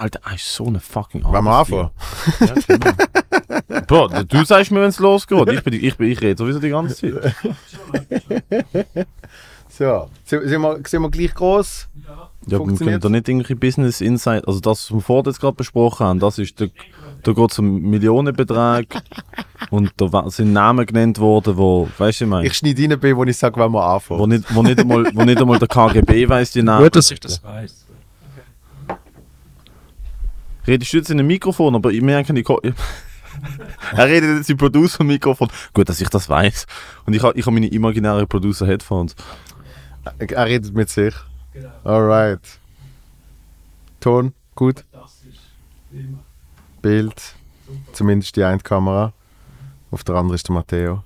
Alter, er ist so eine fucking Wollen wir Arbeitsfliege. anfangen? Ja, genau. Bro, du sagst mir, wenn es losgeht. Ich, bin, ich, bin, ich rede sowieso die ganze Zeit. So, sind wir, sind wir gleich groß? Ja, aber wir können Funktioniert? da nicht irgendwelche Business Insight, also das, was wir vorher jetzt gerade besprochen haben, das ist, der, da geht es um Millionenbetrag und da sind Namen genannt worden, wo, weißt du, ich meine, Ich schneide rein, wo ich sage, wenn wir anfangen. wo nicht, wo, nicht einmal, wo nicht einmal der KGB weiß die Namen. Gut, dass ich das weiß. Redest du jetzt in ein Mikrofon, aber ich merke nicht. er redet jetzt im Producer-Mikrofon. Gut, dass ich das weiß. Und ich habe ich hab meine imaginären Producer-Headphones. Er redet mit sich. Alright. Ton, gut. Bild, zumindest die eine Kamera. Auf der anderen ist der Matteo.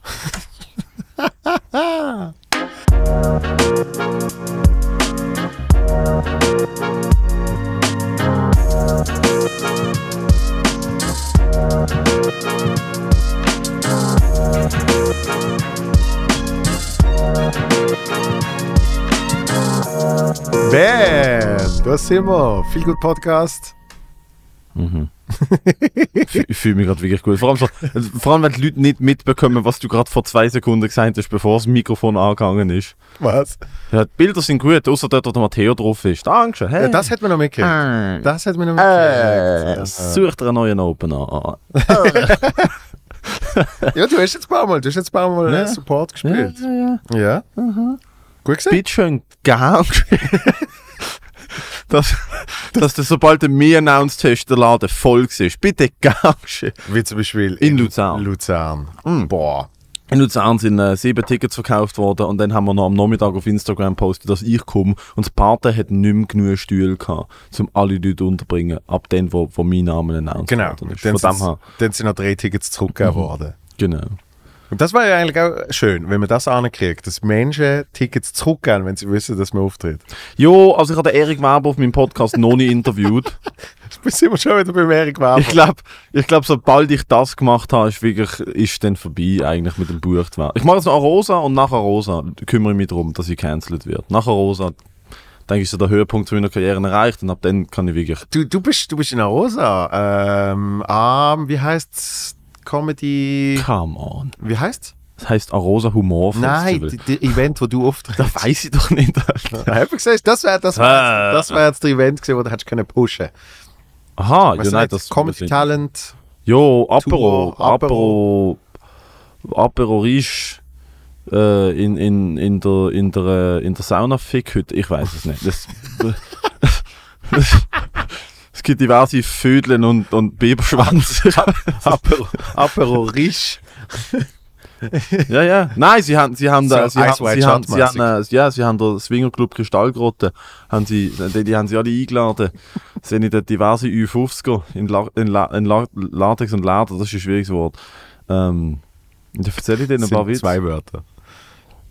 Bam! Da sind wir. Viel gut Podcast. Ich fü- ich fühle mich gerade wirklich gut. Vor allem, vor allem, wenn die Leute nicht mitbekommen, was du gerade vor zwei Sekunden gesagt hast, bevor das Mikrofon angegangen ist. Was? Ja, die Bilder sind gut, außer dort, wo der Matteo drauf ist. Dankeschön. Hey. Ja, das hat man noch mitgekriegt. Ah. Das hat man noch Äh, mitgekriegt. such dir einen neuen Opener an. Ja, du hast jetzt ein paar Mal, du hast jetzt ein paar Mal Ja. Support gespielt. ja, ja. Ja. Gut gesehen? Bitte schön, gang. dass, dass du, sobald du mir announced hast, der Laden voll ist. Bitte gang. Wie zum Beispiel In Luzern. Luzern. Mm. Boah. In Luzern sind äh, sieben Tickets verkauft worden und dann haben wir noch am Nachmittag auf Instagram gepostet, dass ich komme und das Party hat nicht mehr genug Stühle gehabt, um alle Leute unterzubringen, ab dann, wo, wo mein Name announced Genau. worden ist. Dann dem sind, her, dann sind noch drei Tickets zurückgegeben worden. genau. Und das war ja eigentlich auch schön, wenn man das ankriegt, dass Menschen Tickets zurückgeben, wenn sie wissen, dass man auftritt. Jo, also ich habe den Erik Weber auf meinem Podcast noch nie interviewt. Jetzt sind wir schon wieder beim Erik Weber. Ich glaube, ich glaub, sobald ich das gemacht habe, ist wirklich, ist dann vorbei eigentlich mit dem werden. Ich mache jetzt noch Rosa und nachher Rosa kümmere ich mich darum, dass ich cancelled wird. Nachher Rosa, denke ich, ist so der Höhepunkt meiner Karriere erreicht und ab dann kann ich wirklich. Du, du, bist, du bist in Arosa. Ähm, am, wie heißt's? Comedy. Come on. Wie heißt's? Das heisst Arosa Humor Nein, Festival. die, die Event, wo du auftrittst. Das weiß ich doch nicht. Alter. Ja, ich gesagt, das wäre das wär, Ah. das wär jetzt der Event gewesen, wo du hättest können pushen. Aha, Was nein, heißt. Comedy Talent. Jo, Apero, Apero. Apero, Risch äh, in, in, in der, in der, äh, in der Sauna Fickhütte, ich weiß es nicht. Das, es gibt diverse Vödeln und, und Biberschwanz. Apero, Apero Risch. ja, ja. Nein, sie haben, sie haben da, So sie, Ice haben, sie, haben, sie haben, äh, ja, sie haben der Swingerclub Kristallgrotte, haben sie, die, die haben sie alle eingeladen. Sind in diverse U50er in, La, in, La, in La, Latex und Leder, das ist ein schwieriges Wort. Ähm, dann erzähle ich denen ein paar Witze. zwei Wörter.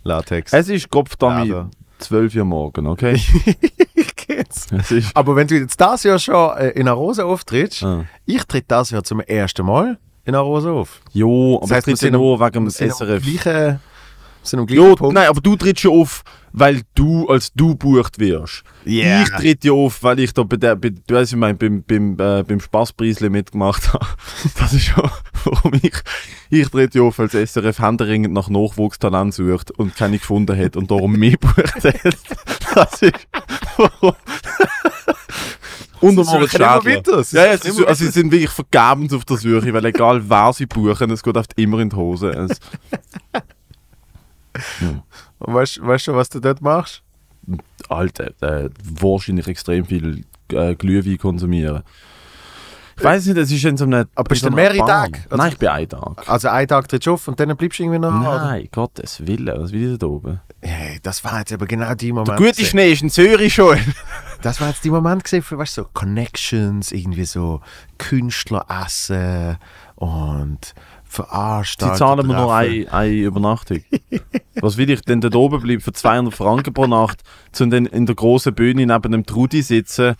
Latex. Es ist Leder. 12 Uhr morgen, okay? Aber wenn du jetzt das Jahr schon äh, in Arosa auftrittst, ah. ich tritt das Jahr zum ersten Mal in auf. Jo, aber Das heisst, ich tritt ja nur wegen dem SRF. gleichen, sind am gleichen Jo, Punkt. nein, aber du trittst ja auf, weil du als du bucht wirst. Yeah. Ich tritt ja auf, weil ich da bei der, bei, du weißt, ich mein, beim, beim, äh, beim Spaßpreisle mitgemacht habe. Das ist schon, warum ich, ich tritt ja auf, als SRF händeringend nach Nachwuchstalent sucht und keine gefunden hat und darum mich bucht hat. Das ist, warum. Und immer weiter, sie Ja, ja, sie, also sie sind wirklich vergebens auf der Suche, weil egal wer sie buchen, es geht oft immer in die Hose. Es, Und weißt weißt du, was du dort machst? Alter, äh, wahrscheinlich extrem viel äh, Glühwein konsumieren. Ich weiß nicht, es ist in so einem. Aber bist in du mehrere. Tage? Also- Nein, ich bin ein Tag. Also einen Tag trittst du auf und dann bleibst du irgendwie noch? oder? Nein, Gottes Willen, was will ich da oben? Hey, das war jetzt aber genau die Der Moment. gute gewesen. Schnee ist in Zürich schon. Das war jetzt die Moment gesehen für, weißt du, so Connections, irgendwie so Künstler essen und Sie Veranstaltungen. zahlen mir nur eine, eine Übernachtung. Was will ich denn da oben bleiben für 200 Franken pro Nacht, um dann in der großen Bühne neben dem Trudi sitzen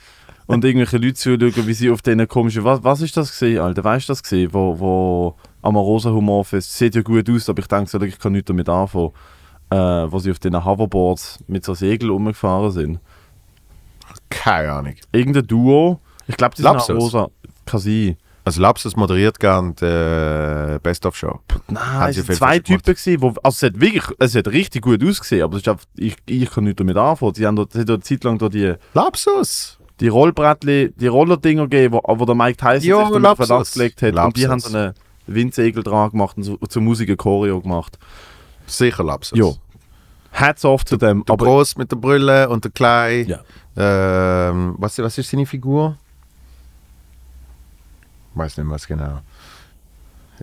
und irgendwelche Leute zuschauen, wie sie auf diesen komischen. Was, was ist das gesehen, Alter? Weißt du das gesehen, wo, wo am Rosa Humorfest sieht ja gut aus, aber ich denke, so, ich kann nichts damit anfangen, äh, wo sie auf diesen Hoverboards mit so Segeln rumgefahren sind. Keine Ahnung. Irgendein Duo. Ich glaube, die sind auch Lapsus? rosa. Kann sein. Also Lapsus moderiert gern die äh, Best-of-Show. Nein, Haben es sie waren zwei. Typen, gewesen, wo, also es hat wirklich, es hat richtig gut ausgesehen, aber es ist einfach, ich, ich kann nicht damit anfangen. Sie haben dort, sie haben dort eine Zeit lang da die, Lapsus! die Rollbrettli, die Rollerdinger gegeben, wo, wo der Mike Tyson Jo, sich damit Lapsus. Verlass gelegt hat. Und die haben Lapsus. so einen Windsegel dran gemacht und so, zur Musik ein Choreo gemacht. Sicher Lapsus. Jo. Hats off zu dem, Der aber Groß mit der Brille und der Klein. Ja. Ähm, was, was ist seine Figur? Weiß nicht mehr was genau.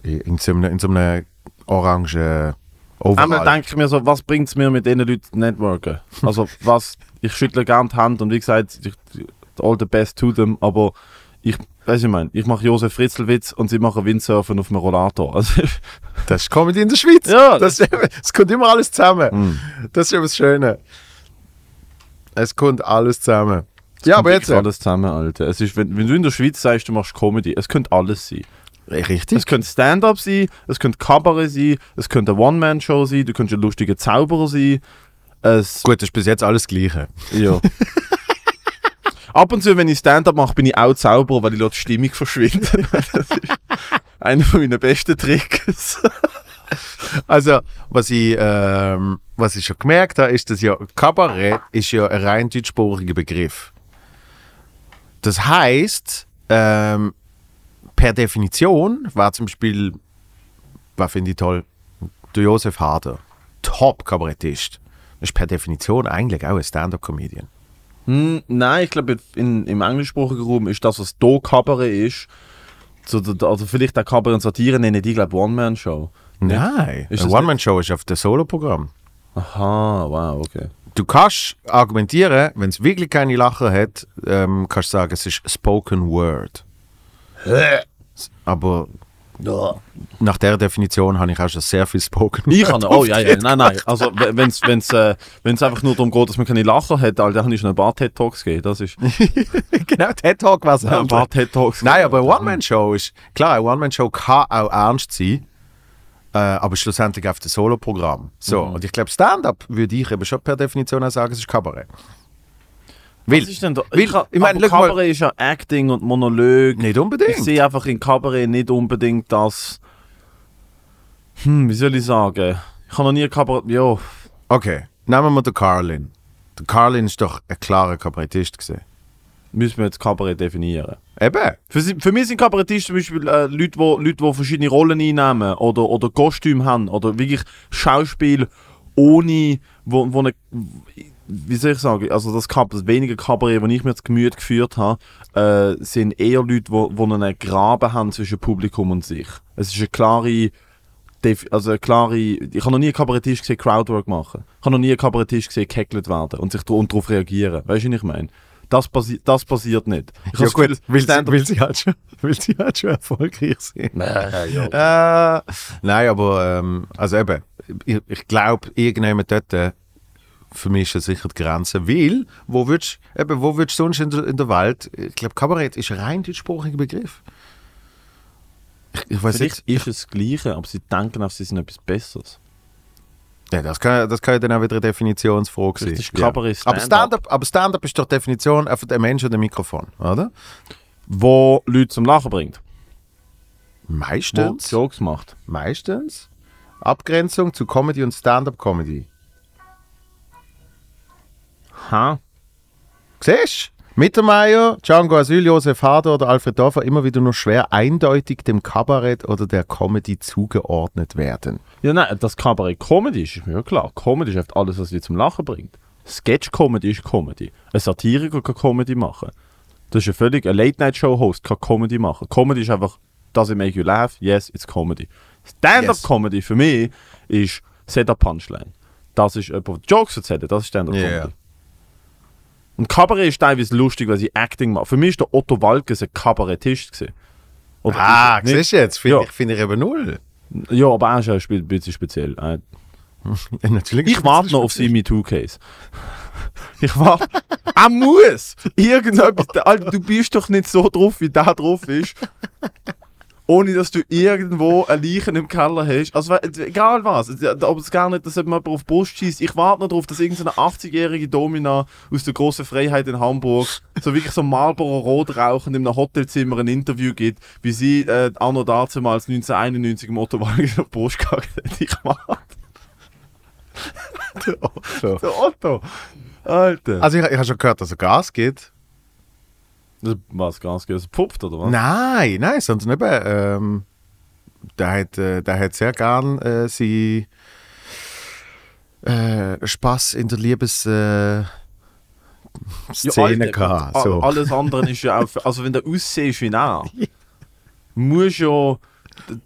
In so einem, in so einem orangen Einmal Overall. denke ich mir so, was bringt es mir mit diesen Leuten zu networken? Also was, ich schüttle gerne die Hand und wie gesagt, ich, all the best to them, aber ich, weiß ich mein, ich mache Josef Fritzelwitz und sie machen Windsurfen auf dem Rollator. Also, Das ist Comedy in der Schweiz. Ja. Das, es kommt immer alles zusammen. Mm. Das ist eben das Schöne. Es kommt alles zusammen. Ja, aber jetzt. Wirklich alles zusammen, Alter. Es ist, wenn, wenn du in der Schweiz sagst, du machst Comedy, es könnte alles sein. Richtig. Es könnte Stand-up sein, es könnte Kabarett sein, es könnte eine One-Man-Show sein, du könntest ein lustiger Zauberer sein. Es, Gut, das ist bis jetzt alles das Gleiche. ja. Ab und zu, wenn ich Stand-up mache, bin ich auch Zauberer, weil ich lasse die Stimmung verschwinden. das ist einer von meinen besten Tricks. Also, was ich, ähm, was ich schon gemerkt habe, ist, dass ja Kabarett ist ja ein rein deutschsprachiger Begriff. Das heißt, ähm, per Definition war zum Beispiel, was finde ich toll, der Josef Harder, Top-Kabarettist. Das ist per Definition eigentlich auch ein Stand-up-Comedian. Hm, nein, ich glaube, in- im englischsprachigen Raum ist das, was hier Kabarett ist, so, also vielleicht auch Kabarett und Satire nennen die, glaube ich, One-Man-Show. Nein, eine One-Man-Show ist auf dem Solo-Programm. Aha, wow, okay. Du kannst argumentieren, wenn es wirklich keine Lacher hat, ähm, kannst du sagen, es ist Spoken Word. Aber nach der Definition habe ich auch schon sehr viel Spoken Ich kann, oh ja, ja, nein, nein. Also, wenn es wenn's, äh, wenn's einfach nur darum geht, dass man keine Lacher hat, Alter, dann habe ich schon ein paar TED-Talks gegeben. Das ist genau, TED Talk war es. ein paar TED-Talks. Nein, aber eine One-Man-Show ist, klar, eine One-Man-Show kann auch ernst sein, äh, aber schlussendlich auf dem Solo-Programm. So, und ich glaube, Stand-up würde ich eben schon per Definition auch sagen, es ist Kabarett. Weil, Was ist denn da? weil- ich, ich meine, schau mal- Kabarett ist ja Acting und Monolog. nicht Ich unbedingt. sehe einfach in Kabarett nicht unbedingt das. Hm, wie soll ich sagen? Ich habe noch nie Kabarett. Ja, Okay, nehmen wir den Carlin. Der Carlin ist doch ein klarer Kabarettist gesehen. müssen wir jetzt Kabarett definieren. Eben. Für, für mich sind Kabarettisten zum Beispiel äh, Leute, wo, Leute, die verschiedene Rollen einnehmen oder, oder Kostüme haben oder wirklich Schauspiel ohne, wo, wo eine, wie soll ich sagen, also das, Kab das wenige Kabarett, das ich mir zu Gemüte geführt habe, äh, sind eher Leute, wo, wo einen Graben haben zwischen Publikum und sich. Es ist eine klare, Def also eine klare, ich habe noch nie einen Kabarettist gesehen Crowdwork machen. Ich habe noch nie einen Kabarettist gesehen gehackelt werden und sich darauf reagieren. Weißt du, was ich meine? Das, passi das passiert nicht. Ich Ja gut, Gefühl, weil, sie, weil, sie halt schon, weil sie halt schon erfolgreich sind. Nein, ja. Äh, nein, aber ähm, also eben, ich, ich glaube, irgendjemand dort äh, für mich ist das sicher die Grenze. Weil, wo würdest eben, wo würdest du sonst in der, in der Welt, ich glaube, Kabarett ist ein rein deutschsprachiger Begriff. Ich, ich weiß nicht. ist es das Gleiche, aber sie denken auf, sie sind etwas Besseres. Ja, das kann, das kann ja dann auch wieder eine Definitionsfrage sein. Vielleicht ist Kabarett ja. Aber Stand-up. Stand ist doch Definition einfach der Mensch und der Mikrofon, oder? Wo Leute zum Lachen bringt. Wo Meistens. Jokes macht. Meistens. Abgrenzung zu Comedy und Stand-up-Comedy. Ha? Siehst du? Mittermeier, Django Asyl, Josef Harder oder Alfred Dorfer immer wieder nur schwer eindeutig dem Kabarett oder der Comedy zugeordnet werden. Ja, nein, das Kabarett Comedy ist, ist mir ja klar. Comedy ist einfach alles, was sie zum Lachen bringt. Sketch-Comedy ist Comedy. Ein Satiriker kann Comedy machen. Das ist ja völlig, ein Late-Night-Show-Host kann Comedy machen. Comedy ist einfach, does it make you laugh? Yes, it's Comedy. Stand-up-Comedy für mich ist Set a Punchline. Das ist jemand, der Jokes erzählt, das ist Stand-up-Comedy. Ja. Und Kabarett ist teilweise lustig, weil sie Acting machen. Für mich ist der Otto Walkes ein Kabarettist gewesen. Oder Ah, siehst du jetzt? Finde Ja. ich, find ich eben null. Ja, aber er ist ein bisschen speziell. Äh, natürlich Ich warte noch auf seinen MeToo-Case. Ich warte. er muss! Irgendetwas. Alter, du bist doch nicht so drauf, wie der drauf ist. Ohne dass du irgendwo ein Leichen im Keller hast. Also egal was, aber es gar nicht, dass jemand auf die Brust schießt. Ich warte noch darauf, dass irgendeine 80-jährige Domina aus der großen Freiheit in Hamburg so wirklich so Marlboro Rot rauchend in einem Hotelzimmer ein Interview gibt, wie sie äh, anno dazumals 1991 im Ottowagen auf die Brust gegangen hat. Ich warte. So. Der Otto. Alter. Also ich, ich habe schon gehört, dass er Gas gibt. Das was ganz gut. Pupft oder was? Nein, nein, sondern eben, ähm, der, hat, äh, der hat sehr gern äh, sie äh, Spaß in der Liebes äh, Szene Alter, gehabt. So. Alles andere ist ja auch. Also, wenn du aussiehst wie er, musst ja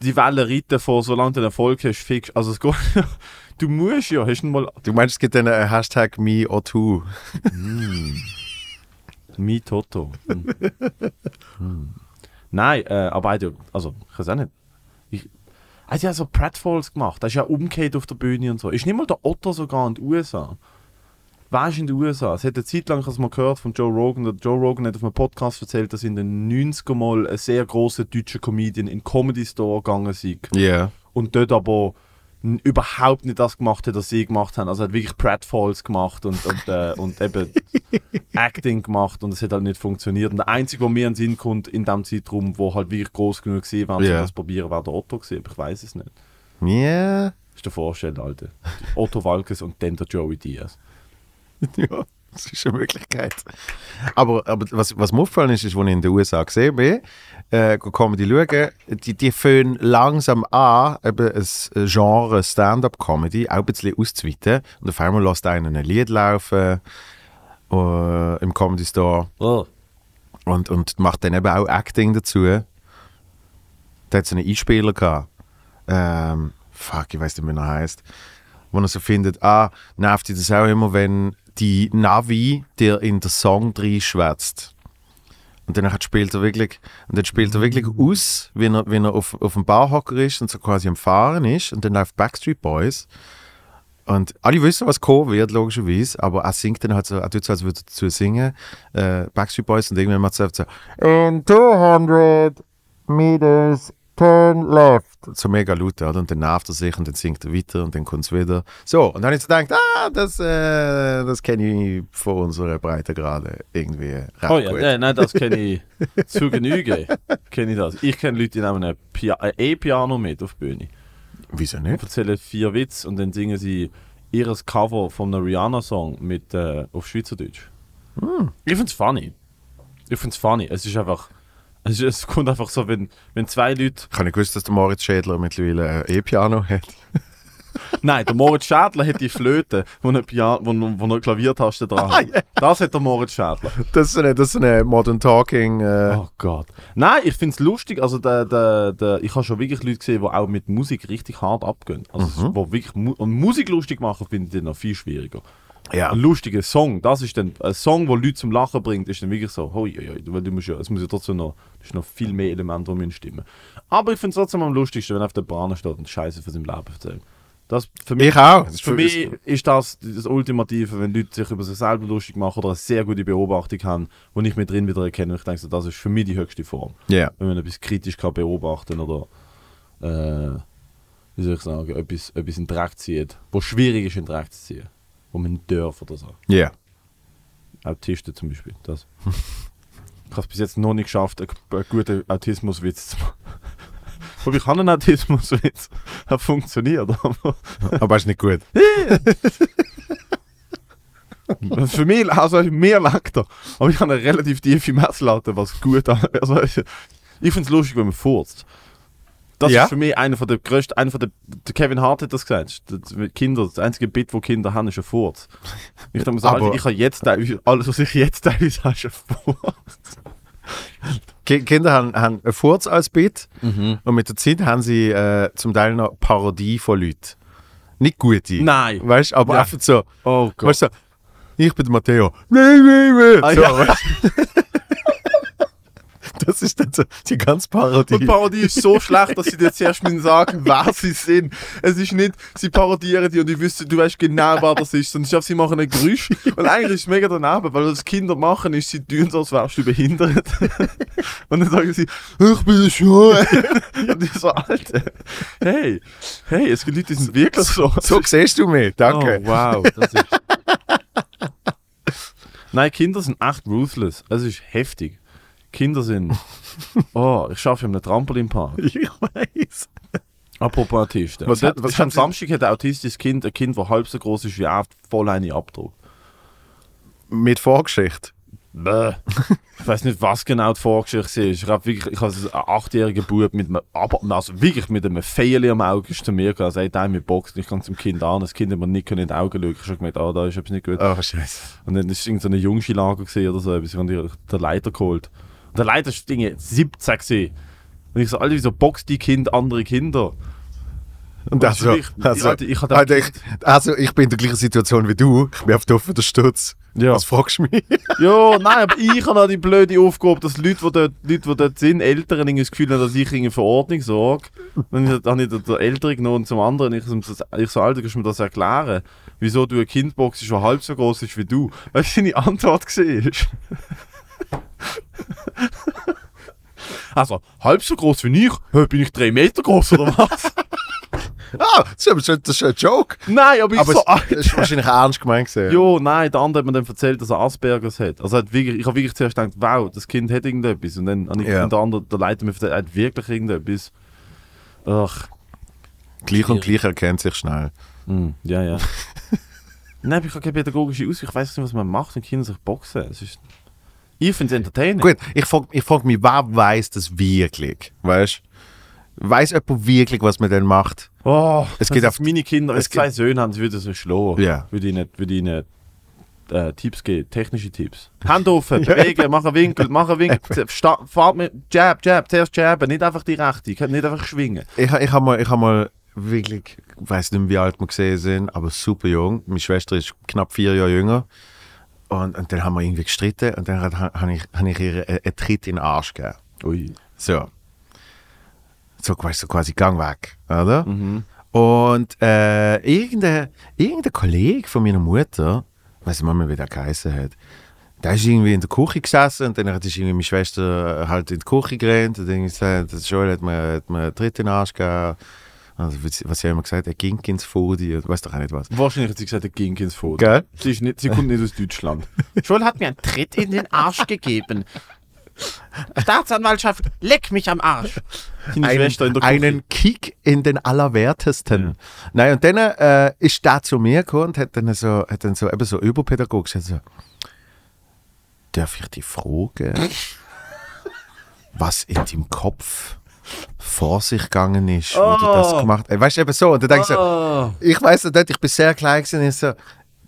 die Welle reiten vor, solange du den Erfolg hast, fix. Also, es geht. Du musst ja, hast du mal. Du meinst, es gibt einen Hashtag MeOtoo. Mi Toto. Hm. Hm. Nein, äh, aber er ja- also, ich weiß auch nicht. Ich, er hat ja so Pratfalls gemacht. Er ist ja umgekehrt auf der Bühne und so. Ist nicht mal der Otto sogar in den USA? Weißt du, in den USA? Es hat eine Zeit lang, es mal gehört von Joe Rogan, der Joe Rogan hat auf einem Podcast erzählt, dass in den 90er mal ein sehr großer deutscher Comedian in Comedy Store gegangen ist Ja. und dort aber überhaupt nicht das gemacht hat, was sie gemacht haben. Also er hat wirklich Pratfalls gemacht und, und, äh, und eben Acting gemacht und es hat halt nicht funktioniert. Und der Einzige, der mir in den Sinn kommt in dem Zeitraum, wo halt wirklich groß genug war, um Ja. das probieren, war der Otto gewesen. Aber ich weiß es nicht. Ja. Das ist der Vorstellen, Alter. Otto Walkes und dann der Joey Diaz. ja, das ist eine Möglichkeit. Aber, aber was, was mir aufgefallen ist, ist, als ich in den USA gesehen bin, äh, die schauen, die, die fangen langsam an, eben ein Genre Stand-up-Comedy auch ein bisschen auszuweiten. Und auf einmal lässt einer ein Lied laufen äh, im Comedy Store Oh. und, und macht dann eben auch Acting dazu. Da hat es einen Einspieler gehabt. Ähm, fuck, ich weiß nicht, wie er heißt. Wo er so findet, ah, nervt dich das auch immer, wenn die Navi dir in den Song schwätzt. Und dann spielt er wirklich, und dann spielt er wirklich aus, wie er, wie er auf, auf dem Barhocker ist und so quasi am Fahren ist. Und dann läuft Backstreet Boys. Und alle wissen, was kommen wird, logischerweise, aber er singt dann halt so, er tut so, als würde er dazu singen, äh, Backstreet Boys, und irgendwann macht er so, in 200 meters, turn left. So mega laut, oder? Und dann nervt er sich und dann singt er weiter und dann kommt es wieder. So, und dann habe ich so gedacht, ah, das, äh, das kenne ich von unserer Breite gerade irgendwie recht Oh ja, gut. nein, nein, das kenne ich zu Genüge. Kenne ich das. Ich kenne Leute, die nehmen ein Pia- ein E-Piano mit auf die Bühne. Wieso und nicht? erzählen vier Witze und dann singen sie ihres Cover von einem Rihanna-Song mit äh, auf Schweizerdeutsch. Ich find's funny. Ich find's funny. Es ist einfach. Es, ist, es kommt einfach so, wenn, wenn zwei Leute. Ich habe nicht gewusst, dass der Moritz Schädler mittlerweile ein E-Piano hat. Nein, der Moritz Schädler hat die Flöte, wo eine, Pian wo, wo eine Klaviertaste dran Ah, hat. Das hat der Moritz Schädler. Das ist eine, das ist eine Modern Talking. Äh, Oh Gott. Nein, ich find's lustig. Also, der, der, der, ich habe schon wirklich Leute gesehen, die auch mit Musik richtig hart abgehen. Also, es- wo wirklich Mu und Musik lustig machen, finde ich noch viel schwieriger. Ja. Ein lustiger Song, das ist dann ein Song, der Leute zum Lachen bringt, ist dann wirklich so, hoi, hoi, hoi, weil du musst ja, es muss ja trotzdem noch, es ist noch viel mehr Elemente, die stimmen. Aber ich finde es trotzdem am lustigsten, wenn er auf der Bahn steht und Scheiße von seinem Leben erzählt. Das für mich, Ich auch. Ist für mich ist das das Ultimative, wenn Leute sich über sich selber lustig machen oder eine sehr gute Beobachtung haben, wo ich mit drin wieder erkenne. Und ich denke, so, das ist für mich die höchste Form. Ja. Wenn man etwas kritisch kann beobachten oder, äh, wie soll ich sagen, etwas, etwas in Dreck zieht, wo schwierig ist in Dreck zu ziehen. Wo man nicht darf oder so. Ja. Autisten zum Beispiel. Das. Ich habe es bis jetzt noch nicht geschafft, einen, guten Autismuswitz zu machen. Aber ich habe einen Autismuswitz. Er funktioniert. Aber Aber ist nicht gut. für mich, also mir leckt er. Aber ich habe eine relativ tiefe Messlatte, was gut. Also, ich ich finde es lustig, wenn man furzt. Das Ja? ist für mich einer von der größten, einer von der, der Kevin Hart hat das gesagt. Das, Kinder, das einzige Bit, wo Kinder haben, ist ein Furz. Ich denke mir so, Aber- Alter, ich habe jetzt alles, was ich jetzt teilweise habe, ist ein Furz. Ki Kinder haben, haben einen Furz als Bit Mhm. und mit der Zeit haben sie äh, zum Teil noch Parodie von Leuten. Nicht gute. Nein. Weißt du, aber Ja. einfach so. Oh Gott. Weißt du, ich bin Matteo. Nein, nein, nein. Ah, so, ja. weißt? Das ist die ganze Parodie. Und die Parodie ist so schlecht, dass sie dir zuerst müssen sagen, wer sie sind. Es ist nicht, sie parodieren die und ich wüsste, du weißt genau, wer das ist. Sondern ich glaube, sie machen ein Geräusch. Und eigentlich ist es mega daneben, weil was Kinder machen, ist, sie tun so, als wärst du behindert. Und dann sagen sie, ich bin schon. Und ich so, Alter, hey, hey, es gibt Leute, die sind wirklich so. So siehst du mich, danke. Oh, wow, das ist. Nein, Kinder sind echt ruthless. Es ist heftig. Kinder sind. Oh, ich arbeite in einem Trampolinpark. Ich weiß. Apropos Autisten. Was Was hat, was am Samstag hat ein autistisches Kind, ein Kind, das halb so groß ist wie er, voll eine Abdruck. Mit Vorgeschichte. Bäh. Ich weiß nicht, was genau die Vorgeschichte ist. Ich habe wirklich, ich habe einen achtjährigen Bub mit einem, also wirklich mit einem Feilen am Auge ist zu mir gekommen. Er sagt, hey, mit Boxen, ich kann zum Kind an. Das Kind hat mir nicht in die Augen schauen. Ich habe schon gemerkt, ah, da ist etwas nicht gut. Oh, Scheiße. Und dann ist irgend so eine Jungskilager gesehen oder so, etwas, und die der Leiter geholt. Der Leiter ist Dinge 17 gesehen. Und ich so, Alter, wieso boxt die Kind andere Kinder? Und also, also, Alter, ich Alter, ich, also, ich bin in der gleichen Situation wie du. Ich bin auf der Stutz. Ja. Was fragst du mich? Ja, nein, aber ich habe die blöde Aufgabe, dass Leute, die dort, Leute, die dort sind, Eltern, irgendwie das Gefühl haben, dass ich irgendwie für Ordnung sorge. Dann habe ich den Älteren genommen und zum anderen. Ich so, ich so, Alter, kannst du mir das erklären? Wieso du ein Kind boxst, das halb so groß ist wie du? Weißt du, seine Antwort gesehen ist? Also, halb so groß wie ich? Bin ich drei Meter groß oder was? Ah, das ist, das ist ein Joke. nein, aber ich Aber so. es es ist wahrscheinlich ernst gemeint gesehen. Jo, nein, der andere hat mir dann erzählt, dass er Aspergers hat. Also hat wirklich, ich habe wirklich zuerst gedacht, wow, das Kind hat irgendetwas. Und dann habe ich Ja. und der andere, der Leiter mir erzählt, er hat wirklich irgendetwas. Ach, Gleich und gleich erkennt sich schnell. hm, ja, ja. nein, aber ich habe keine pädagogische Aussicht. Ich weiß nicht, was man macht, wenn Kinder sich boxen. Es ist, ich finde es entertaining. Gut, ich frage ich frag mich, wer weiß das wirklich? Weißt du? Weiß jemand wirklich, was man denn macht? Oh, Es es geht auf- meine Kinder, es zwei Söhne haben, sie würden so schlagen. Ja. Würde ihnen, würde ihnen äh, Tipps geben, technische Tipps. Hand offen, bewegen, mach einen Winkel, mach einen Winkel. Fahrt mit Jab, Jab, zuerst jabben, nicht einfach die rechte, nicht einfach schwingen. Ich, ich habe mal, ich hab mal wirklich, ich weiß nicht, wie alt wir gesehen sind, aber super jung. Meine Schwester ist knapp vier Jahre jünger. Und, und dann haben wir irgendwie gestritten und dann habe hab ich, hab ich ihr einen, Tritt in den Arsch gegeben. Ui. So. So, weißt du, quasi Gang weg, oder? Und äh, irgendein, irgendein Kollege von meiner Mutter, weiß nicht mehr, wie der geheißen hat, der ist irgendwie in der Küche gesessen und dann hat irgendwie meine Schwester halt in die Küche gerannt und dann gesagt, das Joel hat mir, hat mir einen Tritt in den Arsch gegeben. Also, was sie immer gesagt, er ging ins Fodi, weiß doch auch nicht was. Wahrscheinlich hat sie gesagt, er ging ins Foto. Gell? Sie, ist nicht, sie kommt nicht aus Deutschland. Joel hat mir einen Tritt in den Arsch gegeben. Staatsanwaltschaft, leck mich am Arsch. Küche. einen Kick in den Allerwertesten. Nein, und dann äh, ist der zu mir gekommen und hat dann so, hat dann so, eben so überpädagogisch gesagt so, darf ich dich fragen, was in deinem Kopf vor sich gegangen ist, wo du das Oh. gemacht hast. Weißt du, eben so. Und dann ich so, Oh. ich weiß nicht, ich bin sehr klein gewesen, und ich so,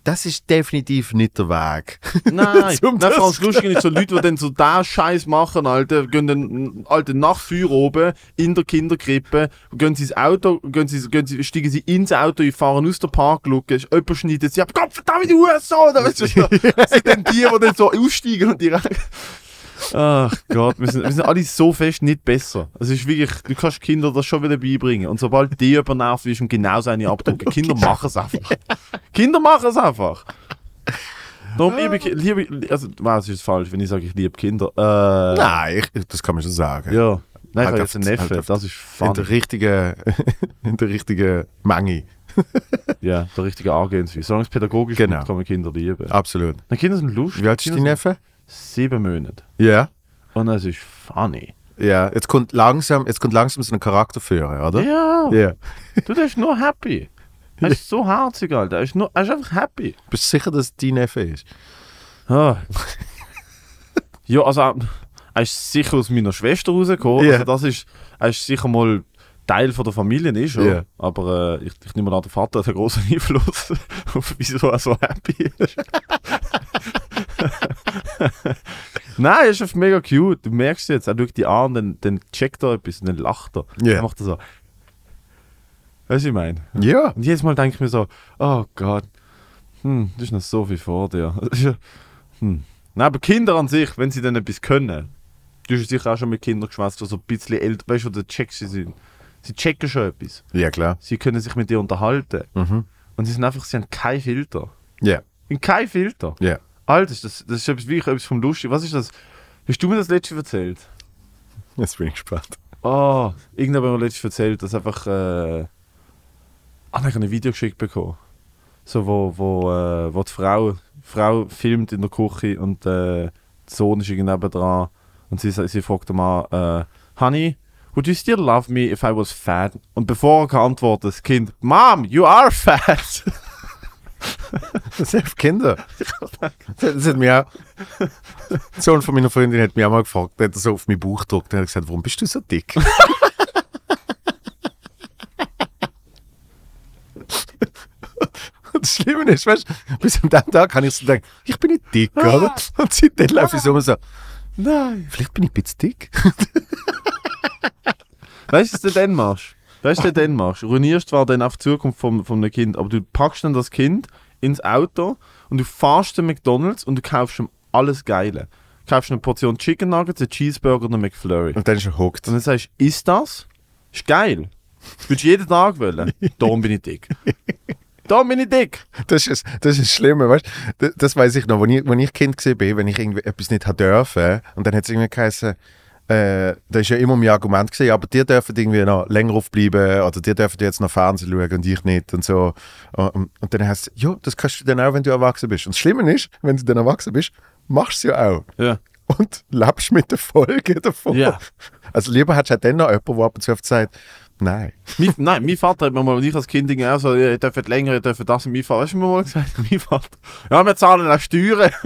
das ist definitiv nicht der Weg. Nein, Zum nein das- vor allem ist so Leute, die dann so da Scheiß machen, Alter, gehen dann Alter, nach Feuer oben in der Kinderkrippe, gehen sie ins Auto, gehen sie, gehen sie, steigen sie ins Auto, fahren aus der Parkluke, jemand schneidet sie ab, Gott verdammt, du so, da weißt du, so, sind dann die, die dann so aussteigen und direkt. Ach Gott, wir sind, wir sind alle so fest nicht besser. Es ist wirklich, du kannst Kinder das schon wieder beibringen. Und sobald die übernervt wirst und genau seine abdrucken, Kinder machen es einfach. Kinder machen es einfach. Darum liebe ich, liebe, also, es ist falsch, wenn ich sage, ich liebe Kinder. Äh, Nein, ich, das kann man schon sagen. Ja. Nein, ich Halt auf- jetzt einen Neffe, halt das ist In fun. der richtigen, in der richtigen Menge. Ja, der richtige Angehensweise. Solange es pädagogisch Genau. ist, kann man Kinder lieben. Absolut. Die Kinder sind lustig. Wie alt ist dein Neffe? Sieben Monate. Ja. Und es ist funny. Ja, jetzt kommt langsam, jetzt kommt langsam so ein Charakter führen, oder? Ja. Ja. Du, der ist nur happy. Er ist so herzig, Alter. Er ist, nur, er ist einfach happy. Bist du sicher, dass es dein Neffe ist? Ah. ja, also er- ist sicher aus meiner Schwester rausgekommen. Ja. Also das ist, er ist sicher mal Teil von der Familie, ist. Ja. Aber äh, ich, ich nehme an, der Vater hat einen großen Einfluss auf wieso er so happy ist. Nein, er ist einfach mega cute. Du merkst jetzt, er schaut die an, dann, dann checkt er etwas und dann lacht er. Ja. Dann macht er so. Weißt du, was ich meine? Ja. Und jedes Mal denke ich mir so, oh Gott, hm, das ist noch so viel vor dir. Hm. Nein, aber Kinder an sich, wenn sie dann etwas können, Du hast sicher auch schon mit Kindern geschwätzt, die so ein bisschen älter, weißt du, oder checkst sie sind. Sie checken schon etwas. Ja, klar. Sie können sich mit dir unterhalten. Mhm. Und sie sind einfach, sie haben keinen Filter. Ja, In kein Filter. ja. Alter, das, das ist etwas, wirklich etwas vom Lustig. Was ist das? Hast du mir das letzte erzählt? Jetzt bin ich gespannt. Oh, irgendjemand hat mir letztens erzählt, dass einfach. Äh, ah, ich habe ein Video geschickt bekommen. So, wo, wo, äh, wo die Frau, die Frau filmt in der Küche und äh, der Sohn ist irgendwie dran und sie, sie fragt den Mann, äh, Honey, would you still love me if I was fat? Und bevor er kann antworten, das Kind, Mom, you are fat! Sind Kinder. Das, hat mich auch. Sohn von meiner Freundin hat mich auch mal gefragt, der hat so auf meinen Bauch gedrückt und hat gesagt, warum bist du so dick? Und das Schlimme ist, weißt du, bis an dem Tag habe ich so gedacht, ich bin nicht dick, oder? Und seitdem laufe ich so immer so, Nein! vielleicht bin ich ein bisschen dick. Weißt du, was du dann machst? Weißt du, was du dann machst? Ruinierst zwar dann auf die Zukunft vom, vom einem Kind, aber du packst dann das Kind ins Auto und du fahrst zu McDonalds und du kaufst ihm alles Geile. Du kaufst eine Portion Chicken Nuggets, einen Cheeseburger und einen McFlurry. Und dann ist er hooked. Und dann sagst du, ist das? Ist geil. Würdest du jeden Tag wollen? Darum bin ich dick. Darum bin ich dick. Das ist, das ist das Schlimme, weißt du? Das, das weiß ich noch, als ich, als ich Kind war, wenn ich irgendwie etwas nicht hat dürfen und dann hat es irgendwie geheißen, äh, da ist ja immer mein Argument gewesen, aber die dürfen irgendwie noch länger aufbleiben oder die dürfen jetzt noch Fernsehen schauen und ich nicht und so. Und, und dann heißt es, ja, das kannst du dann auch, wenn du erwachsen bist. Und das Schlimme ist, wenn du dann erwachsen bist, machst du es ja auch. Ja. Und lebst mit der Folge davon. Ja. Also lieber hättest du halt dann noch jemanden, der ab und zu oft sagt, nein. Mein, nein, mein Vater hat mir mal, und ich als Kind auch so, ihr dürft länger, ihr dürft das. Und mein Vater, weißt du, mir mal gesagt? Mein Vater, ja, wir zahlen auch Steuern.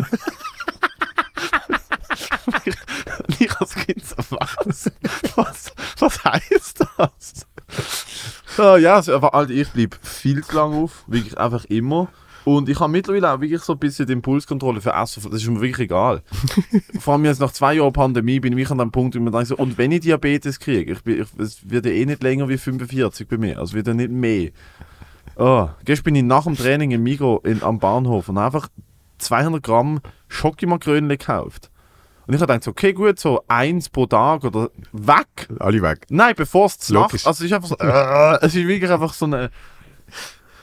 und ich als Kind so, was? Was, was heisst das? Ah, ja, also, Alter, ich bleibe viel zu lange auf, wirklich einfach immer. Und ich habe mittlerweile auch wirklich so ein bisschen die Impulskontrolle für Essen, das ist mir wirklich egal. Vor allem jetzt nach zwei Jahren Pandemie bin ich an dem Punkt, wo ich mir denke, so, und wenn ich Diabetes kriege, ich, bin- ich, es wird ja eh nicht länger wie 45 bei mir, also wird ja nicht mehr. Oh, gestern bin ich nach dem Training im Migro in, am Bahnhof und habe einfach 200 Gramm Schokimakrönle gekauft. Und ich habe gedacht, so, okay, gut, so eins pro Tag oder weg. Alle weg. Nein, bevor es zu. Nacht. Also es ist einfach so, äh, es ist wirklich einfach so eine.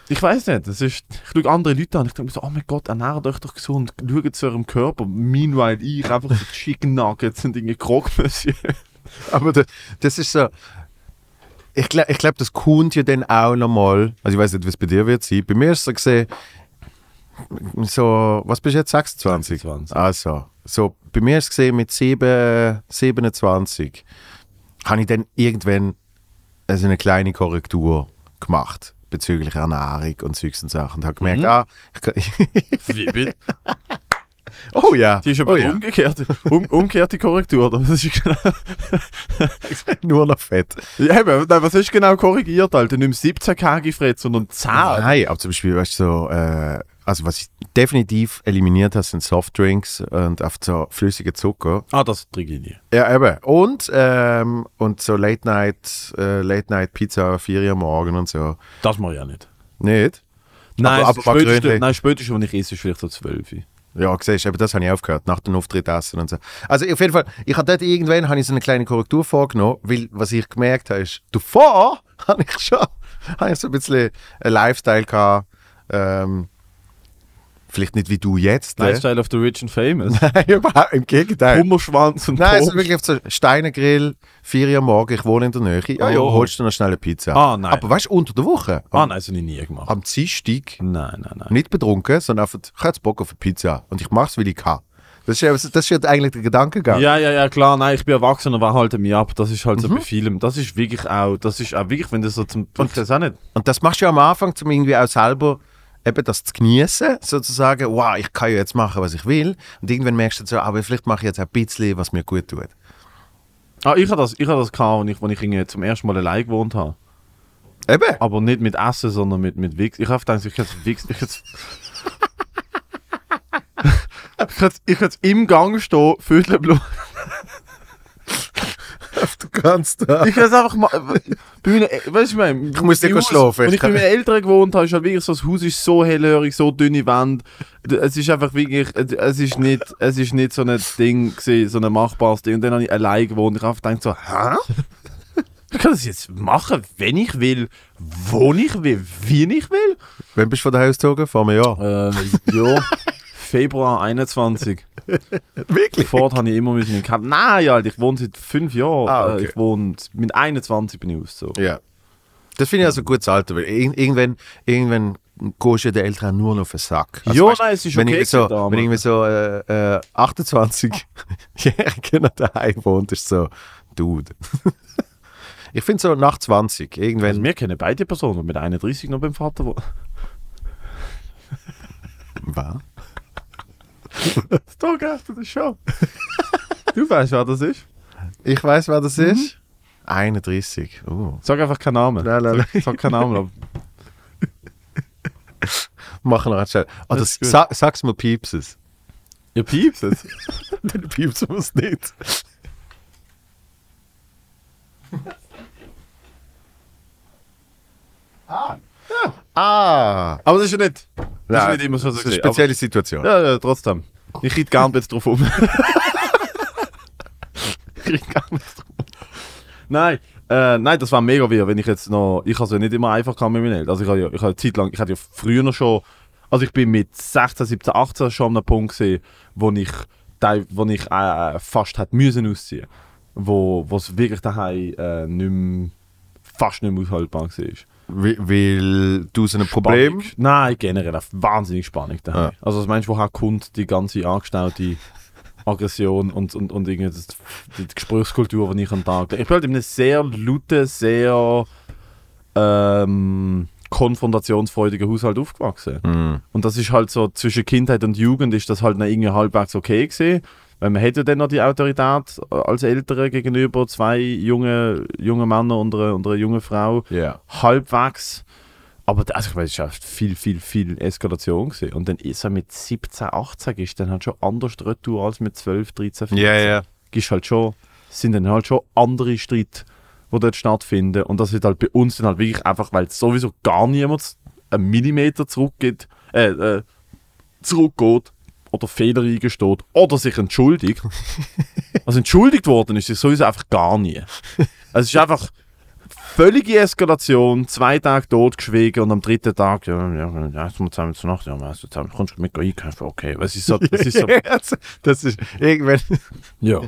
Ich weiß nicht, es ist, ich schaue andere Leute an und ich denke mir so, oh mein Gott, ernährt euch doch gesund, schaut zu eurem Körper. Meanwhile, ich einfach so Chicken Nuggets und Dinge Monsieur. Aber das, das ist so. Ich glaube, ich glaub, das kommt ja dann auch nochmal. Also, ich weiß nicht, wie es bei dir wird sein. Bei mir ist es so gesehen, so, was bist du jetzt? 26? 26. Also, so, bei mir ist es gesehen, mit 7, 27 habe ich dann irgendwann also eine kleine Korrektur gemacht bezüglich Ernährung und Zeugs und Sachen. Und habe gemerkt, Mhm. ah, Wie bitte? oh ja, Die ist aber oh ja. umgekehrt, um, umgekehrte Korrektur? Das ist genau, nur noch Fett. ja, nein, was ist genau korrigiert, Alter? Nicht mehr 17 kg Fred, sondern 10. Nein, aber zum Beispiel, weißt du, so, äh, also was ich definitiv eliminiert habe, sind Softdrinks und auf so flüssige Zucker. Ah, das trinke ich nie. Ja, eben. Und, ähm, und so Late Night, äh, Late Night Pizza, 4 Uhr am Morgen und so. Das mache ich auch nicht. Nicht? Nein, Aber- aber spätestens, nein spätestens, wenn ich esse, ist vielleicht so 12. Ja, siehst du, eben das habe ich aufgehört, nach dem Auftritt essen und so. Also auf jeden Fall, ich habe dort irgendwann habe ich so eine kleine Korrektur vorgenommen, weil was ich gemerkt habe, ist, davor habe ich schon habe ich so ein bisschen einen Lifestyle gehabt, ähm, vielleicht nicht wie du jetzt. ne? Lifestyle of the Rich and Famous. Nein, überhaupt im Gegenteil. Hummerschwanz und Nein, es ist Toast. wirklich auf so Steinergrill, 4 Uhr Morgen, ich wohne in der Nähe. Ja, ja, holst du noch schnell eine Pizza. Ah, nein. Aber weißt du, unter der Woche, Ah, am, nein, das habe ich nie gemacht. am Dienstag, Nein, nein, nein. nicht betrunken, sondern einfach, ich habe Bock auf eine Pizza und ich mache es, weil ich kann. Das ist, ja- das ist eigentlich der Gedankengang. Ja, ja, ja, klar, nein, ich bin erwachsen und wer halten mich ab. Das ist halt Mhm. so bei Filmen. Das ist wirklich auch, das ist auch wirklich, wenn das so zum. Ich weiß auch nicht. Und das machst du ja am Anfang, um irgendwie auch selber eben das zu genießen, sozusagen, wow, ich kann ja jetzt machen, was ich will. Und irgendwann merkst du so, aber vielleicht mache ich jetzt ein bisschen, was mir gut tut. Ah, ich habe das, ich habe das gehabt, als ich, als ich zum ersten Mal allein gewohnt habe. Eben. Aber nicht mit Essen, sondern mit, mit Wichs. Ich habe gedacht, ich hätte Wichs. Ich hätte ich hätte, im Gang stehen, Viertelblut. Auf der ganzen Tag. Ich kann es einfach mal. Bei meinen, weißt du, ich meine, Ich muss nicht Haus, schlafen. Wenn Ich bei meinen Eltern gewohnt habe, ist halt wirklich so, das Haus ist so hellhörig, so dünne Wände. Es ist einfach wirklich, es ist nicht, es ist nicht so ein Ding gewesen, so ein machbares Ding. Und dann habe ich allein gewohnt. Ich habe einfach gedacht so, hä? Ich kann das jetzt machen, wenn ich will, wo ich will, wie ich will. Wann bist du von daheim ausgezogen? Vor einem Jahr. Äh, ja, Februar 21. Wirklich? Vorher habe ich immer müssen in Kamp. Nein, Alter, ich wohne seit fünf Jahren. Ah, okay. Äh, Ich wohne, mit 21 bin ich ausgezogen. Ja. Das finde ich also ein gutes Alter, weil ir- irgendwann, irgendwann gehst du den Eltern nur noch auf den Sack. Ja, weißt, nein, es ist wenn okay ich so, wenn irgendwie so äh, äh, 28-Jährige noch daheim wohnt, ist so, Dude. ich finde so nach 20, irgendwann. Also wir kennen beide Personen, mit 31 noch beim Vater wohnen. Was? Da geht das schon. du weißt, wer das ist? Ich weiß, wer das ist. 31. Oh. Sag einfach keinen Namen. Nein, nein, Sag, sag keinen Namen. aber- Machen wir schnell. Oh, Das das, ist gut. sa sag's mal Piepses. Ihr piepst es. Den Piepsen muss nicht. ah. Ah. Aber das ist ja nicht. Das ist nicht immer so. das ist eine spezielle Situation. Ja, ja, trotzdem. Ich gar nicht drauf um. ich rede gar nicht drauf um. Nein, äh, nein, das war mega weird, wenn ich jetzt noch. Ich habe es ja nicht immer einfach gehabt mit meinen Eltern. Also ich habe ja, ich habe Zeit lang, ich hatte ja früher noch schon. Also ich bin mit 16, 17, 18 schon an einem Punkt gesehen, wo ich, wo ich äh, fast hätte müssen ausziehen. Wo wo es wirklich daheim äh, nicht mehr, fast nicht mehr aushaltbar war. Weil, du so ein Problem. Spannung. Nein, generell wahnsinnig Spannung daheim. Ja. Also, was meinst du, woher kommt die ganze angestaute Aggression und, und, und irgendwie das, die Gesprächskultur, die ich am Tag. Ich bin halt in einem sehr lauten, sehr ähm, konfrontationsfreudigen Haushalt aufgewachsen. Mm. Und das ist halt so, zwischen Kindheit und Jugend ist das halt noch irgendwie halbwegs okay gewesen. Weil man hat ja dann noch die Autorität äh, als Eltern gegenüber zwei jungen junge Männern und einer, und einer jungen Frau Ja. halbwegs. Aber da- also ich weiß, es war viel, viel, viel Eskalation gewesen. Und dann ist er mit 17, 18 ist dann halt schon anders retour als mit 12, 13, 14. Ja, ja. Ist halt schon, sind dann halt schon andere Streite, die dort stattfinden. Und das wird halt bei uns dann halt wirklich einfach, weil sowieso gar niemand einen Millimeter zurückgeht, äh, äh, zurückgeht oder Fehler eingesteht oder sich entschuldigt. also entschuldigt worden ist sich sowieso einfach gar nie. Also es ist einfach völlige Eskalation, zwei Tage totgeschwiegen und am dritten Tag, ja, ja, ja, jetzt zusammen zur Nacht, ja, weißt du, zusammen, kommst du mit einkaufen, okay. Es ist so, es ist so, das ist irgendwann, ja.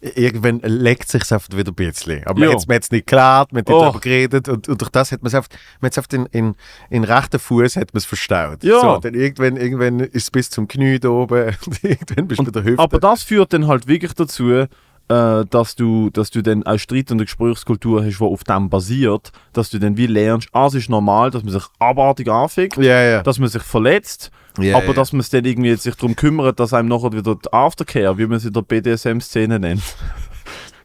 irgendwann leckt sich einfach wieder ein bisschen. Aber man Ja. hat es nicht klar, man hat nicht Oh. darüber geredet und, und durch das hat man es einfach, man einfach in, in, in rechten Fuß hat man es verstaut. Ja. So, dann irgendwann, irgendwann ist es bis zum Knie da oben und irgendwann bist du bei der Hüfte. Aber das führt dann halt wirklich dazu, äh, dass, du, dass du dann eine Streit- und eine Gesprächskultur hast, die auf dem basiert, dass du dann wie lernst, ah, es ist normal, dass man sich abartig anfickt, ja, ja. dass man sich verletzt, ja, aber dass man es dann irgendwie sich darum kümmert, dass einem nachher wieder die Aftercare, wie man es in der BDSM-Szene nennt,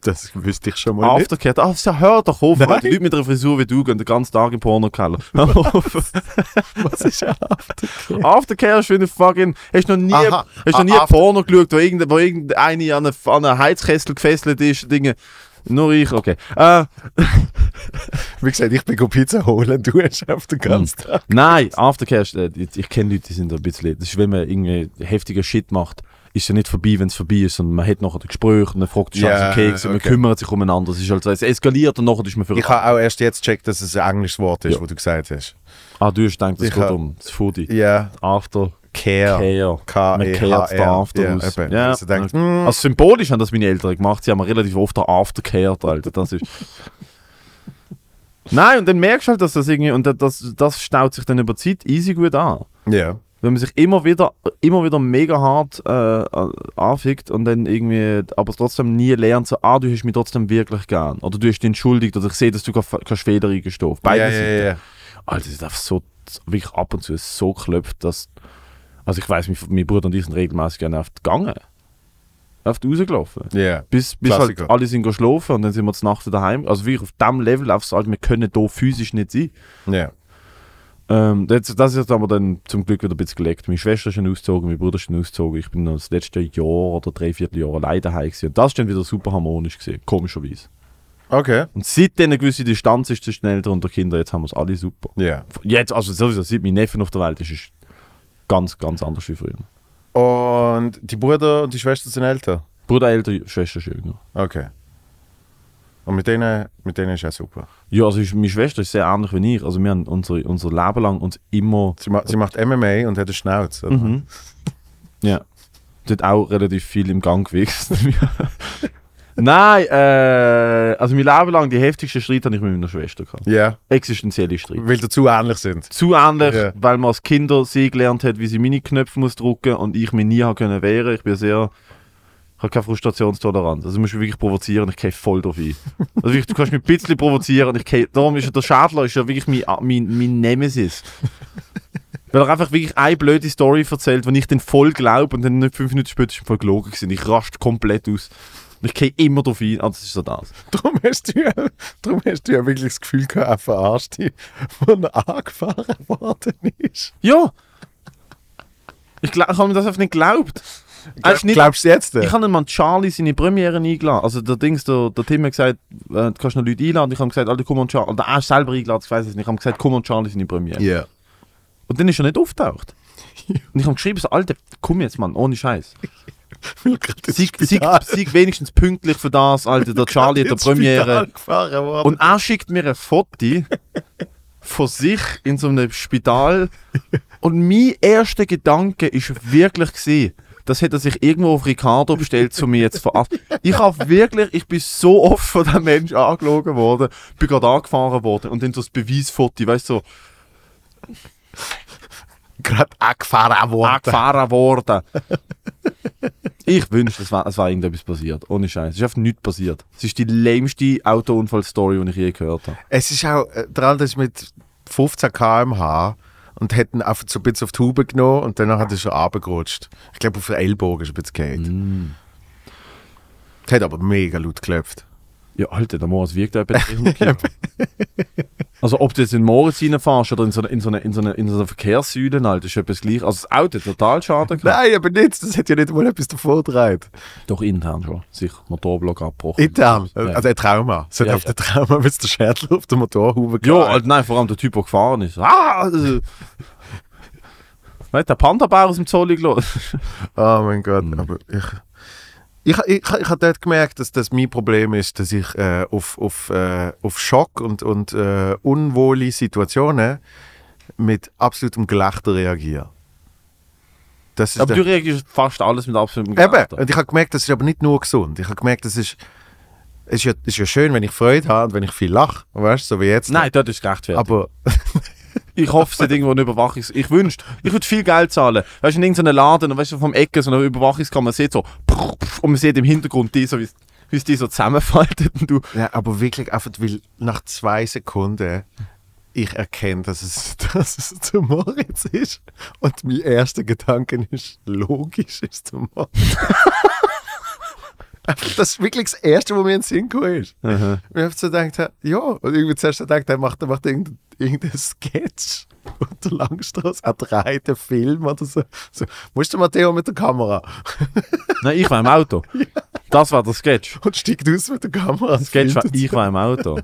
das wüsste ich schon mal nicht. Aftercare, ah, hör doch auf, Nein. die Leute mit einer Frisur wie du gehen den ganzen Tag im Pornokeller. Hör auf. Was ist ja Aftercare ist wie eine fucking. Hast du noch nie, Aha. hast noch Ah, nie After- Porno geschaut, wo, irgende, wo irgendeine an einen, an einen Heizkessel gefesselt ist? Dinge. Nur ich, okay. Äh, Wie gesagt, ich bin Pizza holen, du hast auf den ganzen Tag. nein, Aftercare, ist, äh, ich, ich kenne Leute, die sind ein bisschen. Das ist, wenn man irgendwie heftiger Shit macht, ist ja nicht vorbei, wenn es vorbei ist, sondern man hat nachher das Gespräch und man fragt, Ja, alles okay, gewesen, man okay. kümmert sich umeinander. Es ist halt so, es eskaliert und nachher ist man für. Ich habe auch erst jetzt gecheckt, dass es ein englisches Wort ist, Ja. wo du gesagt hast. ah, du hast gedacht, es Ich geht um das Foodie. Ja, After. Care. Care. K Man E kehrt H den R. After ja, aus. eben. Ja. Also denkt, mm, Also symbolisch haben das meine Eltern gemacht. Sie haben relativ oft den Aftercare, Alter. Das ist. Nein, und dann merkst du halt, dass das irgendwie. Und das, das staut sich dann über Zeit easy gut an. ja. Wenn man sich immer wieder, immer wieder mega hart äh, anfickt und dann irgendwie, aber trotzdem nie lernt, so, ah, du hast mich trotzdem wirklich gern. Oder du hast dich entschuldigt oder ich sehe, dass du keine eingestehen. auf Beide ja, Seiten. ja, ja. Alter, das ist einfach so, wirklich ab und zu so klopft, dass. Also ich weiß, mein, mein Bruder und ich sind regelmäßig gerne auf die gegangen. Auf die rausgelaufen. Ja. Bis, bis halt Klassiker. alle sind geschlafen und dann sind wir zur Nacht daheim. Also wirklich auf dem Level, auf so, halt, wir können hier physisch nicht sein. Ja. Ähm, das, das ist jetzt aber dann zum Glück wieder ein bisschen gelegt. Meine Schwester ist schon ausgezogen, mein Bruder ist schon ausgezogen. Ich bin noch das letzte Jahr oder dreiviertel Jahr alleine daheim gewesen. Und das ist dann wieder super harmonisch gesehen, komischerweise. Okay. Und seitdem eine gewisse Distanz ist zwischen den Eltern und den Kindern, jetzt haben wir es alle super. Ja. Jetzt, also sowieso, seit mein Neffe auf der Welt ist, ist ganz, ganz anders wie früher. Und die Bruder und die Schwester sind älter? Bruder, Eltern, Schwester ist jünger. Okay. Und mit denen, mit denen ist ja super. Ja, also ist, meine Schwester ist sehr ähnlich wie ich. Also wir haben unser, unser Leben lang uns immer... Sie, ma sie macht MMA und hat eine Schnauze. oder? Mhm. Ja. Die hat auch relativ viel im Gang gewesen. Nein, äh, also mein Leben lang die heftigsten Streit habe ich mit meiner Schwester gehabt. Ja, Existenzielle Streit. weil sie zu ähnlich sind. Zu ähnlich, Ja. weil man als Kinder sie gelernt hat, wie sie meine Knöpfe muss drücken und ich mich nie habe können wehren. Ich bin sehr, ich habe keine Frustrationstoleranz. Also du musst mich wirklich provozieren und ich gehe voll drauf ein. Also wirklich, du kannst mich ein bisschen provozieren und ich gehe, darum ist ja der Schädler ist ja wirklich mein, mein, mein Nemesis. Weil er einfach wirklich eine blöde Story erzählt, die ich dann voll glaube und dann nicht fünf Minuten später ist voll gelogen gewesen. Ich raste komplett aus. Und ich gehe immer drauf ein. Also das ist so das. Darum hast du ja, darum hast du ja wirklich das Gefühl gehabt, er verarscht dich, er angefahren worden ist. Ja! Ich, glaub, ich habe mir das einfach nicht geglaubt. Ist nicht- Glaubst du jetzt? Ich habe mal Charlie seine Premiere eingeladen. Also der Dings, der, der Tim hat gesagt, äh, du kannst noch Leute einladen. Ich habe gesagt, Alter, komm und Charlie. Oder er ist selber eingeladen, ich weiß es nicht. Ich habe gesagt, komm und Charlie seine Premiere. Ja. Und dann ist er nicht auftaucht. Und ich habe geschrieben, so, Alter, komm jetzt, Mann, ohne Scheiß. Sieg, sieg, Spital- sieg wenigstens pünktlich für das, Alter. Der Charlie hat der Premiere. gefahren. Und er schickt mir ein Foto von sich in so einem Spital. Und mein erster Gedanke ist wirklich gesehen, das hätte er sich irgendwo auf Ricardo bestellt, zu mir jetzt verarscht. Ich habe wirklich, ich bin so oft von diesem Mensch angelogen worden, bin gerade angefahren worden und dann so das Beweisfoto, weißt du, so, gerade angefahren worden. angefahren worden. Ich wünschte, es war, es war irgendetwas passiert. Ohne Scheiß. Es ist einfach nichts passiert. Es ist die lämste Autounfall-Story, die ich je gehört habe. Es ist auch, der andere ist mit 15 km/h und hat ihn einfach so ein bisschen auf die Haube genommen und danach hat er schon runtergerutscht. Ich glaube, auf den Ellbogen ist er ein bisschen gefallen. Mm. Hat aber mega laut geklopft. Ja, Alter, der Moritz ja etwa 300 Kilo. also ob du jetzt in Moritz reinfährst oder in so einer in so eine, in so eine, in so eine Verkehrssäule, Alter, ist etwas gleich. Also das Auto hat total Schaden gehabt. Nein, aber nicht. Das hat ja nicht mal etwas davor gedreht. Doch intern schon. Sicher, Motorblock abgebrochen. Intern. Ja. Also ein Trauma. Es hat Ja, auf ja. den Trauma, weil der Schädel auf der Motorhaube Ja. Alter, nein, vor allem der Typ, der gefahren ist. Ah! Also, weißt du, der Panda-Bär aus dem Zolli gelassen. Oh mein Gott, Mhm. aber ich. Ich, ich, ich habe dort gemerkt, dass das mein Problem ist, dass ich äh, auf, auf, äh, auf Schock und, und äh, unwohle Situationen mit absolutem Gelächter reagiere. Aber du reagierst fast alles mit absolutem Eben, Gelächter. und ich habe gemerkt, das ist aber nicht nur gesund. Ich habe gemerkt, das ist, es ist, ja, ist ja schön, wenn ich Freude habe und wenn ich viel lache, weißt du, so wie jetzt. Nein, dort ist es gerechtfertigt. aber Ich hoffe, es hat irgendwo eine Überwachungs... Ich wünschte, ich würde viel Geld zahlen. Weißt du, in irgendeinem Laden, weißt du, vom Ecke so eine Überwachungskamera, man sieht so... Und man sieht im Hintergrund die so, wie es die so zusammenfaltet und du... Ja, aber wirklich einfach, weil nach zwei Sekunden ich erkenne, dass es, dass es der Moritz ist. Und mein erster Gedanke ist, logisch ist der Moritz. Das ist wirklich das Erste, was mir in den Sinn gekommen ist. Aha. Ich habe so gedacht, ja, und irgendwie zuerst gedacht, er macht, er macht irgendeinen irgendein Sketch unter Langstrasse, er dreht einen Film oder so. so. Musst du Matteo mit der Kamera Nein, ich war im Auto. Das war der Sketch. und steigt aus mit der Kamera. Der Sketch war, ich war im Auto.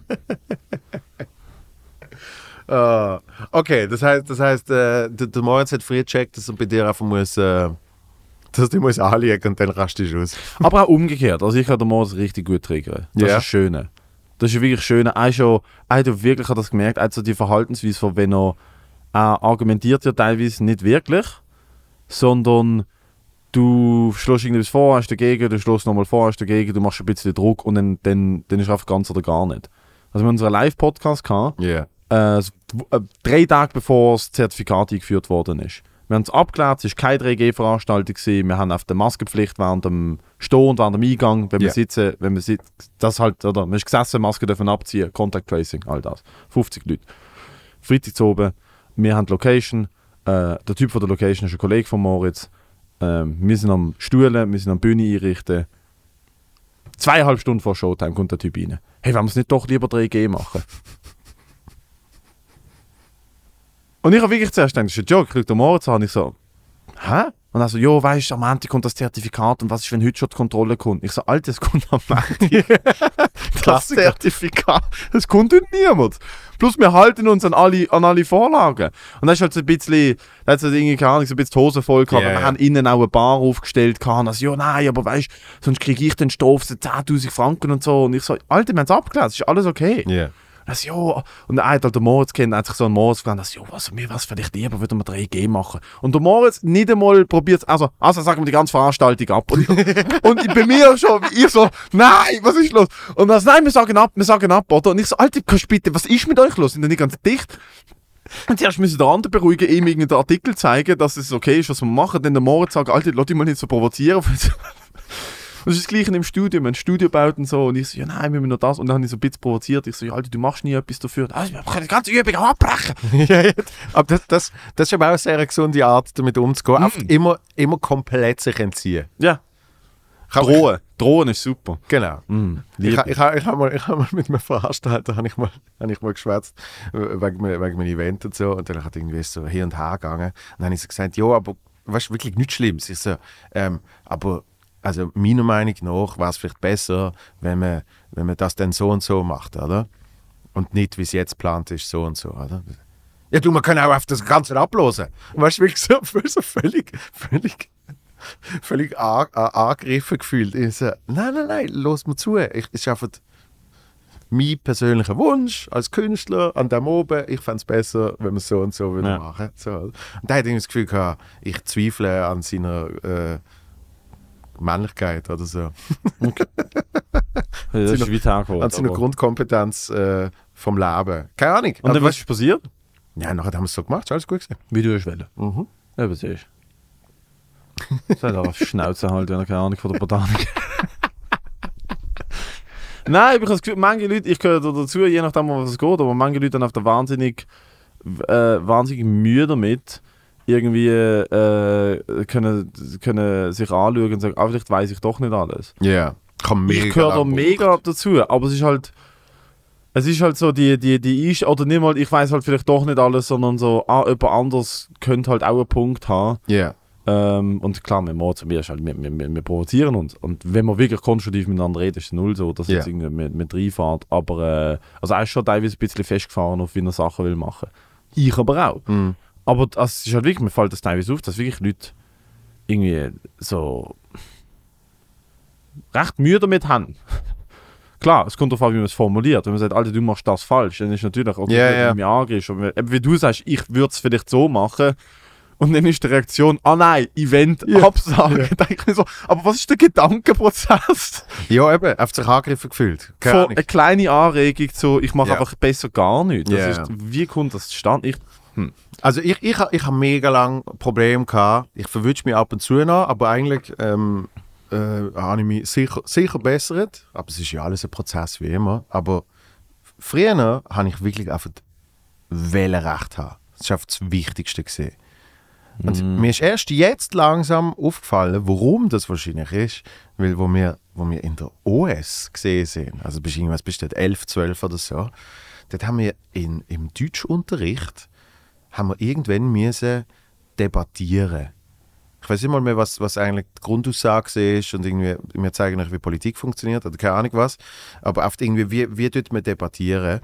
Ah, okay, das heißt, das heißt äh, der, der Moritz hat früh gecheckt, dass er bei dir einfach muss, äh, dass du muss anlegen und dann rastest du aus. Aber auch umgekehrt. Also ich kann den Moritz richtig gut triggern. Das Ja. ist das Schöne. Das ist wirklich schön. Ist schon, ja wirklich hat das gemerkt, also die Verhaltensweise von wenn er, er argumentiert ja teilweise nicht wirklich, sondern du schlägst irgendwas vor, hast dagegen, du schlägst nochmal vor, hast dagegen, du machst ein bisschen Druck und dann, dann, dann ist einfach ganz oder gar nicht. Also wir haben unseren Live-Podcast gehabt, Ja. äh, äh, drei Tage bevor das Zertifikat eingeführt worden ist. Wir haben es abgeklärt, es war keine 3G-Veranstaltung, gewesen. wir haben auf der Maskenpflicht während dem Stehen und während dem Eingang, wenn wir Ja. sitzen, wenn wir sitzen, das halt, oder, man ist gesessen, Maske dürfen abziehen, Contact Tracing, all das. 50 Leute. Freitag zu oben, wir haben die Location, äh, der Typ von der Location ist ein Kollege von Moritz, ähm, wir sind am Stuhlen, wir sind am Bühne einrichten. Zweieinhalb Stunden vor Showtime kommt der Typ rein. Hey, wollen wir es nicht doch lieber 3G machen? Und ich habe wirklich zuerst gedacht, das ist ein Joke. Ich schaue den Moritz an und ich so, hä? Und dann so, jo, weißt du, am Montag kommt das Zertifikat und was ist, wenn heute schon die Kontrolle kommt? Ich so, Alter, es kommt am Montag. das. Zertifikat, es kommt heute niemand. Plus wir halten uns an alle, an alle Vorlagen. Und das ist halt so ein bisschen, da hat es halt irgendwie, keine Ahnung, so ein bisschen die Hose voll gehabt. Ja, wir haben innen auch eine Bar aufgestellt gehabt. Also, ja, nein, aber weißt du, sonst kriege ich den Stoff, so 10'000 Franken und so. Und ich so, Alter, wir haben es abgelesen, ist alles okay. Ja. Also, ja, und er hat halt den Moritz kennt, hat sich so einen Moritz gefragt, also, ja, was, mir was vielleicht lieber, würde man 3G machen. Und der Moritz nicht einmal probiert also, also sagen wir die ganze Veranstaltung ab. Und, und bei mir schon, ich so, nein, was ist los? Und so, nein, wir sagen ab, wir sagen ab, oder? Und ich so, Alter, kannst bitte, was ist mit euch los? Sind die nicht ganz dicht? Und zuerst müssen der andere beruhigen, ihm irgendeinen Artikel zeigen, dass es okay ist, was wir machen. Dann der Moritz sagt, Alter, lass dich mal nicht so provozieren. Und es ist das Gleiche im Studio, wir haben ein Studio gebaut und so. Und ich so, ja nein, wir müssen noch das. Und dann habe ich so ein bisschen provoziert. Ich so, ja, Alter, du machst nie etwas dafür. Also, wir können die ganze Übung auch abbrechen. ja, ja. Aber das, das, das ist aber auch eine sehr gesunde Art, damit umzugehen. Einfach immer, immer komplett sich entziehen. Ja, drohen. Drohen ist super. Genau. Mm, Ich, ich, ich habe mal, ich hab mal mit einem Veranstalter ich mal, hab ich mal geschwätzt wegen, wegen meinem Event und so und dann hat irgendwie so hin und her gegangen und dann habe ich so gesagt, ja, aber weißt du, wirklich nichts Schlimmes. Ich so, ähm, aber also meiner Meinung nach wäre es vielleicht besser, wenn man, wenn man das dann so und so macht, oder? Und nicht, wie es jetzt geplant ist, so und so, oder? Ja, du, man kann auch auf das Ganze ablosen. Weißt du, wirklich so, so völlig, völlig, völlig an, an, angegriffen gefühlt. Ich so, nein, nein, nein, los mir zu. Ich, ich schaffe mein persönlicher Wunsch als Künstler an dem oben. Ich fände es besser, wenn wir es so und so würden Ja. machen. So. Und da hatte ich das Gefühl gehabt, ich zweifle an seiner äh, Männlichkeit oder so. Das ist weit hergeholt. an seiner Grundkompetenz äh, vom Leben. Keine Ahnung. Und dann, was ist passiert? ja, nachher haben wir es so gemacht. Ist alles gut gewesen. Wie du es wollen. Mhm. Ja, was ist? Soll auf Schnauze halten, wenn er keine Ahnung von der Botanik Nein, ich habe das Gefühl, manche Leute, ich gehöre da dazu, je nachdem, was es geht, aber manche Leute haben auf der wahnsinnig, äh, wahnsinnig Mühe damit, irgendwie äh, können, können sich anschauen und sagen, ah, vielleicht weiß ich doch nicht alles. Ja. Kann ich gehöre da mega dazu, aber es ist halt, es ist halt so die, die, die ich, oder nicht mal, ich weiß halt vielleicht doch nicht alles, sondern so, ah, jemand anders könnte halt auch einen Punkt haben. Ja. Ähm, und klar, wir, machen- wir, ist halt, wir, wir, wir provozieren uns. Und wenn wir wirklich konstruktiv miteinander reden, ist es null so, dass Ja. jetzt irgendwie mit, mit reinfährt. Aber äh, also er ist schon teilweise ein bisschen festgefahren, auf wie er Sachen will machen. Ich aber auch. Mhm. Aber das ist halt wirklich, mir fällt das teilweise auf, dass wirklich Leute irgendwie so recht Mühe damit haben. Klar, es kommt darauf an, wie man es formuliert. Wenn man sagt, Alter, du machst das falsch, dann ist natürlich, wenn ja. du mich angehst. Und wie du sagst, ich würde es vielleicht so machen. Und dann ist die Reaktion, ah nein, Event, Ja. Absage. Dann denke ich mir so, aber was ist der Gedankenprozess? Ja, eben, auf sich angegriffen gefühlt. Keine eine kleine Anregung zu, ich mache Ja. einfach besser gar nichts. Das ist. Wie kommt das zustande? Ich, Also ich, ich, ich habe mega lang Probleme gehabt. Ich verwünsche mich ab und zu noch, aber eigentlich ähm, äh, habe ich mich sicher, sicher bessert. Aber es ist ja alles ein Prozess wie immer. Aber früher habe ich wirklich einfach Welle recht haben. Das ist einfach das Wichtigste gesehen. Und mir ist erst jetzt langsam aufgefallen, warum das wahrscheinlich ist, weil wo wir, wo wir in der OS gesehen sind, also bist irgendwas bist du dort 11, 12 oder so, dort haben wir in, im Deutschunterricht haben wir irgendwann müssen debattieren. Ich weiß nicht mal mehr, was, was eigentlich die Grundaussage ist und irgendwie, wir zeigen euch, wie Politik funktioniert oder keine Ahnung was, aber oft irgendwie, wie, wie tut man debattieren?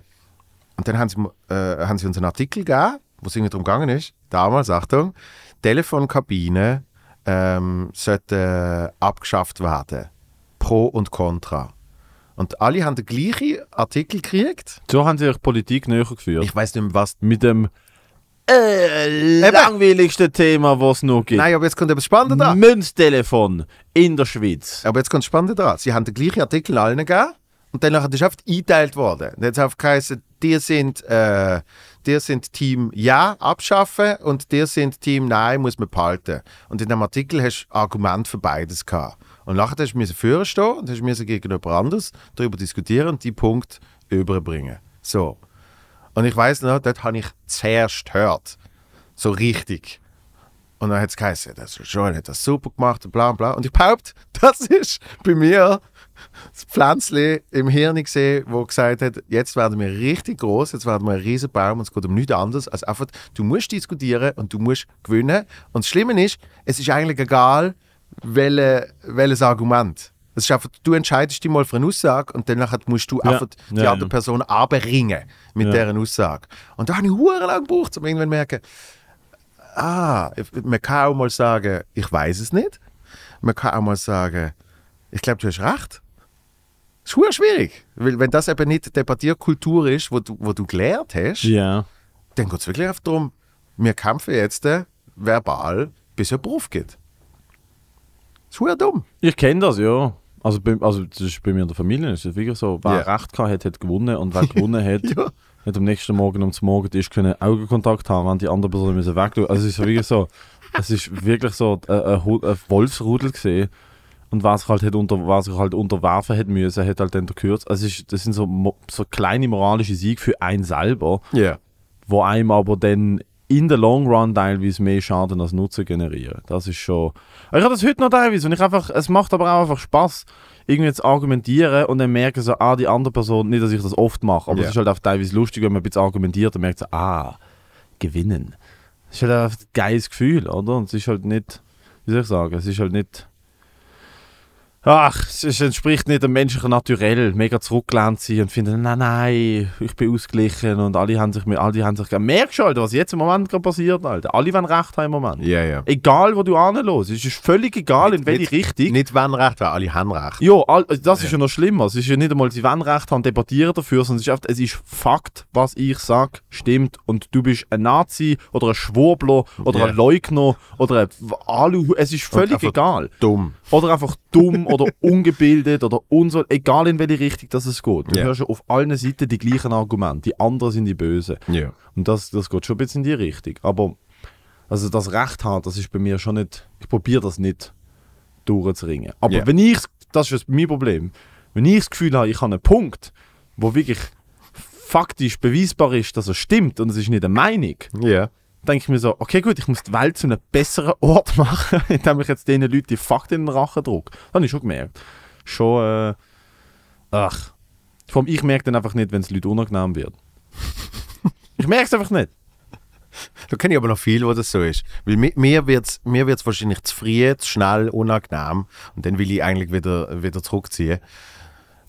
Und dann haben sie, äh, haben sie uns einen Artikel gegeben, wo es irgendwie darum gegangen ist, damals, Achtung, Telefonkabine ähm, sollte abgeschafft werden. Pro und Contra. Und alle haben den gleichen Artikel gekriegt. so haben sie euch Politik näher geführt. Ich weiß nicht mehr, was. mit dem äh, langweiligsten Thema, was es noch gibt. Nein, aber jetzt kommt etwas Spannendes dran. Münztelefon in der Schweiz. Aber jetzt kommt das Spannende dran. Sie haben den gleichen Artikel allen gegeben und dann ist einfach eingeteilt worden. Und jetzt hat es geheißen, die sind, äh, die sind Team Ja abschaffen und die sind Team Nein muss man behalten. Und in dem Artikel hast du Argument für beides gehabt. Und nachher hast du führen stehen und hast müssen gegenüber anders darüber diskutieren und die Punkt überbringen. So. Und ich weiß noch, dort habe ich zuerst gehört. So richtig. Und dann hat es geheißen, das Joel hat das super gemacht und bla bla. Und ich behaupte, das ist bei mir das Pflänzchen im Hirn gesehen, wo gesagt hat, jetzt werden wir richtig groß, jetzt werden wir ein riesen Baum und es geht um nichts anderes als einfach, du musst diskutieren und du musst gewinnen. Und das Schlimme ist, es ist eigentlich egal, welche, welches Argument. Es ist einfach, du entscheidest dich mal für eine Aussage und dann musst du Ja. einfach die Ja, andere ja. Person anbringen mit Ja. deren Aussage. Und da habe ich hure lang gebraucht, um irgendwann zu merken, ah, man kann auch mal sagen, ich weiß es nicht. Man kann auch mal sagen, ich glaube, du hast recht. Das ist schwierig. Weil wenn das eben nicht Debattierkultur ist, wo du, wo du gelernt hast, Ja. dann geht es wirklich einfach darum, wir kämpfen jetzt äh, verbal, bis ein Beruf geht. Das ist dumm. Ich kenne das, ja. Also, bei, also das ist bei mir in der Familie ist es wirklich so, wer Ja. recht gehabt hat, hat gewonnen und wer gewonnen hat, Ja. hat am nächsten Morgen um zum Morgentisch können Augenkontakt haben, wenn die andere Person müssen wegschauen. Also es ist wirklich so, es ist wirklich so ein, ein, Hu- ein Wolfsrudel gesehen und sich halt, hat unter, sich halt unterwerfen hat müssen, hat halt dann gekürzt. Also ist, das sind so, so kleine moralische Siege für einen selber, Ja. wo einem aber dann in der Long Run teilweise mehr Schaden als Nutzen generieren. Das ist schon. Ich habe das heute noch teilweise und ich einfach, es macht aber auch einfach Spaß, irgendwie zu argumentieren und dann merken so, ah, die andere Person, nicht, dass ich das oft mache, aber Ja. es ist halt auch teilweise lustig, wenn man ein bisschen argumentiert und merkt so, ah, gewinnen. Das ist halt ein geiles Gefühl, oder? Und es ist halt nicht, wie soll ich sagen, es ist halt nicht. Ach, es entspricht nicht dem menschlichen Naturell, mega zurückgelehnt sein und finden, nein, nein, ich bin ausgeglichen und alle haben sich, alle haben sich, merkst du, Alter, was jetzt im Moment gerade passiert, Alter, alle wollen Recht haben im Moment. Ja, ja. Egal, wo du anlässt, es ist völlig egal, in welche Richtung. Nicht wenn Recht, weil alle haben Recht. Ja, all, das ist ja noch schlimmer. Es ist ja nicht einmal, sie wollen Recht haben, debattieren dafür, sondern es ist, einfach, es ist Fakt, was ich sage, stimmt. Und du bist ein Nazi oder ein Schwurbler oder Ja. ein Leugner oder ein Alu. Es ist völlig egal. Dumm. Oder einfach dumm oder ungebildet oder unso, egal in welche Richtung das es geht. Du Ja. hörst ja auf allen Seiten die gleichen Argumente. Die anderen sind die Bösen. Ja. Und das, das geht schon ein bisschen in die Richtung. Aber also das Recht haben, das ist bei mir schon nicht. Ich probiere das nicht durchzuringen. Aber Ja. wenn ich, das ist mein Problem, wenn ich das Gefühl habe, ich habe einen Punkt, wo wirklich faktisch beweisbar ist, dass er stimmt und es ist nicht eine Meinung, Ja. Denke ich mir so, okay gut, ich muss die Welt zu einem besseren Ort machen, indem ich jetzt diesen Leuten die Fakten in den Rachen drücke. Das habe ich schon gemerkt. Schon, äh, ach. Vor allem ich merke dann einfach nicht, wenn es Leuten unangenehm wird. ich merke es einfach nicht. Da kenne ich aber noch viel, wo das so ist. Weil mi- mir wird es mir wird's wahrscheinlich zu früh, zu schnell, unangenehm. Und dann will ich eigentlich wieder, wieder zurückziehen.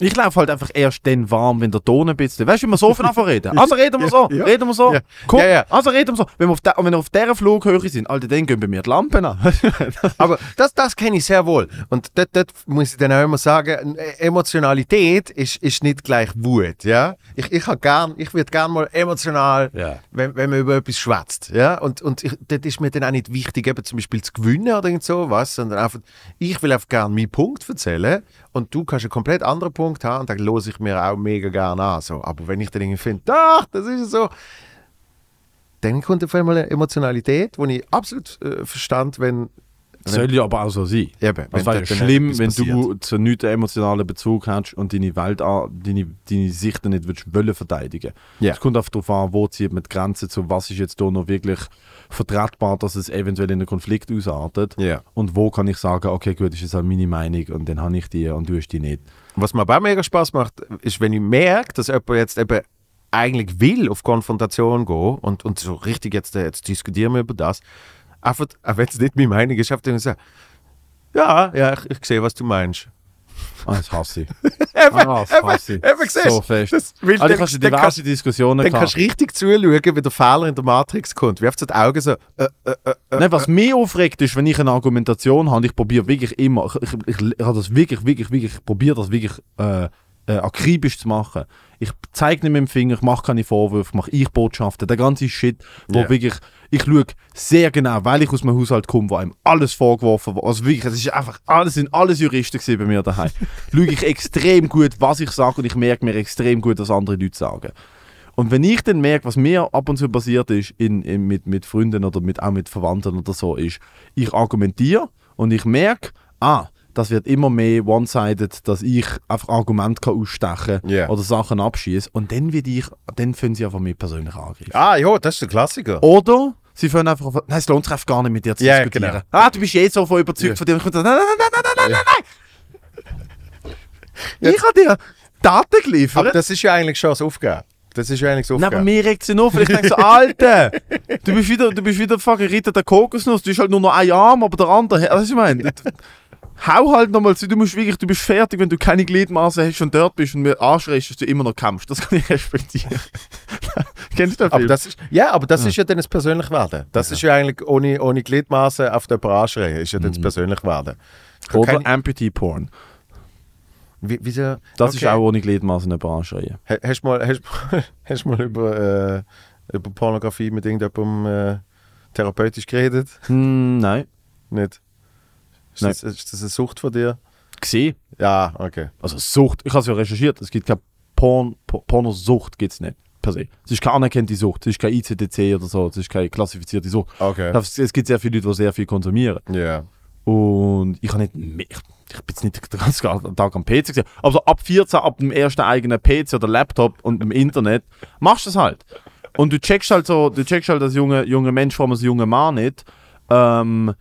Ich laufe halt einfach erst dann warm, wenn der Ton ein bisschen. Weißt du, wie wir so von Anfang reden? Also reden wir so, Ja, reden wir so. Ja. Komm, Ja, ja. also reden wir so. Wenn wir auf, der, wenn wir auf dieser Flughöhe sind, Alter, dann gehen bei mir die Lampen an. Aber das, das kenne ich sehr wohl. Und dort, dort muss ich dann auch immer sagen, äh, Emotionalität ist, ist nicht gleich Wut. Ja? Ich, ich, gern, ich würde gerne mal emotional, wenn, wenn man über etwas schwätzt. Ja? Und, und ich, das ist mir dann auch nicht wichtig, eben zum Beispiel zu gewinnen oder irgend so was, sondern einfach, ich will einfach gerne meinen Punkt erzählen und du kannst einen komplett anderen Punkt haben und dann höre ich mir auch mega gerne an. So. Aber wenn ich dann irgendwie finde, ach, das ist so, dann kommt auf einmal eine Emotionalität, die ich absolut äh, verstand, wenn Soll ja aber auch so sein. Eben, Es wäre ja schlimm, wenn du zu nichts emotionalen Bezug hast und deine Welt, deine, deine Sicht nicht willst, wollen verteidigen. Es kommt einfach darauf an, wo zieht man die Grenze zu, was ist jetzt da noch wirklich vertretbar, dass es eventuell in einen Konflikt ausartet. Ja. Und wo kann ich sagen, okay, gut, das ist halt meine Meinung und dann habe ich die und du hast die nicht. Was mir aber auch mega Spaß macht, ist, wenn ich merke, dass jemand jetzt eben eigentlich will auf Konfrontation gehen und, und so richtig jetzt, äh, jetzt diskutieren wir über das, einfach, auch wenn es nicht meine Meinung ist, einfach sagen, ja, ja, ich, ich sehe, was du meinst. Ah, das hasse ich. Eben, Ah, das eben, hasse ich. eben, siehst du? So fest. Das, weil Also, dann- kannst du diverse kannst- Diskussionen Dann kannst du richtig zuschauen, wie der Fehler in der Matrix kommt. Wirft so die Augen so, äh, äh, äh, äh, Nein, was mich aufregt, ist, wenn ich eine Argumentation habe, ich probiere wirklich immer, ich, ich, ich, ich habe das wirklich, wirklich, wirklich, ich probiere das wirklich äh, äh, akribisch zu machen. Ich zeige nicht mit dem Finger, ich mache keine Vorwürfe, mache ich Botschaften, der ganze Shit, wo Ja. wirklich, ich schaue sehr genau, weil ich aus einem Haushalt komme, wo einem alles vorgeworfen wird, also wirklich, es ist einfach, alles sind alles Juristen bei mir daheim. schaue ich extrem gut, was ich sage und ich merke mir extrem gut, was andere Leute sagen. Und wenn ich dann merke, was mir ab und zu passiert ist in, in, mit, mit Freunden oder mit, auch mit Verwandten oder so, ist, ich argumentiere und ich merke, ah, das wird immer mehr one-sided, dass ich einfach Argumente kann ausstechen Ja. oder Sachen abschieße und dann wird ich, dann finden sie einfach mich persönlich angreifen. Ah, ja, das ist der Klassiker. Oder Sie fangen einfach auf, nein, es lohnt sich gar nicht mit dir zu yeah, diskutieren. Genau. Ah, du bist jetzt so voll überzeugt yeah. von dem. Ich komme nein, nein, nein, nein, nein, nein, nein. nein! Ich habe dir Daten geliefert. Aber das ist ja eigentlich schon das Aufgeben. Das ist ja eigentlich so. Nein, aber mir regt sie nur. Vielleicht denkst so, Alter, du bist wieder, du bist wieder fucking Ritter der Kokosnuss. Du bist halt nur noch ein Arm, aber der andere. Was ich meine? hau halt nochmal zu, du musst wirklich, du bist fertig, wenn du keine Gliedmaße hast und dort bist und mir anschreist, dass du immer noch kämpfst, das kann ich respektieren. Kennst du den Aber Film? das ist, ja, aber das ist ja dann das Persönlichwerden. Das ist ja eigentlich ohne, ohne Gliedmaße auf der anschreien, ist ja dann das Persönlichwerden. Oder Keine- Amputee-Porn. Wie, wieso? Das ist Okay. auch ohne Gliedmaße nicht anschreien. Ha- Hast du mal, hast, hast mal über, äh, über Pornografie mit irgendjemandem äh, therapeutisch geredet? Hm, nein. Nicht? Ist. Das, ist das eine Sucht von dir? Gesehen. Ja, okay. Also Sucht, ich habe es ja recherchiert, es gibt keine Porn, Po- Pornosucht, gibt es nicht, per se. Es ist keine anerkannte Sucht, es ist kein ICDC oder so, es ist keine klassifizierte Sucht. Okay. Es gibt sehr viele Leute, die sehr viel konsumieren. Ja. Und ich habe nicht, mehr- ich, ich bin jetzt nicht den ganzen Tag am PC gesehen, aber so ab 14, ab dem ersten eigenen PC oder Laptop und im Internet, machst du es halt. Und du checkst halt so, du checkst halt als junge, junge Mensch, vor allem als junger Mann nicht, ähm,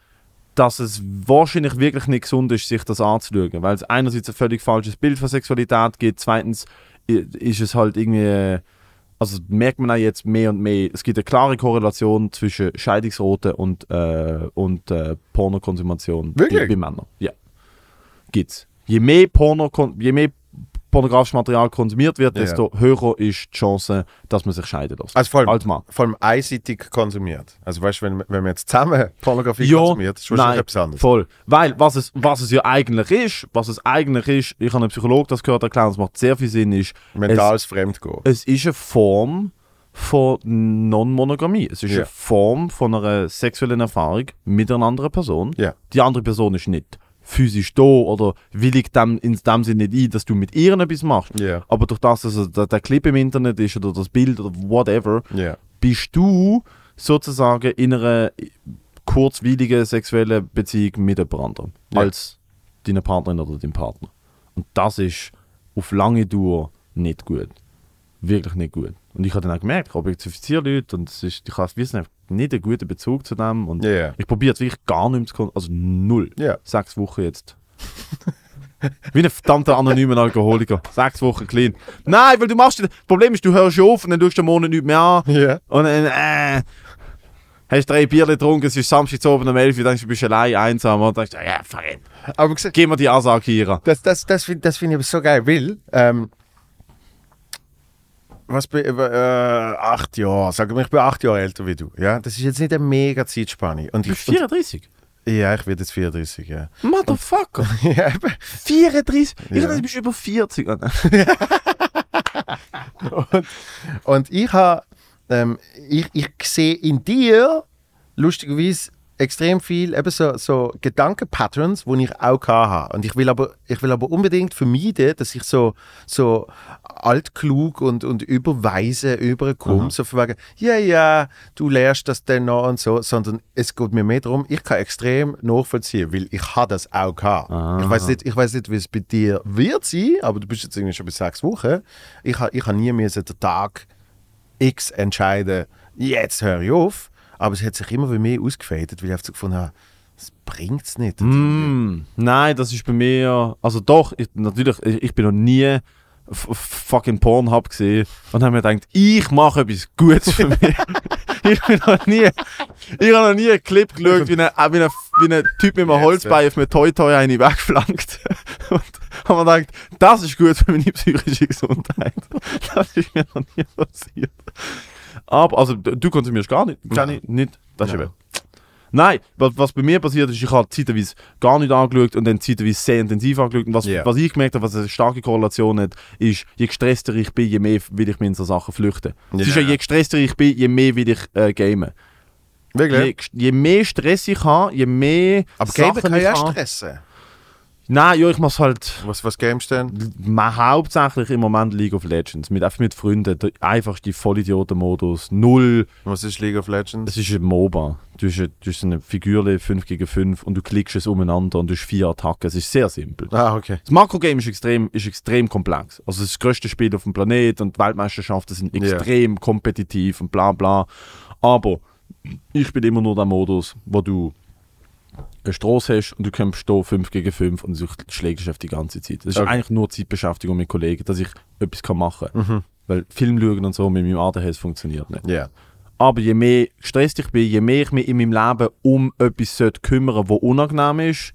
dass es wahrscheinlich wirklich nicht gesund ist, sich das anzuschauen. Weil es einerseits ein völlig falsches Bild von Sexualität gibt, zweitens ist es halt irgendwie, also merkt man auch jetzt mehr und mehr, es gibt eine klare Korrelation zwischen Scheidungsrate und, äh, und äh, Pornokonsumation Wirklich? bei, bei Männern. Ja. Gibt's. Je mehr, Porno, je mehr pornografisches Material konsumiert wird, Ja. desto höher ist die Chance, dass man sich scheiden lässt. Also vor allem, Als Mann. vor allem einseitig konsumiert. Also weißt du, wenn, wenn man jetzt zusammen Pornografie Ja, konsumiert, ist wahrscheinlich nein, etwas anderes. Voll. Weil, was es, was es ja eigentlich ist, was es eigentlich ist, ich habe einen Psychologen das gehört erklären, das macht sehr viel Sinn, ist, Mentales Fremdgehen. es ist eine Form von Non-Monogamie. Es ist Ja. eine Form von einer sexuellen Erfahrung mit einer anderen Person. Ja. Die andere Person ist nicht physisch da oder willigt dem in dem Sinne nicht ein, dass du mit ihr etwas machst. Ja. Aber durch das, dass es der, der Clip im Internet ist oder das Bild oder whatever, Ja. bist du sozusagen in einer kurzweiligen sexuellen Beziehung mit jemand anderem Ja. als deine Partnerin oder dein Partner. Und das ist auf lange Dauer nicht gut. Wirklich nicht gut. Und ich habe dann auch gemerkt, ich objektifiziere Leute und es ist, ich habe wissen, einfach nicht einen guten Bezug zu dem. Und ja. ich probiere es wirklich gar nicht mehr zu kon- also null. Ja. Sechs Wochen jetzt. Wie ein verdammter anonymer Alkoholiker. Sechs Wochen clean. Nein, weil du machst, das Problem ist, du hörst auf und dann tust du einen Monat nicht mehr an. Ja. Und dann, äh, hast drei Bier getrunken, es ist Samstag oben um 11 Uhr, denkst du, du bist allein, einsam und denkst, ja, fuck it. Aber Gib mir die Ansage hier. das, das, das finde das find ich aber so geil, weil ähm, was bei äh, acht Jahren, sagen wir, ich bin acht Jahre älter wie du. Ja, das ist jetzt nicht eine mega Zeitspanne. Und Du ich, bist 34. und, ja, ich werde jetzt 34, ja. Motherfucker. ja, eben. 34? Ich Ja. dachte, du bist über 40. Und ich habe, ähm, ich, ich sehe in dir lustigerweise extrem viel eben so, so Gedankenpatterns, die ich auch habe. Und ich will aber, ich will aber unbedingt vermeiden, dass ich so, so altklug und, und überweise überkomme, so von wegen, ja, ja, du lernst das dann noch und so, sondern es geht mir mehr darum, ich kann extrem nachvollziehen, weil ich habe das auch gehabt. Aha. Ich weiß nicht, ich weiß nicht, wie es bei dir wird sein, aber du bist jetzt irgendwie schon bei sechs Wochen. Ich habe ich ha nie mehr den Tag X entscheiden, jetzt höre ich auf. Aber es hat sich immer mehr ausgefädelt, weil ich einfach gefunden habe, das bringt es nicht. Mm, nein, das ist bei mir. Also doch, ich, natürlich, ich, ich bin noch nie fucking Pornhub gesehen und habe mir gedacht, ich mache etwas Gutes für mich. ich bin noch nie, ich habe noch nie einen Clip geschaut, wie ein, äh, wie ein, wie ein Typ mit einem Holzbein auf einem Toy Toy eine wegflankt. und habe mir gedacht, das ist gut für meine psychische Gesundheit. das ist mir noch nie passiert. Aber, also du konsumierst gar nicht, Jenny, nicht, das ist Nein. eben. Nein, was, was bei mir passiert ist, ich habe zeitweise gar nicht angeschaut und dann zeitweise sehr intensiv angeschaut. Und was, Ja. was ich gemerkt habe, was eine starke Korrelation hat, ist, je gestresster ich bin, je mehr will ich mich in so Sachen flüchten. Es ist ja, Ja. je gestresster ich bin, je mehr will ich äh, gamen. Je, Wirklich? je mehr Stress ich habe, je mehr Aber Sachen kann ich ja stressen. Nein, ja, ich mache halt Was, was gamest du denn? ma- hauptsächlich im Moment League of Legends. Mit, einfach mit Freunden. Der einfachste Vollidioten-Modus. Null. Was ist League of Legends? Es ist ein MOBA. Du hast, eine- du hast eine Figur 5 gegen 5 und du klickst es umeinander und du hast vier Attacken. Es ist sehr simpel. Ah, okay. Das Makrogame ist extrem, ist extrem komplex. Also das größte Spiel auf dem Planet und die Weltmeisterschaften sind extrem kompetitiv und bla bla. Aber ich bin immer nur der Modus, wo du eine Straße hast und du kämpfst hier 5 gegen 5 und du schlägst auf die ganze Zeit. Das ist Okay. eigentlich nur Zeitbeschäftigung mit Kollegen, dass ich etwas kann machen kann. Mhm. Weil Film schauen und so mit meinem ADHS funktioniert nicht. Ja. Aber je mehr gestresst ich bin, je mehr ich mich in meinem Leben um etwas kümmern wo unangenehm ist,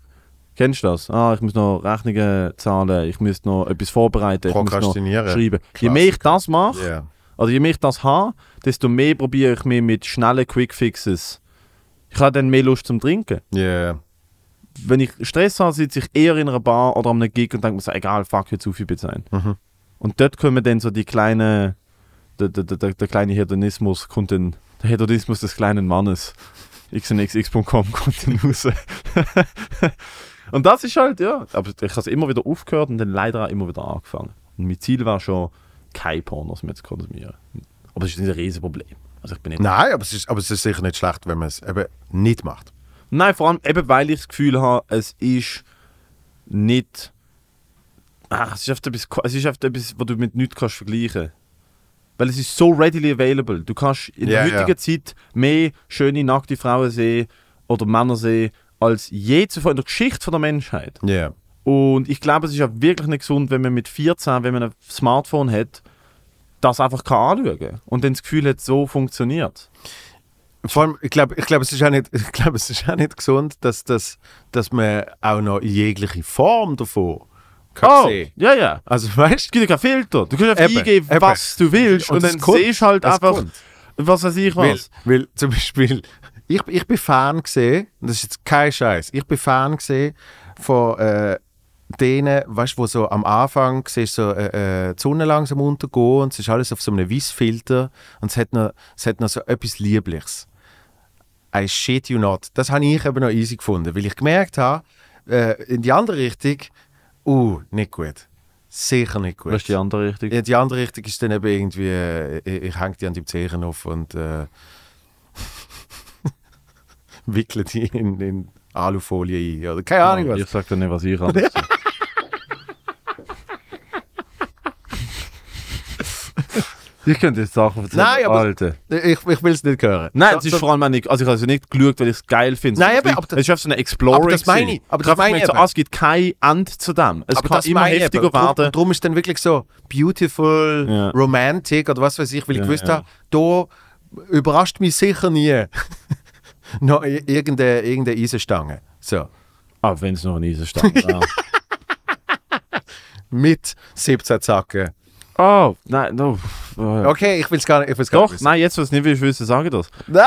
kennst du das? Ah, ich muss noch Rechnungen zahlen, ich muss noch etwas vorbereiten, ich muss noch schreiben. Je mehr ich das mache, Ja. also je mehr ich das habe, desto mehr probiere ich mich mit schnellen Quick-Fixes. Ich habe dann mehr Lust zum Trinken. Ja. Wenn ich Stress habe, sitze ich eher in einer Bar oder an einem Gig und denke mir so, egal, fuck, jetzt zu viel sein. Mhm. Und dort kommen dann so die kleinen, der, der, der, der kleine Hedonismus, kommt dann, der Hedonismus des kleinen Mannes. xnxx.com kommt dann raus. und das ist halt, ja, aber ich habe es immer wieder aufgehört und dann leider auch immer wieder angefangen. Und mein Ziel war schon, keine Pornos mehr zu konsumieren. Aber das ist nicht ein Riesenproblem. Also ich bin nicht Nein, aber es, ist, aber es ist sicher nicht schlecht, wenn man es eben nicht macht. Nein, vor allem eben, weil ich das Gefühl habe, es ist nicht. Ah, es ist oft etwas, es ist etwas, was du mit nichts kannst vergleichen Weil es ist so readily available. Du kannst in Ja, der heutigen ja. Zeit mehr schöne nackte Frauen sehen oder Männer sehen, als je zuvor in der Geschichte von der Menschheit. Ja. Und ich glaube, es ist auch wirklich nicht gesund, wenn man mit 14, wenn man ein Smartphone hat, das einfach kann anschauen kann. Und dann das Gefühl hat, so funktioniert. Vor allem, ich glaube, ich glaub, es, ist auch nicht- ich glaub, es ist auch nicht gesund, dass, dass, dass man auch noch jegliche Form davon kann Oh, sehen. ja, ja. Also weißt Es gibt ja keinen Filter. Du kannst einfach Eben, eingeben, eben. was du willst und, Und dann kommt, siehst du halt einfach, kommt. was weiß ich Weil, was. weil zum Beispiel, ich, ich bin Fan gesehen, das ist jetzt kein Scheiß, ich bin Fan gesehen von äh, denen, weißt du, wo so am Anfang siehst, so äh, äh, die Sonne langsam untergehen und es ist alles auf so einem Weissfilter und es hat noch, es hat noch so etwas Liebliches. I shit you not. Das habe ich eben noch easy gefunden, weil ich gemerkt habe, äh, in die andere Richtung, uh, nicht gut. Sicher nicht gut. Das ist die andere Richtung. Ja, die andere Richtung ist dann eben irgendwie, äh, ich, ich hänge die an die Zehen auf und äh, wickle die in, in Alufolie ein. Oder keine Ahnung was. Ich sag dir nicht, was ich habe. ich könnte jetzt Sachen erzählen. Nein, aber- Alter. Ich, ich will es nicht hören. Nein, So- es ist so- vor allem auch nicht, also ich habe es nicht geschaut, weil ich es geil finde. Nein, Es ist- aber das- es ist so eine Exploring. aber das meine ich, aber das meine ich so, ah, es gibt kein End zu dem. Es aber kann das immer heftiger werden. Darum ist dann wirklich so beautiful, Ja. romantic oder was weiß ich, weil ich Ja, gewusst ja. habe, da überrascht mich sicher nie noch irgendeine, irgendeine Eisenstange. So. Ah, wenn es noch ein Eisenstand wäre. Mit 17 Zacken. Oh, nein, no. Oh, Okay, ich will es gar nicht. Ich will's gar Doch, nicht wissen. nein, jetzt, was nicht willst wissen, sage das. Nein!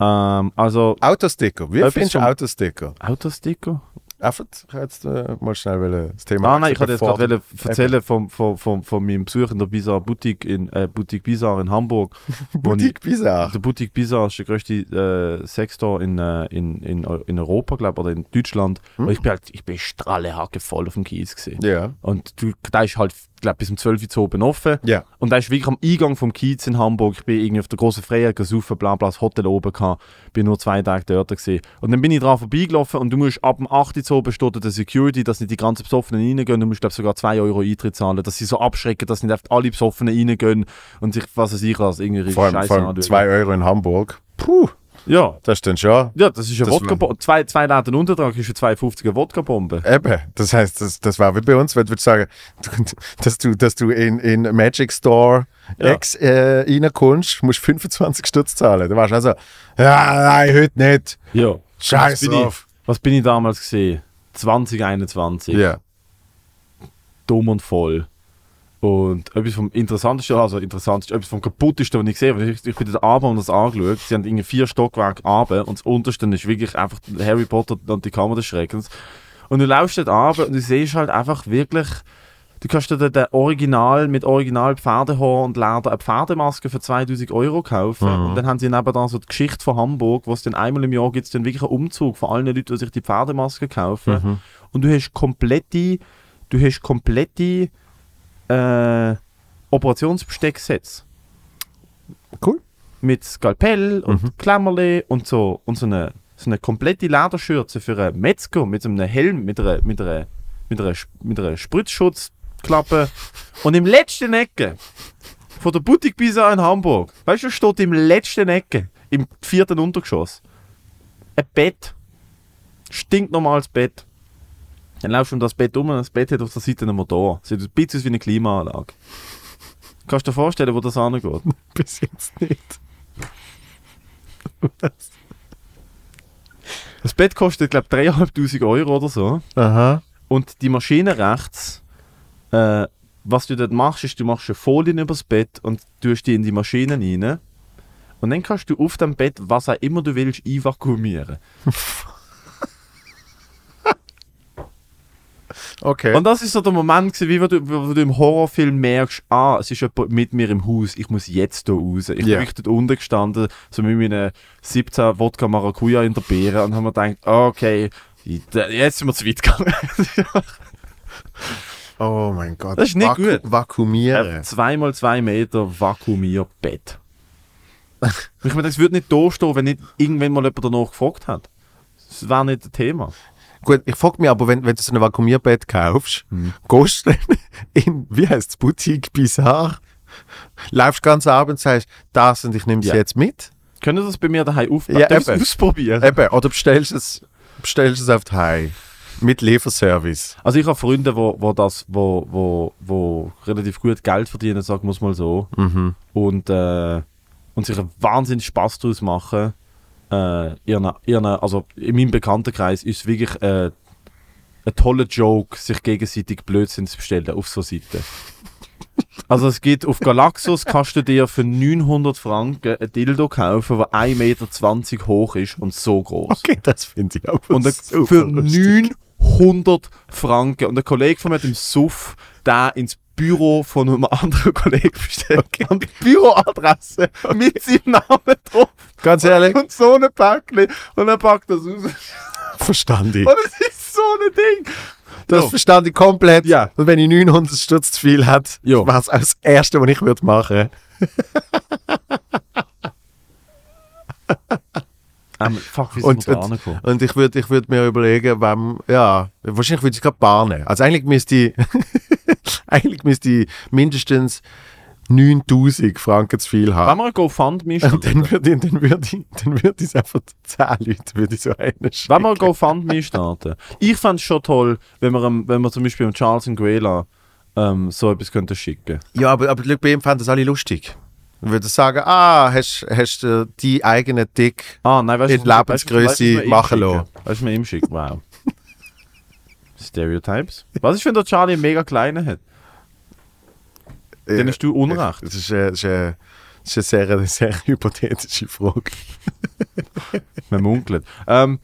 Ähm, also, Autosticker. Wie findest du Autosticker? Autosticker? Einfach, ich jetzt äh, mal schnell das Thema Ah nein, ich wollte jetzt gerade erzählen von, von, von, von meinem Besuch in der Bizarre Boutique in äh, Boutique Bizarre in Hamburg. ich- Boutique Bizarre. Der Boutique Bizarre ist der größte äh, Sexstore in, äh, in, in, in Europa, glaube oder in Deutschland. Und ich bin halt, ich bin strahlehacke voll auf dem Kies gesehen. Ja. Und du, der ist halt, glaube bis um 12 Uhr oben offen. Ja. Und da ist wirklich am Eingang vom Kiez in Hamburg. Ich bin irgendwie auf der großen Freiheit gesucht, bla bla, das Hotel oben gehabt. Bin nur zwei Tage dort gesehen. Und dann bin ich dran vorbeigelaufen und du musst ab dem 8 Uhr oben steht der Security, dass nicht die ganzen Besoffenen reingehen. Du musst, glaube sogar 2 Euro Eintritt zahlen, dass sie so abschrecken, dass nicht alle Besoffenen reingehen und sich, was weiß ich, als irgendwie Scheiße vor allem 2 Euro in Hamburg. Puh, Ja. das ist dann schon. Ja, das ist eine Wodka-Bombe. Zwei, zwei Läden Untertrag ist für 2,50 eine Wodka-Bombe. Eben, das heißt, das, das war wie bei uns, wenn du sagen, dass du, dass du in, in Magic Store Ja. X äh, reinkommst, musst 25 Stutz zahlen. Da warst du also, ja, nein, heute nicht. Ja. Scheiß was bin, ich, drauf. was bin ich damals gesehen? 2021. Ja. dumm und voll. Und etwas vom Interessantesten, also interessanteste, etwas vom Kaputtesten, was ich habe, ich, ich bin dort runter und das angeschaut. Sie haben irgendwie vier Stockwerke runter und das unterste ist wirklich einfach Harry Potter und die Kammer des Schreckens. Und du laufst dort runter und du siehst halt einfach wirklich, du kannst dir ein Original mit Original Pferdehaar und Leder eine Pferdemaske für 2000 Euro kaufen. Und dann haben sie nebenan so die Geschichte von Hamburg, wo es dann einmal im Jahr gibt, dann wirklich einen Umzug von allen Leuten, die sich die Pferdemaske kaufen. Und du hast komplette, du hast komplette äh, Operationsbestecksätze. Cool. Mit Skalpell und Klammerle und so und so eine, so eine komplette Lederschürze für einen Metzger mit so einem Helm, mit einer, mit einer, mit einer, mit einer Spritzschutzklappe. und im letzten Ecke von der Boutique Pisa in Hamburg, weißt du, steht im letzten Ecke im vierten Untergeschoss. Ein Bett. Stinknormales Bett. Dann laufst du um das Bett um und das Bett hat auf der Seite einen Motor. Sieht ein bisschen aus wie eine Klimaanlage. Kannst du dir vorstellen, wo das angeht? Bis jetzt nicht. Das Bett kostet, glaube ich, 3'500 Euro oder so. Aha. Und die Maschine rechts, äh, was du dort machst, ist, du machst eine Folie über das Bett und tust die in die Maschine rein. Und dann kannst du auf dem Bett, was auch immer du willst, einvakuumieren. Okay. Und das ist so der Moment, gewesen, wie wenn du, wo du im Horrorfilm merkst, ah, es ist jemand mit mir im Haus, ich muss jetzt hier raus. Ich Ja. bin dort unten gestanden, so mit meinen 17 Wodka Maracuja in der Beere und haben mir gedacht, okay, jetzt sind wir zu weit gegangen. oh mein Gott. Das ist nicht gut. Vakuumieren. Zweimal zwei Meter Vakuumierbett. ich meine, das würde nicht da stehen, wenn nicht irgendwann mal jemand danach gefragt hat. Das wäre nicht das Thema. Gut, ich frage mich aber, wenn, wenn du so ein Vakuumierbett kaufst, Hm. gehst du dann in, wie heißt es, Boutique Bizarre, laufst ganz Abend und sagst, das und ich nehme es Ja. jetzt mit. Können Sie das bei mir daheim auf Ja, es eben. ausprobieren? Eben, oder bestellst es, bestellst es auf die Heim. Mit Lieferservice. Also ich habe Freunde, wo, wo das, wo, wo, wo relativ gut Geld verdienen, sagen wir es mal so. Mhm. Und, äh, und sich einen wahnsinnig Spaß daraus machen. Äh, ihren, ihren, also in meinem Bekanntenkreis ist es wirklich äh, ein toller Joke, sich gegenseitig Blödsinn zu bestellen auf so Seiten. Also es gibt auf Galaxus kannst du dir für 900 Franken ein Dildo kaufen, der 1,20 Meter hoch ist und so groß. Okay, das finde ich aber Und für lustig. 900 Franken. Und der Kollege von mir hat im Suff da ins Büro von einem anderen Kollegen bestellt. Die Büroadresse mit seinem Namen drauf. Ganz ehrlich, Und so ein Päckchen. Und er packt das raus. verstand ich. Und es ist so ein Ding. Das Ja. verstand ich komplett. Ja. Und wenn ich 900 Stutz zu viel hätte, Ja. wäre es auch das Erste, was ich würde machen Ähm, fuck, wie Und, und, und ich würde ich würd mir überlegen, wem, ja, wahrscheinlich würde ich gerade bahnen. Also eigentlich müsste ich, eigentlich müsste ich mindestens 9000 Franken zu viel Wenn haben. wir ein GoFundMe Und starten. dann würde ich, dann würde ich, dann würde ich es einfach 10 Leute, würde ich so einen Wenn schicken. wir ein GoFundMe starten. Ich fände es schon toll, wenn wir, wenn wir zum Beispiel dem Charles Nguela ähm, so etwas könnten schicken. Ja, aber, aber bei ihm fanden das alle lustig. Würde sagen, ah, hast, hast du die eigene Dick Ah, nein, weißt In Lebensgröße machen lassen. Weißt du, mir ihm schickt? Wow. Stereotypes. Was ist, wenn der Charlie einen mega kleinen hat? Dann hast du Unrecht. Das ist, äh, das ist, äh, das ist eine sehr, eine sehr hypothetische Frage. Man munkelt. Ähm,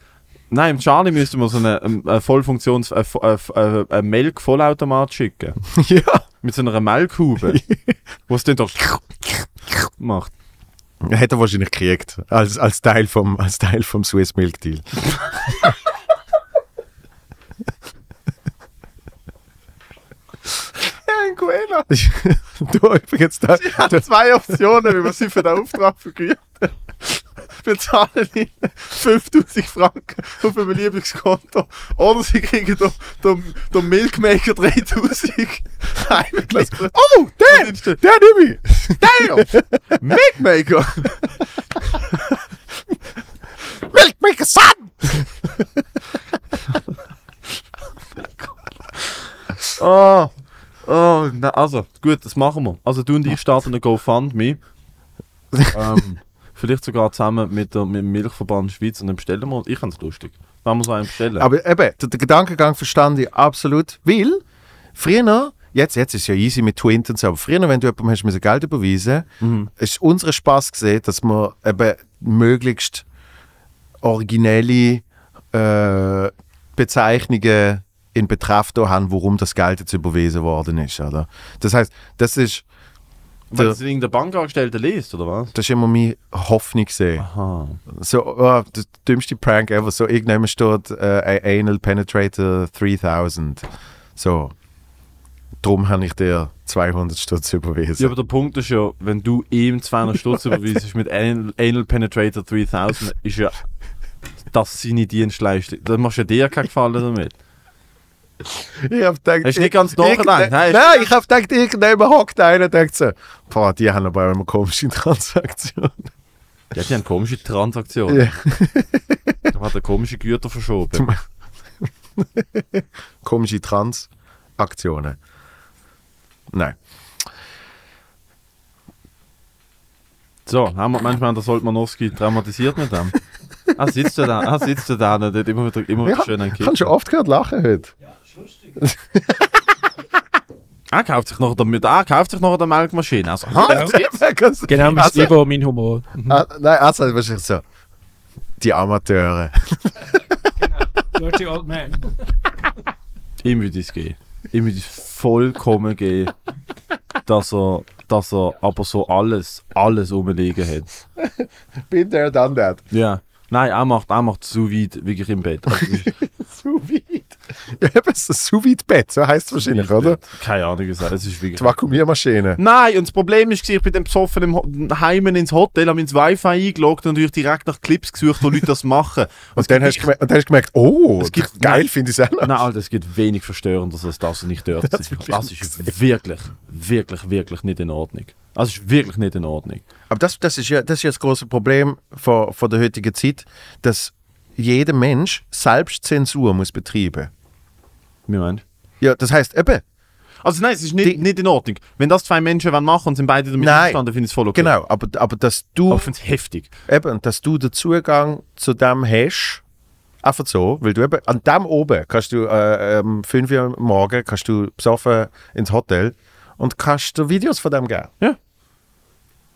nein, im Charlie müsste man so einen, einen, einen Vollfunktions-, einen, einen, einen Melk-Vollautomat schicken. ja. Mit so einer Melkhube. wo es dann doch macht. Hätte er wahrscheinlich gekriegt. Als, als, Teil vom, als Teil vom Swiss Milk Deal. Anguela. du übrigens da. Ich habe zwei Optionen, wie man sie für den Auftrag vergütet. Wir zahlen ihnen 5000 Franken auf ein beliebiges-Konto. Oder sie kriegen den, den, den Milkmaker 3000 heimgelassen. Oh, der! Der nehme ich! Damn! Milkmaker! Milk make a son! Oh, oh, na, also, gut, das machen wir. Also, du und ich starten eine GoFundMe. ähm, vielleicht sogar zusammen mit, der, mit dem Milchverband Schweiz und dann bestellen wir. Ich fände es lustig. Wenn wir so einen bestellen. Aber eben, der, der Gedankengang verstand ich absolut. Weil, früher, jetzt, jetzt ist es ja easy mit Twint und so, aber früher, wenn du jemandem hast müssen Geld überweisen Mhm. ist unser Spaß gesehen, dass wir eben möglichst originelle äh, Bezeichnungen in da haben, warum das Geld jetzt überwiesen worden ist. Oder? Das heißt, das ist, Wenn der- das in der Bankangestellte liest, oder was? das ist immer meine Hoffnung gesehen. Aha. So, oh, der dümmste Prank ever. So, irgendjemand steht äh, Anal Penetrator 3000. So. Darum habe ich dir 200 Stutz überwiesen. Ja, aber der Punkt ist ja, wenn du ihm 200 Stutz überweisest mit Anal, Anal Penetrator 3000, ist ja das seine Dienstleistung. Da machst du ja dir keinen Gefallen damit. Ich hab gedacht, Hast du nicht ganz ich- nachgedacht? Nein. Nein, ich habe gedacht, irgendjemand hockt einer und denkt so, boah, die haben aber immer komische Transaktionen. Ja, die haben komische Transaktionen. Ja. Da hat er komische Güter verschoben. Komische Transaktionen. Nein. So, haben wir manchmal der Soltmanowski dramatisiert mit dem. Ah, sitzt du da, ah, sitzt du da, hat immer wieder, immer wieder Ja, schön einen ich habe Kick. schon oft gehört lachen heute. Ah, kauft sich noch damit, ah, kauft sich noch eine Melkmaschine. Also, ha, Genau, mit also, Ivo, mein Humor. ah, Nein, also wahrscheinlich so. Die Amateure. Dirty Old Man. ihm würde es gehen. Ihm würde es vollkommen gehen, dass er, dass er aber so alles, alles rumliegen hat. Bin there, done that. Ja. Nein, er macht, er macht zu weit wirklich im Bett. Also, Sous vide. Ja, eben so sous vide Bett, so heißt es wahrscheinlich, oder? Keine Ahnung es ist wirklich... Die Vakuumiermaschine. Nein, und das Problem ist, ich bin dann besoffen im Heimen ins Hotel, habe ins Wi-Fi eingeloggt und natürlich direkt nach Clips gesucht, wo Leute das machen. Und Und dann, hast du dann hast du gemerkt, oh, Es gibt- geil finde ich es auch noch. Nein, Alter, es gibt wenig verstörender als das, nicht dort Das ist. Das ist wirklich, wirklich, wirklich nicht in Ordnung. Das ist wirklich nicht in Ordnung. Aber das, das, ist ja, das ist ja das große Problem von, von der heutigen Zeit, dass jeder Mensch Selbstzensur muss betreiben. Wie meinst Ja, das heißt eben, Also nein, es ist nicht, Die- nicht in Ordnung. Wenn das zwei Menschen wollen machen und sind beide damit Nein. einverstanden, finde ich es voll okay. genau, aber, aber dass du Aber ich heftig. eben, dass du den Zugang zu dem hast, einfach so, weil du eben an dem oben kannst du äh, um 5 Uhr am morgen kannst du besoffen ins Hotel und kannst dir Videos von dem geben.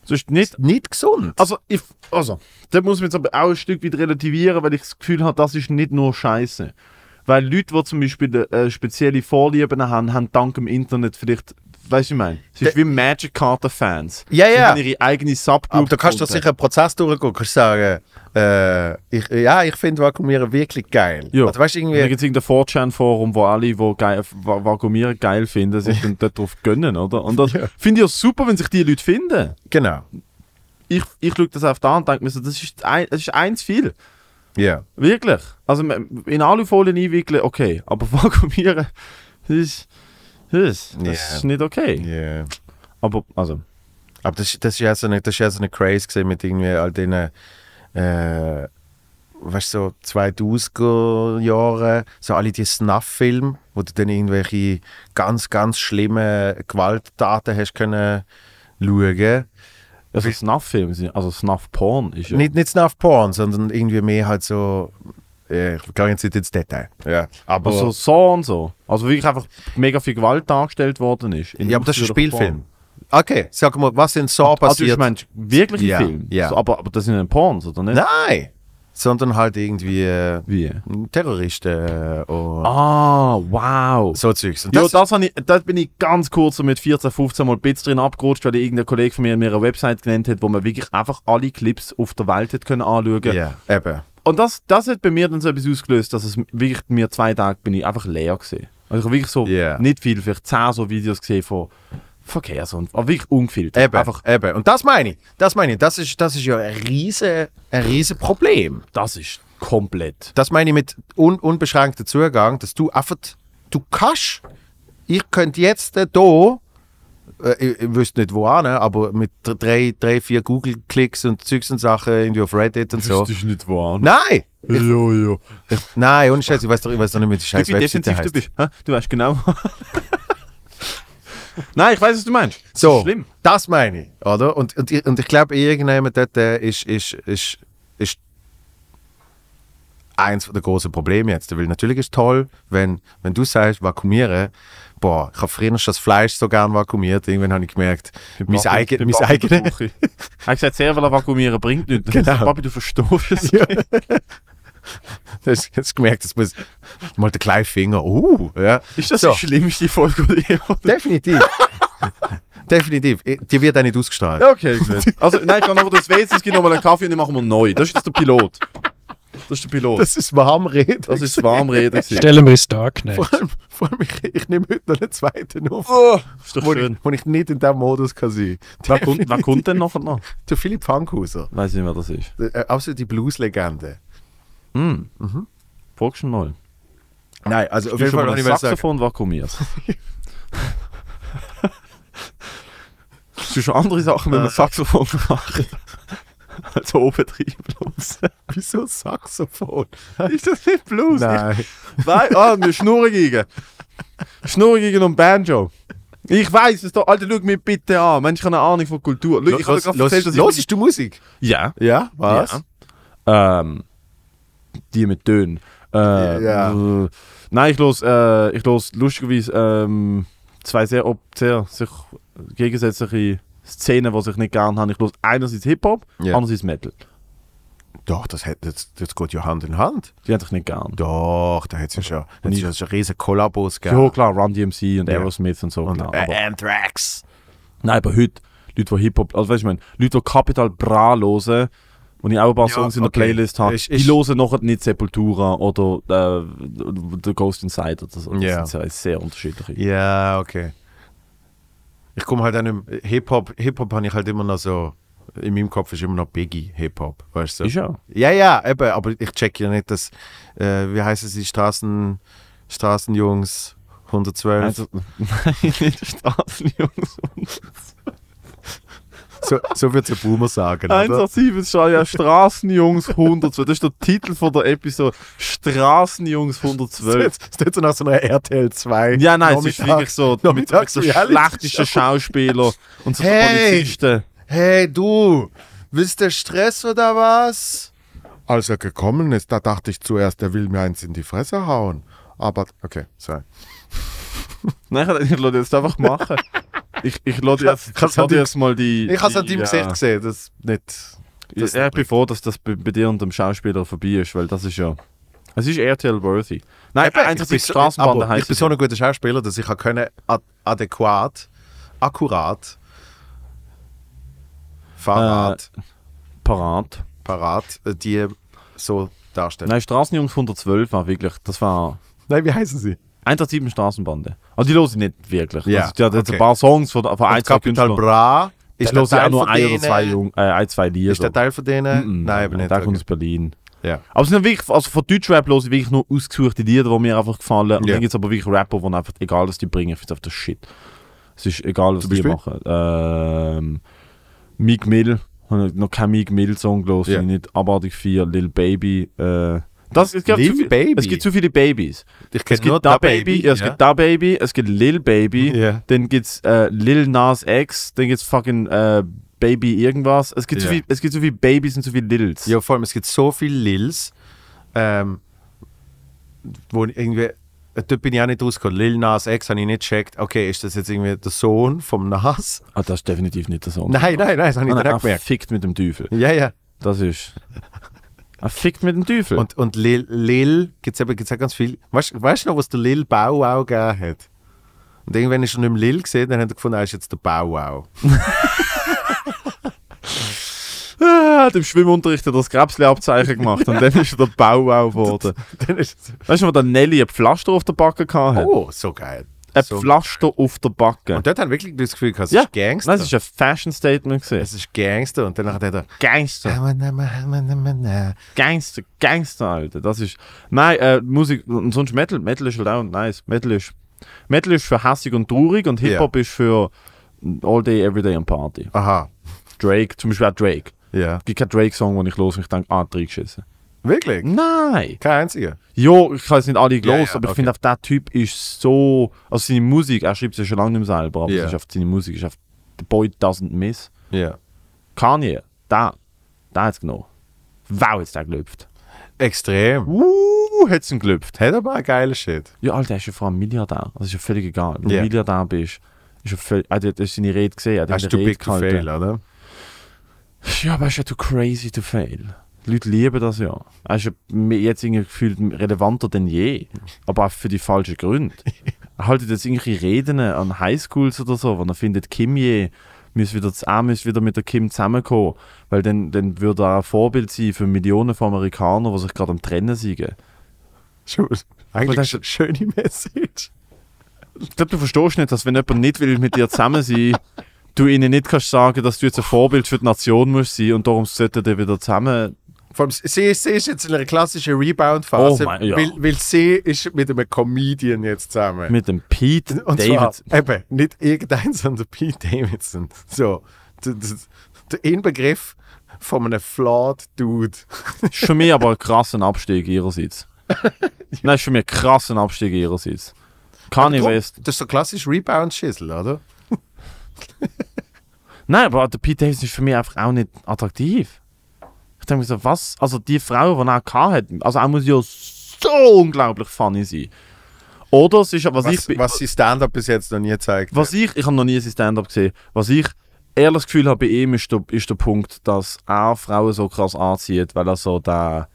Es ist nicht Nicht gesund. Also, ich, also, da muss man jetzt aber auch ein Stück weit relativieren, weil ich das Gefühl habe, das ist nicht nur Scheiße. Weil Leute, die zum Beispiel äh, spezielle Vorlieben haben, haben dank dem Internet vielleicht, weißt du, ich meine, es ist wie Magic Carter Fans. Ja, ja. haben ihre eigene Subgroup. Aber da kannst du sicher einen Prozess durchgehen, kannst sagen, äh, ich, ja, ich finde Vakuumieren wirklich geil. Ja. Also, weißt du, Da irgendwie, gibt es irgendein 4chan-Forum, wo alle, die geil, Va- Vakuumieren geil finden, sich dann darauf gönnen, oder? Und das Ja. finde ich ja super, wenn sich die Leute finden. genau. Ich, ich schaue das auf da und denke mir so, das ist, ein, das ist eins viel. Ja. Wirklich. Also in Alufolien einwickeln, okay. Aber vakuumieren, das ist, das, ist nicht okay. Yeah. Aber, also, Aber das, das ist ja so eine, das ist ja so eine Craze mit irgendwie all den, äh, weißt du, so 2000er Jahren, so alle die Snuff-Filme, wo du dann irgendwelche ganz, ganz schlimme Gewalttaten hast können schauen. Also Snuff-Filme sind, also Snuff-Porn ist ja. Nicht, nicht Snuff-Porn, sondern irgendwie mehr halt so, ich gehe jetzt nicht ins Detail. Ja. Aber, Also so und so. Also wirklich einfach mega viel Gewalt dargestellt worden ist. In ja, aber das ist ein Spielfilm. Okay, sag mal, was in Saw Porn. Also passiert? ich meine, wirkliche Ja, Filme. ja. So, aber, aber das sind ja Porns, oder nicht? Nein! Sondern halt irgendwie äh, Wie? Terroristen äh, und Ah, wow. so Zeugs. Und Ja, das, das, hab ich, das bin ich ganz kurz so mit 14, 15 Mal ein bisschen drin abgerutscht, weil irgendein Kollege von mir mir eine Website genannt hat, wo man wirklich einfach alle Clips auf der Welt hat können anschauen ja, eben. Und das, das hat bei mir dann so etwas ausgelöst, dass es wirklich mir zwei Tage bin ich einfach leer gesehen. Also ich habe wirklich so Ja. nicht viel, vielleicht 10 so Videos gesehen von Verkehrs und aber wirklich ungefiltert. Eben, Einfach, eben. Und das meine ich. Das meine ich. Das ist, das ist ja ein riesen, ein riesen Problem. das ist komplett. Das meine ich mit un, unbeschränktem Zugang, dass du einfach, du kannst, ich könnte jetzt äh, da, äh, ich, ich wüsste nicht wo an, aber mit dr- drei, drei vier Google-Klicks und Zeugs und Sachen irgendwie auf Reddit und so. ist nicht wahr. Nein! Ja, ja. Nein, ohne Scheiß, ich weiß doch, ich weiß doch nicht, wie die scheiß Webseite defensiv du heißt. bist. Du weißt genau. Nein, ich weiß, was du meinst. Das So, schlimm. das meine ich, oder? Und, und, ich- und ich glaube, irgendjemand dort äh, ist, ist, ist, ist eins der großen Probleme jetzt. Weil natürlich ist es toll, wenn, wenn du sagst, vakuumieren, boah, ich habe früher schon das Fleisch so gern vakuumiert, irgendwann habe ich gemerkt, mein, eigen, mein eigenes... Er hat gesagt, sehr viel vakuumieren bringt nichts. Genau. Papi, du verstehst es. Ja. Du hast gemerkt, das muss mal der kleine Finger, uh, ja. Ist das So. die schlimmste Folge, die ich je Definitiv. Definitiv. Die wird auch nicht ausgestrahlt. Okay, gut. Also, nein, ich kann noch das Weiss, es gibt nochmal einen Kaffee und den machen wir neu. Das ist jetzt der Pilot. Das ist der Pilot. Das, ist Warmrede. ist das Warmreden. gewesen. Stellen wir uns Darknet. Vor allem, vor allem ich, ich nehme heute noch einen zweiten auf, Oh, ist doch wo ich, schön. wo ich nicht in diesem Modus kann sein Wer kommt, wer kommt denn noch? noch? Der Philipp Fankhauser. Weiß nicht, wer das ist. Äh, Außer die Blues-Legende. Hm. Fragst du mal. Nein, also auf Du jeden Fall ich mal sagen. Saxophon vakuumiert. Hast du schon andere Sachen mit einem Saxophon gemacht? als Obertrieblos. Wieso Saxophon? ist das nicht Blues? Nein. Nein, ah, wir Schnurrigen. Schnurrigen und Banjo. Ich weiß es doch. Alter, schau mich bitte an. Mensch, ich habe eine Ahnung von Kultur. Schau, ich Los, los, erzählt, dass ich- hörst du Musik? Ja. Ja, was? Ja. Ähm, die mit Tönen. Äh, Ja. äh, nein, ich los, äh, ich los lustigerweise ähm, zwei sehr, sehr sich gegensätzliche Szenen, die ich nicht gern habe. Ich los einerseits Hip-Hop, Ja. andererseits Metal. Doch, das, hat, das, das geht ja Hand in Hand. Die hätte ich nicht gern. Doch, da hat es ja schon, ja schon riesen Kollabos gegeben. Ja, klar, Run DMC und Ja. Aerosmith und so. Und klar, äh, Anthrax. nein, aber heute, Leute, die Hip-Hop, also weißt du, ich meine, Leute, die Capital Bra hören, wo ich auch ein paar Ja, Songs in der okay. Playlist habe, Ich- die ich- hören noch nicht Sepultura oder äh, The Ghost Inside oder so. Das Ja. sind sehr, sehr unterschiedliche. Ja, okay. Ich komme halt an einem Hip-Hop, Hip-Hop habe ich halt immer noch so, in meinem Kopf ist immer noch Biggie Hip-Hop, weißt du? Ist ja. Ja, ja, eben, aber ich check ja nicht, dass, äh, wie heißen sie, Straßen, Straßenjungs 112. Also, nein, nicht Straßenjungs. So so wird es ein Boomer sagen, oder? 187 ist schon ja Straßenjungs 112. Das ist der Titel von der Episode. Straßenjungs Das 112. ist jetzt- das ist so nach so einer RTL 2. Ja, nein, es ist Nachmittag- wirklich so mit, mit so schlechtesten. Schauspielern und so Hey! Polizisten. Hey, du, willst du Stress oder was? Als er gekommen ist, da dachte ich zuerst, er will mir eins in die Fresse hauen. Aber, okay, sorry. Nein, ich, ich lasse jetzt einfach machen. Ich, ich lasse jetzt, Ich deinem- jetzt mal die. Ich habe es an die, deinem ja. Gesicht gesehen, das nicht. Ich, ich bin froh, dass das bei, bei dir und dem Schauspieler vorbei ist, weil das ist ja. Es ist RTL-worthy. Nein, Eben, einfach die so- Straßenbahn aber ich bin so ein guter Schauspieler, dass ich können ad adäquat, akkurat, Fahrrad, parat. parat, äh, die so darstellen. Nein, Straßenjungs 112 war wirklich, das war Nein, wie heißen sie? 187 Straßenbande. Also die höre ich nicht wirklich. Ja, Also, die hat jetzt okay. ein paar Songs von, von ein, zwei Künstlern. Bra Ich ist höre der auch nur ein oder zwei, Jung, äh, ein, zwei Lieder. Ist der Teil von denen? Mm, Nein, eben nicht. Der kommt Okay. aus Berlin. Ja. Aber es sind wirklich, also von Deutschrap höre ich wirklich nur ausgesuchte Lieder, die mir einfach gefallen. Und Ja. dann gibt es aber wirklich Rapper, die einfach, egal was die bringen, ich finde einfach das Shit. Es ist egal, was die machen. Ähm, Meek Mill, habe ich noch keinen Meek Mill Song gelesen, ja. nicht abartig viel. Lil Baby. Äh, das, es, gibt Lil zu viel, Baby? es gibt zu viele Babys. Ich Es gibt Da Baby, ja, es gibt Da Baby, es gibt Lil Baby, Ja. dann gibt's äh, Lil Nas X, dann gibt's fucking äh, Baby irgendwas. Es gibt, so Ja. viel, es gibt so viele Babys und so viele Lils. Ja, vor allem, es gibt so viele Lils, ähm, wo irgendwie, äh, dort bin ich auch nicht rausgekommen. Lil Nas X habe ich nicht gecheckt. Okay, ist das jetzt irgendwie der Sohn vom Nas? Ah, das ist definitiv nicht der Song. Nein, nein, nein, das habe ich nicht er gemerkt. fickt mit dem Teufel. Ja, ja. Das ist. Er fickt mit dem Teufel. Und, und Lil, Lil gibt es eben gibt's auch ganz viel. Weißt du noch, was der Lil Bow Wow gegeben hat? Und irgendwann ist er nicht mehr Lil gesehen, dann hat er gefunden, er ist jetzt der Bow Wow. ah, im Schwimmunterricht hat er das Krebsleabzeichen gemacht und dann ist er der Bauau geworden. dann ist Weißt du, wo der Nelly ein Pflaster auf der Backe hatte? oh, so geil. Ein so. Pflaster auf der Backe. Und dort hat wirklich das Gefühl gehabt, es ja, ist Gangster. Nein, das ist ein Fashion Statement gesehen. es ist Gangster. Und dann hat er Gangster. da. Gangster, Gangster, Alter. Das ist. Nein, äh, Musik und sonst Metal. Metal ist halt auch nice. Metal ist. Metal ist für hässig und traurig und Hip-Hop ist für All Day, Every Day and Party. Aha. Drake, zum Beispiel auch Drake. Ja. Es gibt keinen Drake-Song, wo ich los und ich denke, ah, reingeschissen. Wirklich? Nein! Kein einziger. Jo, ich habe es nicht alle gelost, ja, aber ich okay. finde, auf der Typ ist so. Also seine Musik, er schreibt ja schon lange nicht mehr selber, aber Ja. es ist auf seine Musik, ist auf The Boy Doesn't Miss. Ja. Kanye, da, da hat es genommen. Wow, jetzt der gelüpft. Extrem. Uh, hat es ihn gelüpft. Hat aber ein geiler Shit. Ja, Alter, er ist ja vor allem Milliardär. Das ist ja völlig egal. Wenn Ja. du Milliardär bist, ist ja völlig. Er hat seine Rede gesehen. Hast du Rede big to gehalten. fail, oder? Ja, aber er ist ja too crazy to fail. Die Leute lieben das ja. Er ist ja jetzt irgendwie gefühlt relevanter denn je. Aber auch für die falschen Gründe. er haltet jetzt irgendwelche Reden an Highschools oder so, wo er findet, Kim je müsste wieder, er müsste wieder mit der Kim zusammenkommen. Weil dann, dann würde er ein Vorbild sein für Millionen von Amerikanern, die sich gerade am Trennen sind. Eigentlich das- eine schöne Message. Ich glaube, du verstehst nicht, dass wenn jemand nicht will mit dir zusammen sein du ihnen nicht kannst sagen, dass du jetzt ein Vorbild für die Nation musst sein und darum sollten die wieder zusammen. Vor allem, sie, sie ist jetzt in einer klassischen Rebound-Phase, Oh mein- ja. weil, weil sie ist mit einem Comedian jetzt zusammen. Mit dem Pete Und David. zwar eben nicht irgendein, sondern Pete Davidson. So, der, Inbegriff von einem flawed Dude. Ist für mich aber ein krasser Abstieg ihrerseits. Nein, ist für mich ein krasser Abstieg ihrerseits. Kanye Drum- West. Das ist so klassisch Rebound-Schissel, oder? Nein, aber der Pete Davidson ist für mich einfach auch nicht attraktiv. Ich denke mir so, was? Also die Frau, die er auch hat, also er muss ja so unglaublich funny sein. Oder es ist, was, Was, ich, was sie Stand-up bis jetzt noch nie gezeigt was ich, ich habe noch nie sein Stand-up gesehen, was ich ehrlich Gefühl habe bei ihm ist der, ist der Punkt, dass er Frauen so krass anzieht, weil er so der,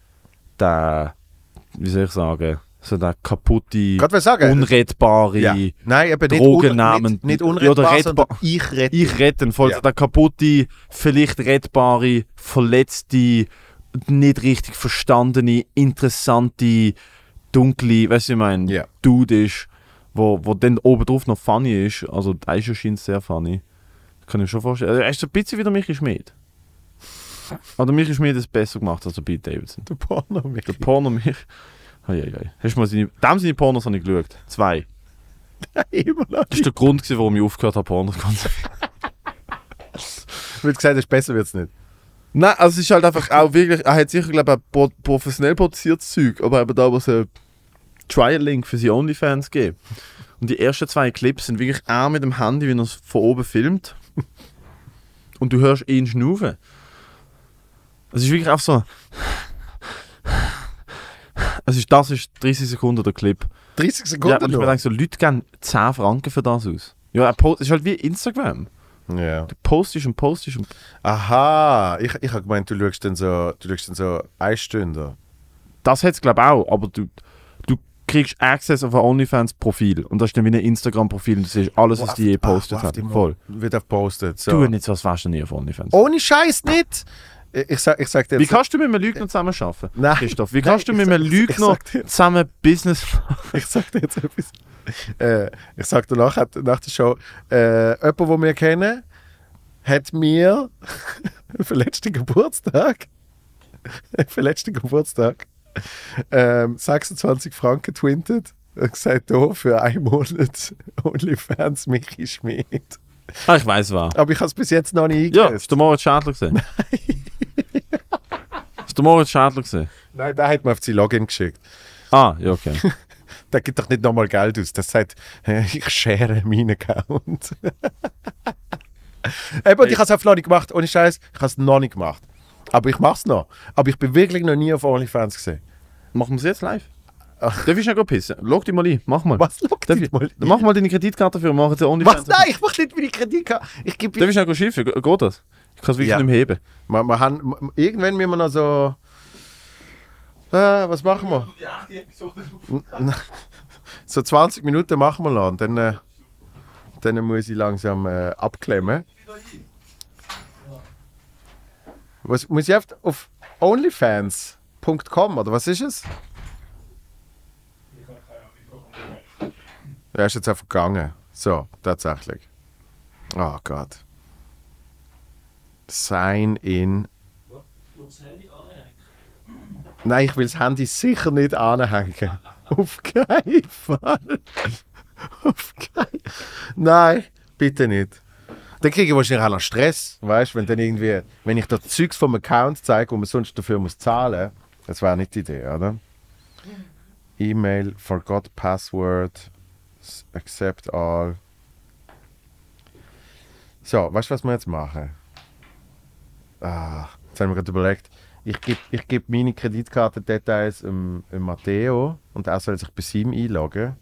der, wie soll ich sagen, so der kaputte, unrettbare, ja. Nein, eben nicht, Drogen un nahmen- nicht, nicht Ja, unrettbar, oder sondern ich rette. Ich retten, voll Ja. so der kaputte, vielleicht rettbare, verletzte, nicht richtig verstandene, interessante, dunkle, weißt du, ich meine, Ja. Dude ist, wo, wo dann obendrauf noch funny ist. Also, der ist ja scheint sehr funny. Kann ich mir schon vorstellen. Also, er ist so ein bisschen wie der Michi Schmidt. Aber der Michi Schmidt es besser gemacht als der Pete Davidson. Der Porno Der Porno Hey. Hast du mal seine, dem seine Pornos habe ich geschaut. Zwei. Immer noch. Das war der Grund, gewesen, warum ich aufgehört habe, Pornos zu konsumieren. Wird gesagt, hast, besser wird es nicht. Nein, also es ist halt einfach auch wirklich, er hat sicher, glaube ich, auch pro professionell produziertes Zeug, aber eben da, was ein Trial-Link für seine Onlyfans gegeben. Und die ersten zwei Clips sind wirklich auch mit dem Handy, wie er es von oben filmt. Und du hörst ihn schnaufen. Es ist wirklich auch so. Es ist, das ist 30 Sekunden der Clip. 30 Ja, Sekunden und ich mir denke so, Leute geben 10 Franken für das aus. Ja, er post, ist halt wie Instagram. Ja. Du postest und postest und Aha, ich, ich habe gemeint, du schaust dann so, du schaust dann so eine Stunde. das hat es glaube ich auch, aber du, du kriegst Access auf ein OnlyFans-Profil und das ist dann wie ein Instagram-Profil und du siehst alles, was die je gepostet haben. Voll. Wird gepostet. So. Du nicht so, als wärst du nie auf OnlyFans. Ohne Scheiß nicht! Ich, sag, ich sag dir Wie kannst du mit einem Lügner zusammen arbeiten? Nein. Christoph, wie Nein, kannst du ich mit einem Lügner zusammen Business Ich sag dir jetzt etwas. Äh, ich sag dir nach, nach der Show, äh, jemand, den wir kennen, hat mir für letzten Geburtstag, für letzten Geburtstag, ähm, 26 Franken twintet und gesagt, hier für einen Monat OnlyFans Michi Schmidt. Ah, ich weiß was. Aber ich habe es bis jetzt noch nicht Ja, eingelöst. hast du Moritz Schadler gesehen? Hast du Moritz Schadler gesehen? Nein, der hat mir auf sein Login geschickt. Ah, ja, okay. Der gibt doch nicht nochmal Geld aus. Der sagt, äh, ich share meinen Account. Eben, und ich habe es einfach noch nicht gemacht. Ohne Scheiß, ich habe es noch nicht gemacht. Aber ich mache es noch. Aber ich bin wirklich noch nie auf OnlyFans gesehen. Machen wir es jetzt live? Ach. Darf ich noch pissen? Log dich mal ein, mach mal. Was? Schau Darf dich ich, mal. Mach mal deine Kreditkarte für mach jetzt ein OnlyFans. Was? Nein, ich mache nicht meine Kreditkarte. Ich gebe Darf ich noch schiffen? Ge- Geht das? Ich kann es wirklich Ja. nicht mehr heben. wir, wir haben, Irgendwann müssen wir noch so. Äh, was machen wir? So 20 Minuten machen wir noch. Und dann, äh, dann muss ich langsam äh, abklemmen. Was, muss ich auf, auf onlyfans.com oder was ist es? Er ist jetzt einfach gegangen. So, tatsächlich. Oh Gott. Sign in. Nein, ich will das Handy sicher nicht anhängen. Auf keinen Fall. Auf keinen Nein, bitte nicht. Dann kriege ich wahrscheinlich auch noch Stress, weißt du, wenn dann irgendwie, wenn ich da Zeugs vom Account zeige, wo man sonst dafür muss zahlen, das wäre nicht die Idee, oder? E-Mail, forgot password, accept all. So, weißt du, was wir jetzt machen? Ah, jetzt haben wir gerade überlegt, ich gebe ich geb meine Kreditkartendetails dem, dem Matteo und er soll sich bei ihm einloggen.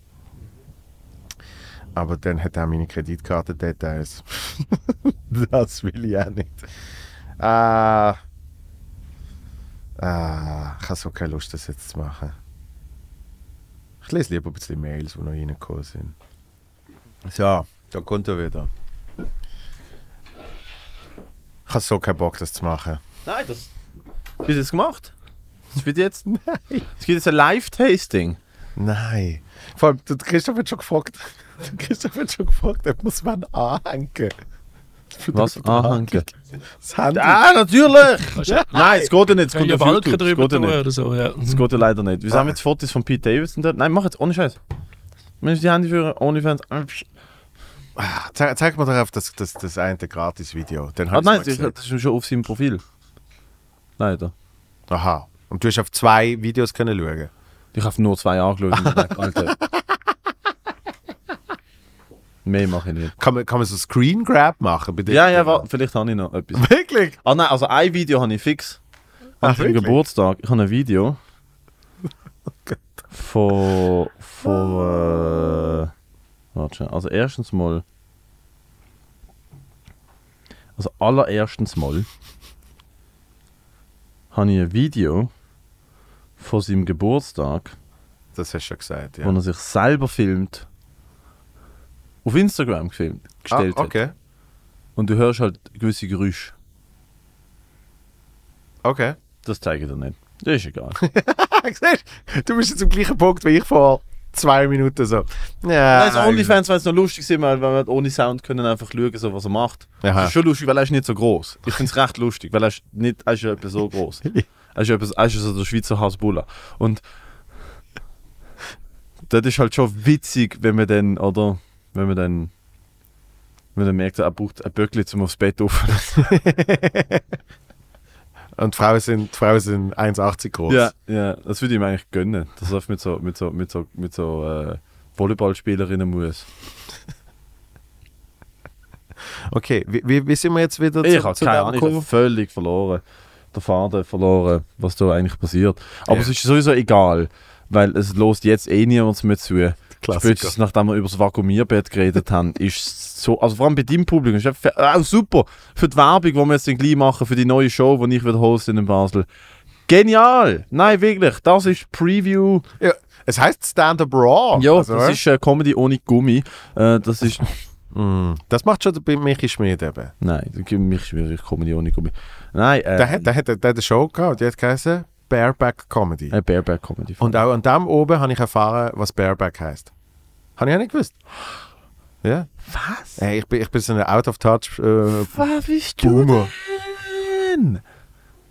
Aber dann hat er meine Kreditkartendetails. das will ich auch nicht. Ah, ah, ich habe so keine Lust, das jetzt zu machen. Ich lese lieber ein bisschen Mails, die noch reingekommen sind. So, da kommt er wieder. Ich habe so keinen Bock, das zu machen. Nein, das. Hast du das gemacht? Das wird jetzt. Nein. Es gibt jetzt ein Live-Tasting. Nein. Vor allem, der Christoph hat schon gefragt, der Christoph hat schon gefragt, ob man es anhängen Was? Anhängen? Das Handy. Ah, natürlich! Nein, es geht ja nicht. Es geht ja auf Balken YouTube. Es drüber geht ja nicht. oder so, ja. Es geht ja leider nicht. Wieso haben wir jetzt Fotos von Pete Davidson dort? Nein, mach jetzt ohne Scheiß. Wenn ich die Handy für OnlyFans. Ah, Zeig, zeig mir doch auf das, das, das eine Gratis-Video. Ah, nein, das ist das ist schon auf seinem Profil. Leider. Aha. Und du hast auf zwei Videos können schauen. Ich habe nur zwei angeschaut und gedacht, Alter. Mehr mache ich nicht. Kann man, kann man so Screen Grab machen? Bei den Ja, ja, Bildern? wa- vielleicht habe ich noch etwas. Wirklich? Ah nein, also ein Video habe ich fix. An Ach, seinem? Geburtstag. Ich habe ein Video. von. von. Äh, warte. Also, erstens mal. Also, allererstens mal. habe ich ein Video. von seinem Geburtstag, Das hast du schon gesagt, wo ja. er sich selber filmt. Auf Instagram gefilmt, Ah, gestellt hat. okay. Und du hörst halt gewisse Geräusche. Okay. Das zeige ich dir nicht. Das ist egal. Du, bist jetzt am gleichen Punkt wie ich vor zwei Minuten so. Ja, Nein, Onlyfans wäre es noch lustig gewesen, weil wir ohne Sound können einfach schauen, so, was er macht. Aha. Das ist schon lustig, weil er ist nicht so groß. Ich finde es recht lustig, weil er ist nicht, er ist etwa so groß. Er ist etwa, er ist so der Schweizer Hasbulla. Und das ist halt schon witzig, wenn man dann, oder, wenn man dann, wenn man merkt, er braucht ein Böckli zum aufs Bett auf. Und Frauen sind, Frauen sind 1,80 groß. ja, ja, das würde ich ihm eigentlich gönnen, dass er mit so, mit so, mit so, mit so äh, Volleyballspielerinnen muss. Okay, wie, wie, wie sind wir jetzt wieder Ich zu, zu keine Ahnung, ich habe gekommen? völlig verloren. Der Faden verloren, was da eigentlich passiert. Aber Ja. es ist sowieso egal, weil es lost jetzt eh niemand mehr zu. Klassiker. Spätestens nachdem wir über das Vakuumierbett geredet haben, ist es so, also vor allem bei deinem Publikum, ist einfach, auch super für die Werbung, die wir jetzt dann gleich machen, für die neue Show, die ich wieder hoste in Basel. Genial! Nein, wirklich, das ist Preview. Ja, es heißt Stand-Up Raw. Ja, Also, das ist äh, Comedy ohne Gummi. Äh, das ist, Mm, das macht schon bei Michi Schmid eben. nein, das gibt mich schwierig, Comedy ohne Gummi. Nein, äh, Der, hat, der, hat, der hat eine Show gehabt, die hat geheißen Bareback Comedy. äh, Bareback Comedy. Und auch an dem oben habe ich erfahren, was Bareback heißt. Habe ich auch nicht gewusst. Ja. Was? Hey, ich, bin, ich bin so ein Out-of-Touch. Äh, Was bist du Boomer. denn?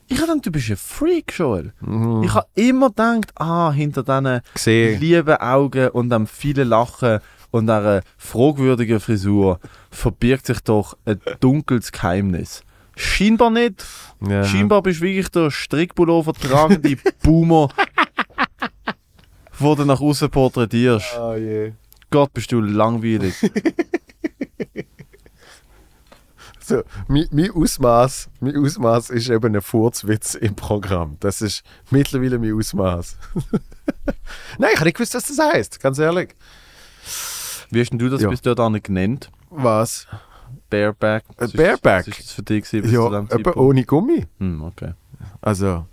Ich habe gedacht, du bist ein Freak, Joel. mhm. Ich habe immer gedacht, ah, hinter diesen gesehen. lieben Augen und dem vielen Lachen und einer fragwürdigen Frisur verbirgt sich doch ein dunkles Geheimnis. Scheinbar nicht. Ja. Scheinbar bist du wirklich der Strickpullover tragende Boomer, wo du nach außen porträtierst. Oh je. Gott, bist du langweilig. So, mein, mein, Ausmaß, mein Ausmaß ist eben ein Furzwitz im Programm. Das ist mittlerweile mein Ausmaß. Nein, ich habe nicht gewusst, was das heißt, ganz ehrlich. Wie hast denn du das Ja. bis dahin genannt? Was? Bareback? Äh, Was ist- Bareback? Was ist das für dich gewesen bis zu Ja, dem eben Zeitpunkt? ohne Gummi. Hm, okay. Also,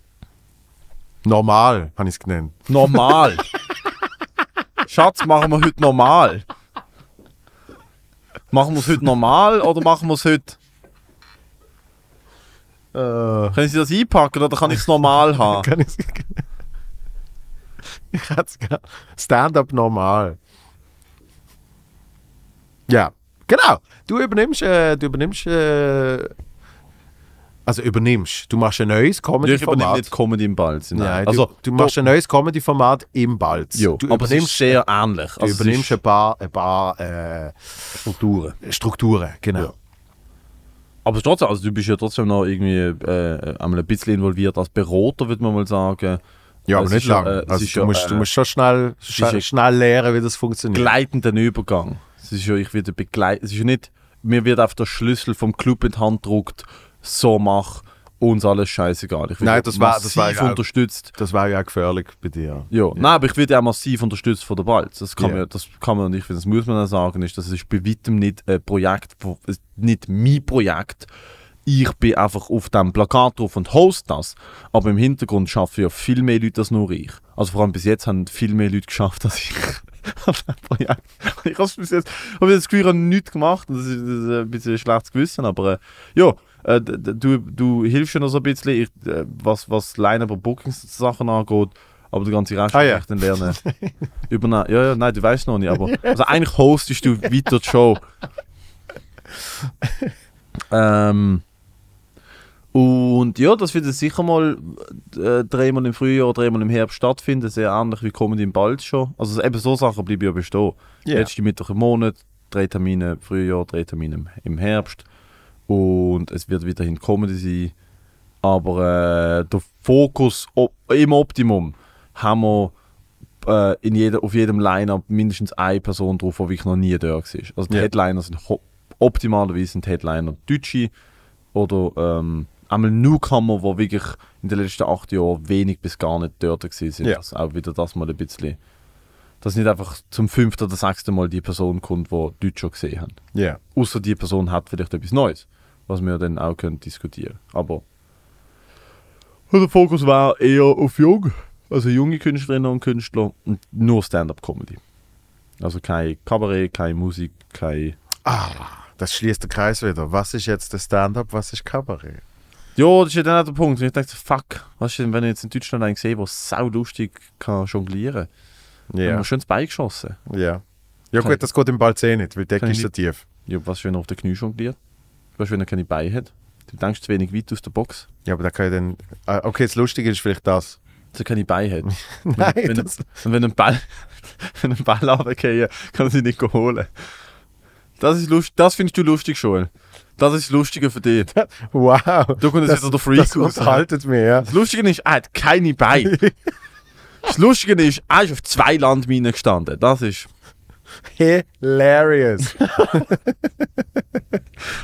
normal habe ich es genannt. Normal. Schatz, machen wir heute normal? Machen wir es heute normal oder machen wir es heute... Äh, Können Sie das einpacken oder kann ich es normal haben? kann ich Ich hätte es gerne. Stand-up normal. Ja, genau. Du übernimmst, äh, du übernimmst, äh, also übernimmst. Du machst ein neues Ich übernehme Comedy-Format. nicht Comedy im Balz. Nein. Nein, also, du, du machst ein neues Comedy-Format im Balz. jo, du aber es ist übernimmst, sehr ähnlich. du Also übernimmst ein paar, ein paar äh, Strukturen. Strukturen. Genau. Ja. Aber trotzdem, also du bist ja trotzdem noch irgendwie äh, ein bisschen involviert als Berater, würde man mal sagen. Ja, aber Es nicht ja, lange. äh, also du, ja, musst, du äh, musst schon schnell, schnell, schnell lernen, wie das funktioniert. Gleitenden Übergang. Es ist ja, ich werde begleiten. Es ist ja nicht, mir wird auf der Schlüssel vom Club in die Hand gedruckt, so mach, uns alles scheißegal. Ich werde Nein, das war- das war massiv ja unterstützt. Das war ja auch gefährlich bei dir. Ja, nein, aber ich werde auch massiv unterstützt von der Balz. Das kann Ja. man, das kann man, finde, das muss man auch sagen, ist, das ist bei weitem nicht ein Projekt, nicht mein Projekt. Ich bin einfach auf dem Plakat drauf und host das. Aber im Hintergrund schaffen ja viel mehr Leute als nur ich. Also vor allem bis jetzt haben viel mehr Leute geschafft als ich. auf dem Projekt. Ich habe bis jetzt, habe das Gefühl, ich habe nichts gemacht. Das ist, das ist ein bisschen ein schlechtes Gewissen. Aber äh, ja, äh, du, du hilfst ja noch so ein bisschen, ich, äh, was, was Line-Up und Bookings-Sachen angeht. Aber der ganze Rest Ah, ja. dann lernen. Übernehmen. Ja, ja, nein, du weißt noch nicht. Aber also eigentlich hostest du weiter die Show. ähm, und ja, das wird jetzt sicher mal äh, dreimal im Frühjahr, dreimal im Herbst stattfinden. Sehr ähnlich wie Comedy im Balz schon. Also eben so Sachen bleiben ja bestehen. Ja. Letzte Mittwoch im Monat, drei Termine im Frühjahr, drei Termine im Herbst. Und es wird weiterhin Comedy sein. Aber äh, der Fokus op im Optimum haben wir äh, in jeder, auf jedem Line-Up mindestens eine Person drauf, die wirklich noch nie da war. Also die Ja. Headliner sind optimalerweise sind die Headliner Deutsche oder ähm, einmal Newcomer, die wirklich in den letzten acht Jahren wenig bis gar nicht dort gewesen sind. Ja. Dass auch wieder das mal ein bisschen, dass nicht einfach zum fünften oder sechsten Mal die Person kommt, die Deutsch schon gesehen haben. Ja. Außer die Person hat vielleicht etwas Neues, was wir dann auch können diskutieren Aber der Fokus war eher auf jung, also junge Künstlerinnen und Künstler und nur Stand-up-Comedy. Also kein Kabarett, keine Musik, kein... Ah, das schließt den Kreis wieder. Was ist jetzt der Stand-up, was ist Kabarett? Ja, das ist ja dann auch der Punkt. Und ich dachte, fuck, was ist denn, wenn ich jetzt in Deutschland einen sehe, der sau lustig kann jonglieren kann? Ja. Ja. Haben schön Bein geschossen. Ja. Ja Kann- gut, das geht im Ball 10 nicht, weil Decke Kann ist so tief. Ja, was, wenn er auf den Knie jongliert? Was, wenn er keine Beine hat? Du denkst zu wenig weit aus der Box. Ja, aber da kann ich dann... Ah, Okay, das Lustige ist vielleicht das. Dass er keine Beine hat. Nein, wenn, das, Und wenn ein Ball, wenn ein Ball runterfällt, kann er sich nicht holen. Das, ist lust, das findest du lustig, Joel. Das ist das Lustige für dich. wow. Du kommst das, wieder der Freak das raus. unterhaltet mich, ja. Das Lustige ist, er hat keine Beine. Das Lustige ist, er ist auf zwei Landminen gestanden. Das ist Hilarious.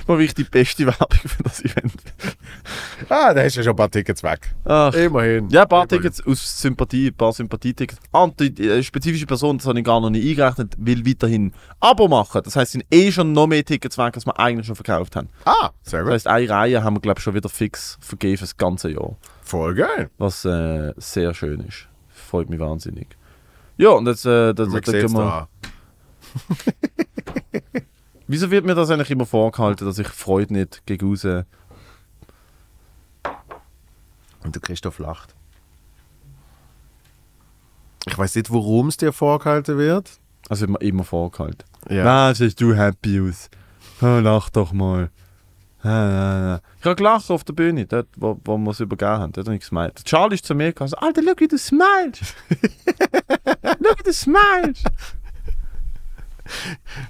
mal wirklich die beste Werbung für das Event. ah, da hast du ja schon ein paar Tickets weg. Ach. Immerhin. Ja, ein paar Immerhin. Tickets aus Sympathie, ein paar Sympathietickets. Ah, und die, die äh, spezifische Person, das habe ich gar noch nicht eingerechnet, will weiterhin Abo machen. Das heisst, es sind eh schon noch mehr Tickets weg, als wir eigentlich schon verkauft haben. Ah, sehr Das gut. heisst, eine Reihe haben wir, glaube ich, schon wieder fix vergeben das ganze Jahr. Voll geil. Was äh, sehr schön ist. Freut mich wahnsinnig. Ja, und jetzt, äh, da, da, da da. Wieso wird mir das eigentlich immer vorgehalten, dass ich Freude nicht gegen raus... Und der Christoph lacht. Ich weiß nicht, warum es dir vorgehalten wird. Also immer, immer vorgehalten. Ja. Na, siehst du happy aus. Oh, lach doch mal. Ich habe gelacht auf der Bühne, dort, wo, wo wir es übergeben haben. Dort habe ich gesmiled. Charlie ist zu mir gekommen und so, Alter, schau, wie du smilest. schau, wie du smilest.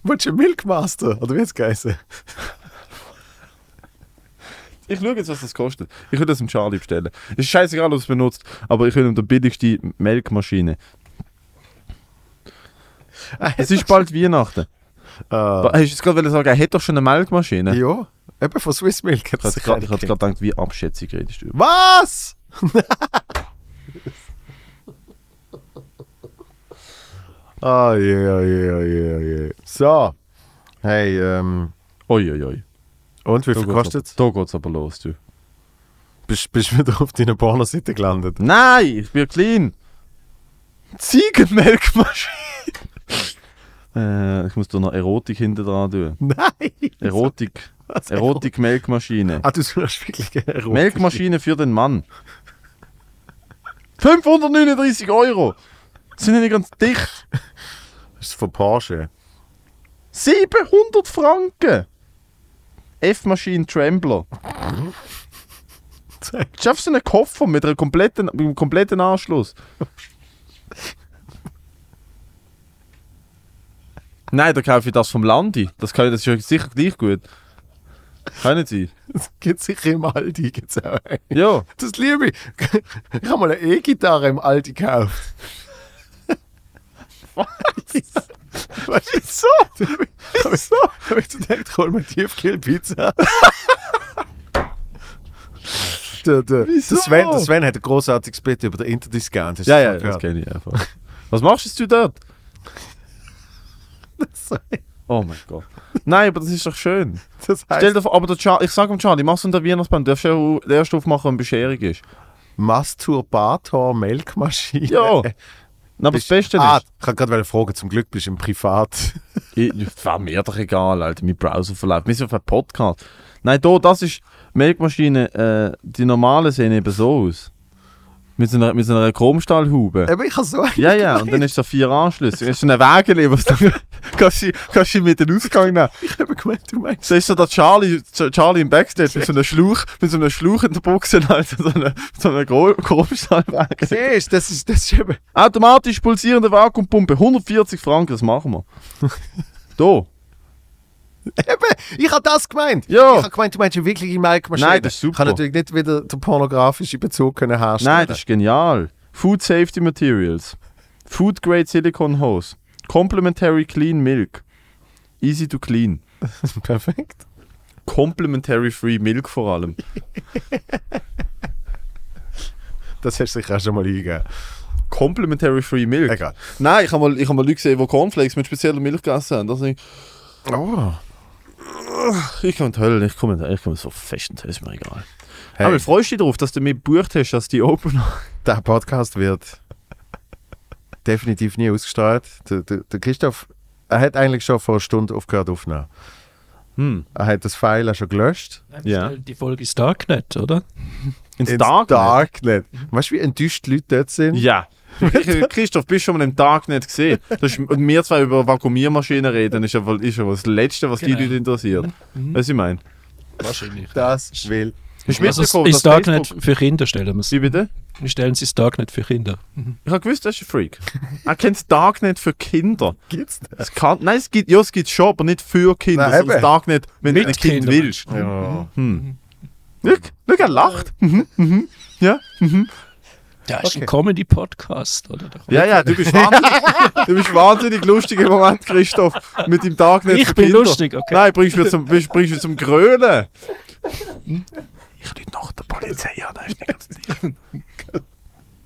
Willst du Milkmaster? Oder wie es geheißen? Ich schaue jetzt, was das kostet. Ich würde das dem Charlie bestellen. Ist scheißegal, ob es benutzt, aber ich will ihm die billigste Melkmaschine. Es ist bald Weihnachten. Ah, Hast du jetzt gerade sagen, er hätte doch schon eine Melkmaschine? ja, eben von Swiss Milk. Ich hatte gerade gedacht, wie abschätzig redest du. Was? Ah, je, je, je, je. So. Hey, ähm, Uiuiui. und wie viel kostet es? Da geht's aber los, du. Bist bist du wieder auf deiner Pornoseite gelandet? Nein, ich bin clean. Ziegenmelkmaschine. äh, ich muss da noch Erotik hinter dran tun. Nein! Erotik. Erotik-Melkmaschine. Ah, du suchst wirklich Erotik. Melkmaschine für den Mann. 539 Euro. Sind ja nicht ganz dicht. Das ist von Porsche. 700 Franken. F-Maschine Trembler. Einfach so ein Koffer mit, einer kompletten, mit einem kompletten Anschluss. Nein, da kaufe ich das vom Landi. Das, kann, das ist sicher gleich gut. Kann nicht sein. Das gibt sicher im Aldi. Gibt's auch einen. Ja. Das liebe ich. Ich habe mal eine E-Gitarre im Aldi gekauft. Was ist so? Wieso? Habe ich gedacht, hol mir Tiefkühlpizza. der, der, Wieso? der, Sven, der Sven hat ein großartiges Bett über den Interdiscount. Hast du Ja, das ja, das gehört? kenne ich einfach. Was machst du dort? Oh mein Gott. Nein, aber das ist doch schön. Das Stell heißt dir vor, aber der Char ich sag dem Charlie, machst du in der Weihnachtsband, darfst du ja erst aufmachen, wenn Bescherung ist. Masturbator Melkmaschine. Ja. Na, aber das Beste ah, ist, ich wollte gerade fragen, zum Glück bist du im Privat. ich, war mir doch egal, Alter, mein Browser verläuft. Wir sind auf einem Podcast. Nein, da, das ist, Melkmaschine, äh, die normalen sehen eben so aus. Mit so einer, mit so einer Chromstahlhaube. Aber ich habe so Ja, ja, und dann ist da vier Anschlüsse. Ist so ein Wägele, was du kannst du, kannst du mit den Ausgang nehmen. Ich habe gemeint, du meinst. So ist so der Charlie, Charlie im Backstage mit so einem Schlauch, mit so einem Schlauch in der Buchse, Alter, so einer, so einer Chromstahlwägele. Siehst das ist, das ist eben. Automatisch pulsierende Vakuumpumpe, 140 Franken, das machen wir. da. Eben, ich habe das gemeint. Ja. Ich habe gemeint, du meinst eine wirkliche Melkmaschine. Nein, das ist super. Ich kann natürlich nicht wieder den pornografischen Bezug können herstellen. Nein, das ist genial. Food Safety Materials. Food Grade Silicone Hose. Complementary Clean Milk. Easy to clean. perfekt. Complementary Free Milk vor allem. Das hast du sicher auch schon mal eingegeben. Complementary Free Milk. Egal. Nein, ich habe mal, ich hab mal Leute gesehen, die Cornflakes mit spezieller Milch gegessen haben. Das ich, Oh. Ich komme in die Hölle, ich komme, ich komme so fest in die Hölle, ist mir egal. Hey, Aber freust du dich darauf, dass du mich gebucht hast, dass die Opener... der Podcast wird definitiv nie ausgestrahlt. Der, der, der Christoph, er hat eigentlich schon vor einer Stunde aufgehört aufzunehmen. Hm. Er hat das File auch schon gelöscht. Ja. Die Folge ist Darknet, oder? Ins, Ins Darknet? Darknet. Weißt du, wie enttäuscht die Leute dort sind? Ja. Ich- Christoph, bist du schon mal im Darknet gesehen? Das ist, und wir zwei über Vakuumiermaschinen reden, ist ja, wohl- ist ja das Letzte, was Genau. die Leute interessiert. Weißt du, ich meine? Wahrscheinlich. Das will. Du Also dass ist Darknet Facebook... für Kinder stellen wir es. Wie bitte? Wir stellen es ins Darknet für Kinder. Ich habe gewusst, das ist ein Freak. er kennt das Darknet für Kinder. Gibt's das? Es kann, nein, es gibt, ja, es gibt schon, aber nicht für Kinder. Nein, sondern das eben. Darknet, wenn du Mit ein Kind willst. Ja. Hm. Schau, schau, er lacht. Mhm, mhm. Ja, Ja, ist Okay. ein Comedy-Podcast, oder? Ja, ja, du bist wahnsinnig, du bist wahnsinnig lustig im Moment, Christoph, mit dem Darknet Ich für bin Kinder. lustig, okay. Nein, bringst mich zum, bringst, bringst mich zum Grölen. Ich rufe noch der Polizei an, das ist nicht ganz dicht.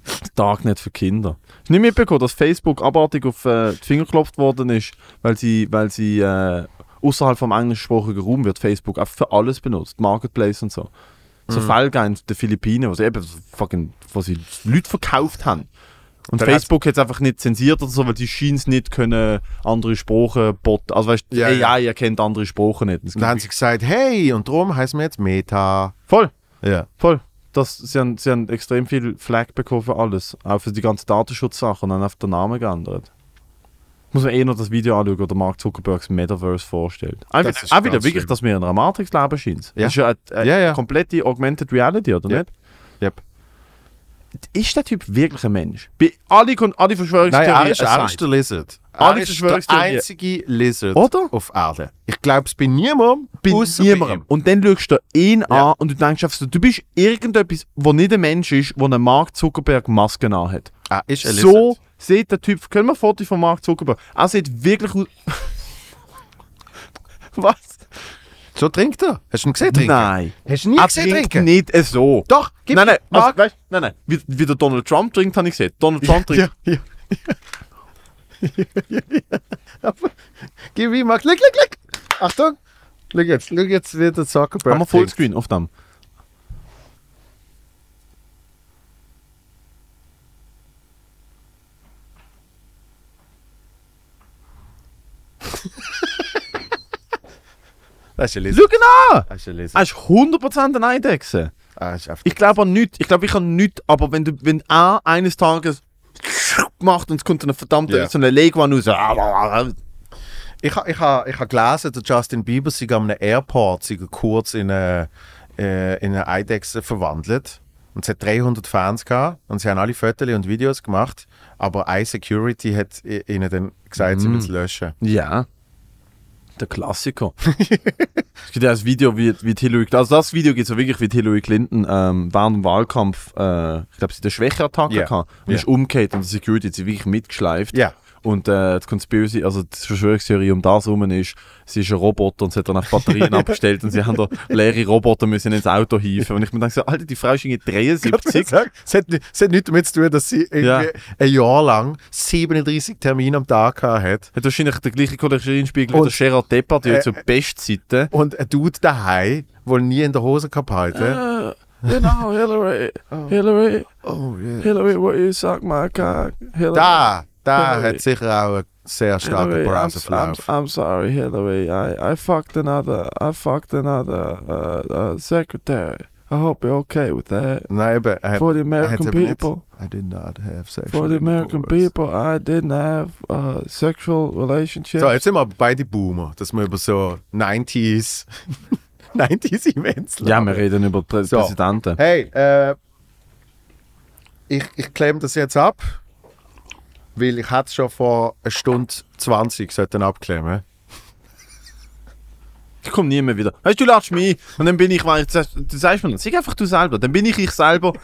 Das Darknet für Kinder. Hast du nicht mitbekommen, dass Facebook abartig auf äh, die Finger geklopft worden ist, weil sie, weil sie äh, außerhalb vom englischsprachigen Raum wird Facebook einfach für alles benutzt, Marketplace und so. So Fälle gegeben in den Philippinen, wo sie eben fucking, wo sie Leute verkauft haben. Und Dann Facebook hat es einfach nicht zensiert oder so, weil die scheinen es nicht können, andere Sprachen botten. Also weißt du, Ja, AI erkennt andere Sprachen nicht. Und dann haben sie gesagt, hey, und darum heißen wir jetzt Meta. voll, Ja. voll. Das, sie, haben, sie haben extrem viel Flag bekommen für alles. Auch für die ganzen Datenschutzsachen und dann einfach den Namen geändert. Muss man eh noch das Video anschauen, wo der Mark Zuckerbergs Metaverse vorstellt. Einfach, Das ist auch wieder wirklich, schlimm. dass wir in einer Matrix leben scheint. Ja. Das ist ja eine, eine Ja, ja. komplette Augmented Reality, oder Ja. nicht? Yep. Ist der Typ wirklich ein Mensch? Bei alle, alle Nein, Verschwörungstheorien er ist, er ist der Lizard. Alle Er ist der einzige Lizard Oder? auf Erde. Ich glaube es bei niemandem, bei niemandem. ihm. Und dann schaust du ihn Ja. an und du denkst so, du bist irgendetwas, wo nicht ein Mensch ist, wo ein Mark Zuckerberg Maske hat. Er ist ein So Lizard. sieht der Typ, können wir ein Foto von Mark Zuckerberg? Er sieht wirklich aus... Was? So trinkt er. Hast du ihn gesehen trinken? Nein. Hast du ihn nie Er gesehen trinkt trinken? nicht äh, so. Doch, gib nein, nein, also, weißt, nein, nein. Wie, wie der Donald Trump trinkt, habe ich gesehen. Donald Trump trinkt... Ja, ja. Gib ihm mal klick, klick, klick. Achtung. Schau jetzt, schau jetzt, wie der Zuckerberg Haben wir trinkt. Fullscreen auf dem? Das ist ein Lizard. Schau ihn an! Das ist ein Er Lizard. ist 100% ein Eidechse. Ah, ist einfach- Ich glaube an nichts. Ich glaube, ich kann nichts. Aber wenn, du, wenn er eines Tages macht und es kommt eine verdammte Ja. so eine Leguan raus. Ich habe ich ha, ich ha gelesen, der Justin Bieber sich am Airport sich kurz in eine, äh, in eine Eidechse verwandelt. Und es hat 300 Fans gehabt und sie haben alle Fotos und Videos gemacht. Aber iSecurity hat i- ihnen dann gesagt, sie Mm. müssen es löschen. Ja. Der Klassiker. es gibt ja ein Video, wie, wie Hillary Also das Video gibt es ja wirklich, wie Hillary Clinton ähm, während dem Wahlkampf, äh, ich glaube, sie hat eine Schwächeattacke Ja. gehabt und Ja. ist umgekehrt und die Security hat sie wirklich mitgeschleift. Ja. Und äh, die Conspiracy, also die Verschwörungstheorie um das herum ist, sie ist ein Roboter und sie hat dann auf Batterien abgestellt und sie haben da leere Roboter müssen ins Auto hieven. Und ich mir denke so, Alter, die Frau ist irgendwie 73. Es hat, es hat nichts damit zu tun, dass sie Ja. ein Jahr lang 37 Termine am Tag hat. Hat wahrscheinlich der gleiche Cholesterinspiegel wie der Gerard Depardieu äh, zur Bestzeiten. Und ein Dude daheim, der nie in der Hose gehabt hat. Genau, Hillary, Hillary, Oh, yeah. Hillary, what you suck my cock. Hillary, Da, da hat sicher auch einen sehr starken Hillary, I'm, I'm, Browserverlauf. I'm sorry, Hillary. I, I fucked another, I fucked another uh, uh, secretary. I hope you're okay with that. Nein, eben, er hat, For the er American people, I did not have sexual for the American intercourse. people, I didn't have uh, sexual relationships. So, jetzt sind wir beide Boomer, dass wir über so 90s, 90s Events ja, wir reden über Prä So. Präsidenten. Hey, äh, ich, ich klemme das jetzt ab, weil ich hatte schon vor einer Stunde 20 sollten abklemmen. Ich komme nie mehr wieder. Weißt du, du ladst mich. Und dann bin ich, weil du sagst- du sagst mir, sag einfach du selber. Dann bin ich ich selber.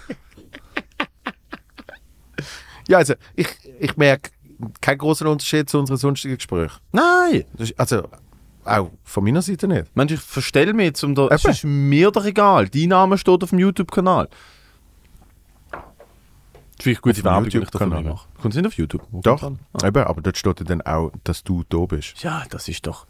Ja, also ich, ich merke keinen großen Unterschied zu unseren sonstigen Gesprächen. Nein! Ist- Also, auch von meiner Seite nicht. Mensch, ich verstell mich zum da. Es ist mir doch egal. Dein Name steht auf dem YouTube-Kanal. Das vielleicht gute Werbung, die ich YouTube-Kanal. davon mache. Kommt es nicht auf YouTube? Wo Doch, an? eben, aber dort steht dann auch, dass du da bist. Ja, das ist doch.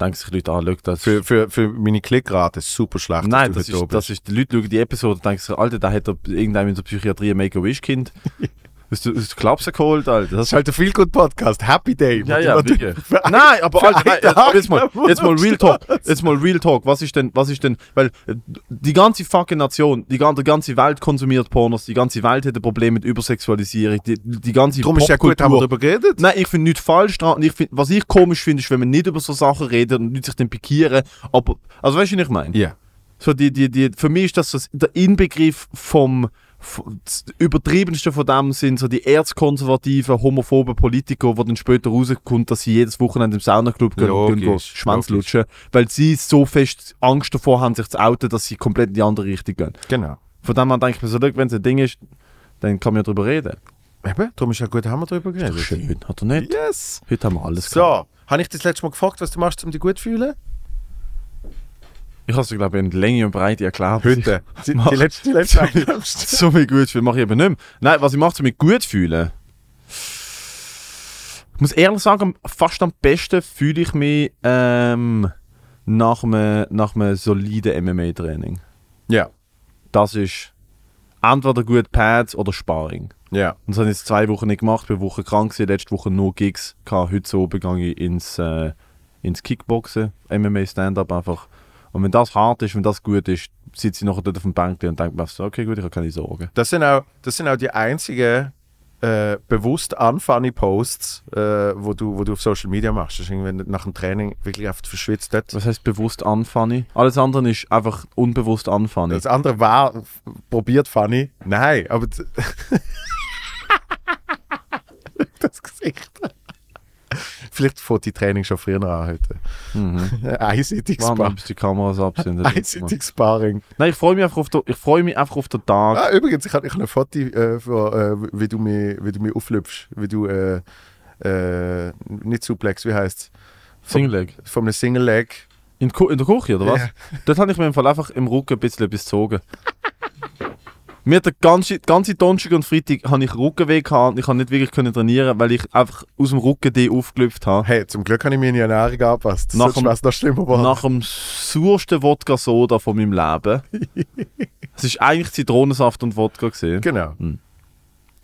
Denken sich Leute an, schau, das Für, für, für meine Klickrate ist es super schlecht, Nein, das ist, da das ist, die Leute schauen die Episode und denken sich, Alter, da hat er irgendeinem in der Psychiatrie ein Make-A-Wish-Kind aus der aus der Klapse geholt, Alter. Das ist halt der Feel Good Podcast, Happy Day. Ja, ja, du- wirklich. Nein, aber Alter, einen jetzt, mal, jetzt mal Real. Talk, jetzt mal Real Talk, was ist denn, was ist denn, weil äh, die ganze fucking Nation, die, die ganze Welt konsumiert Pornos, die ganze Welt hat ein Problem mit Übersexualisierung, die, die ganze Darum ist ja gut, haben wir darüber geredet. Nein, ich finde nichts falsch dran. Ich find, was ich komisch finde, ist, wenn man nicht über so Sachen redet und Leute sich dann pikieren. Aber, also weißt du, was ich meine? Ja. So die, die, die, für mich ist das so der Inbegriff vom das übertriebenste von dem sind so die erzkonservativen, homophoben Politiker, die dann später rauskommt, dass sie jedes Wochenende im Saunaclub gehen und gehen Schwanz lutschen, weil sie so fest Angst davor haben, sich zu outen, dass sie komplett in die andere Richtung gehen. Genau. Von dem her denke ich mir so, wenn es ein Ding ist, dann kann man ja darüber reden. Eben, darum ist ja gut, haben wir darüber geredet. Schön, hat er nicht? Yes. Heute haben wir alles gehabt. So, habe ich das letzte Mal gefragt, was du machst, um dich gut zu fühlen? Ich habe es, glaube ich, in Länge und Breite erklärt. Heute. Die, die letzte, die letzte so mich gut fühlen mache ich eben nicht mehr. Nein, was ich mache, um mich gut fühlen. Ich muss ehrlich sagen, fast am besten fühle ich mich ähm, nach, einem, nach einem soliden MMA-Training. Ja. Das ist entweder gut Pads oder Sparring. Ja. Und das habe ich jetzt zwei Wochen nicht gemacht, bin Woche krank gewesen, letzte Woche nur Gigs. Heute so gehe ich ins, äh, ins Kickboxen, MMA Stand-Up einfach. Und wenn das hart ist, wenn das gut ist, sitze ich nachher dort auf dem Bänkchen und denke mir so, okay gut, ich habe keine Sorgen. Das sind auch, das sind auch die einzigen äh, bewusst unfunny Posts, äh, wo, du, wo du auf Social Media machst. Das ist irgendwie wenn du nach dem Training wirklich einfach verschwitzt dort. Was heißt bewusst unfunny? Alles andere ist einfach unbewusst unfunny. Das andere war probiert funny. Nein, aber das Gesicht. Vielleicht fängt die Training schon früher an heute. Mhm. Einseitig Warten wir, Sparring. die Kameras ab sind. Einseitig Sparring. Nein, ich freue mich einfach auf ich freue mich einfach auf den Tag. Ah, übrigens, ich habe hab ein Foto, äh, von, äh, wie, du mich, wie du mich auflöpfst. Wie du, äh, äh, nicht Suplex, wie heißt es? Single Leg. Von einem Single Leg. In, in der Küche, oder was? Ja. Dort habe ich mir im Fall einfach im Rücken ein bisschen etwas gezogen. Mir hat der ganze, ganze Donnerstag und Freitag habe ich Rückenweh gehabt und ich konnte nicht wirklich können trainieren, weil ich einfach aus dem Rücken die aufgelöpft habe. Hey, zum Glück habe ich meine Ernährung angepasst. Nach Sonst dem- noch schlimmer geworden. Nach dem sauersten Wodka-Soda von meinem Leben. Es war eigentlich Zitronensaft und Wodka. Gewesen. Genau.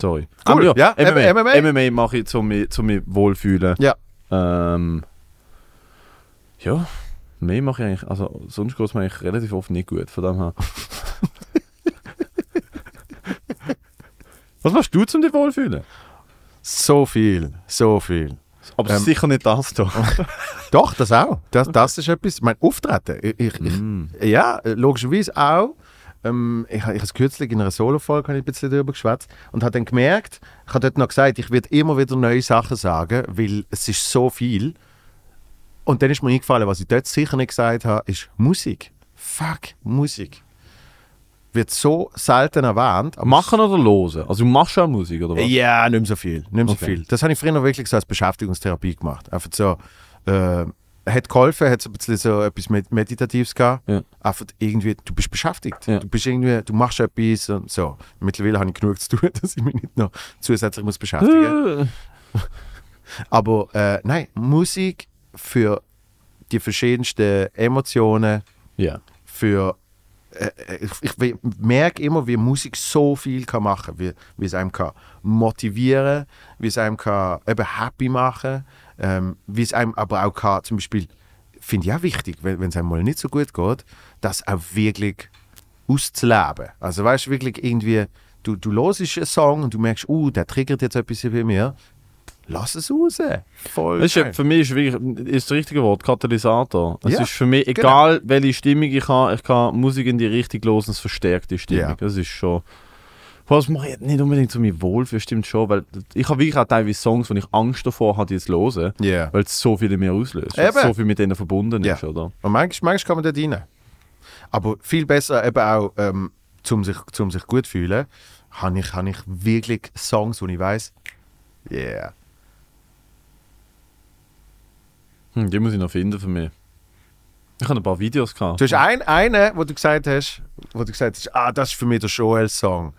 Sorry. Cool. Aber Ja, MMA. MMA. MMA mache ich, zum mich, zum mich wohlfühlen. Ja. Ähm, ja, mehr mache ich eigentlich, also sonst geht es mir eigentlich relativ oft nicht gut, von dem her. Was machst du zum dich wohlfühlen? So viel, so viel. Aber Ähm. sicher nicht das da. Doch, das auch. Das, das ist etwas. Mein Auftreten. Ich, ich, Mm. ich, ja, logischerweise auch. Ähm, ich habe ich es kürzlich in einer Solo-Folge habe ein bisschen darüber geschwätzt und habe dann gemerkt, ich habe dort noch gesagt, ich werde immer wieder neue Sachen sagen, weil es ist so viel. Und dann ist mir eingefallen, was ich dort sicher nicht gesagt habe, ist Musik. Fuck, Musik. Wird so selten erwähnt. Machen oder losen? Also du machst auch Musik, oder was? ja, nicht mehr so viel. Nicht mehr so Okay. viel. Das habe ich früher wirklich so als Beschäftigungstherapie gemacht. Einfach so, äh, hat geholfen, hat so ein bisschen so etwas Med Meditatives gehabt. Ja. Einfach irgendwie, du bist beschäftigt. Ja. Du bist irgendwie, du machst etwas und so. Mittlerweile habe ich genug zu tun, dass ich mich nicht noch zusätzlich muss beschäftigen Äh, Aber äh, nein, Musik für die verschiedensten Emotionen, Ja. für ich, ich merke immer, wie Musik so viel kann machen wie, wie es einem kann motivieren wie es einem kann eben happy machen ähm, wie es einem aber auch kann zum Beispiel finde ich auch wichtig wenn wenn es einem mal nicht so gut geht das auch wirklich auszuleben. Also weißt du wirklich irgendwie du, du hörst einen Song und du merkst uh, der triggert jetzt etwas bei mir lass es raus voll ist ja, für mich ist wirklich ist das richtige Wort, Katalysator. Es Ja, ist für mich genau. egal, welche Stimmung ich habe, ich kann Musik in die Richtung und es verstärkt die Stimmung. Ja. Das ist schon. Was mache ich nicht unbedingt zu mir wohlfühlen, stimmt schon, weil ich habe wirklich auch teilweise Songs, wo ich Angst davor habe, die zu hören, Ja. weil es so viel in mir auslöst, weil so viel mit denen verbunden Ja. ist, oder? Und manchmal, manchmal kann man dort rein. Aber viel besser eben auch, ähm, zum sich, zum sich gut fühlen, habe ich, habe ich wirklich Songs, wo ich weiß, yeah. Hm, die muss ich noch finden für mich. Ich habe ein paar Videos gehabt. Du hast ein, einen, wo du gesagt hast, wo du gesagt hast, ah, das ist für mich der Joel-Song.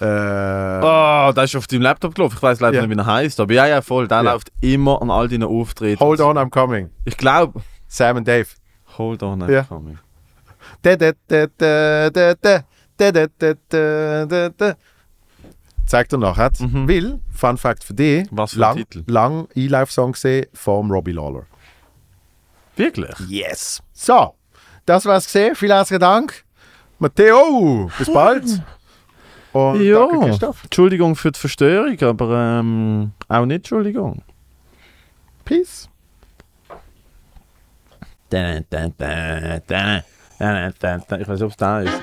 Äh, Ah, der ist auf deinem Laptop gelaufen. Ich weiß leider Ja. nicht, wie er heißt, aber ja, ja, voll. Der Ja. läuft immer an all deinen Auftritten. Hold on, I'm coming. Ich glaube. Sam und Dave. Hold on, I'm Ja. coming. Da, da, da, da, da, da, da, da, da, da, da, da. Zeig dir nachher. Mhm. Weil, Fun Fact für dich, Was für lang, Titel? lang E-Live-Song gesehen vom Robbie Lawler. Wirklich? Yes. So, das war's gesehen. Vielen herzlichen Dank. Matteo, bis bald. Und Ja. danke, Christoph. Entschuldigung für die Verstörung, aber ähm, auch nicht Entschuldigung. Peace. Ich weiß nicht, ob es da ist.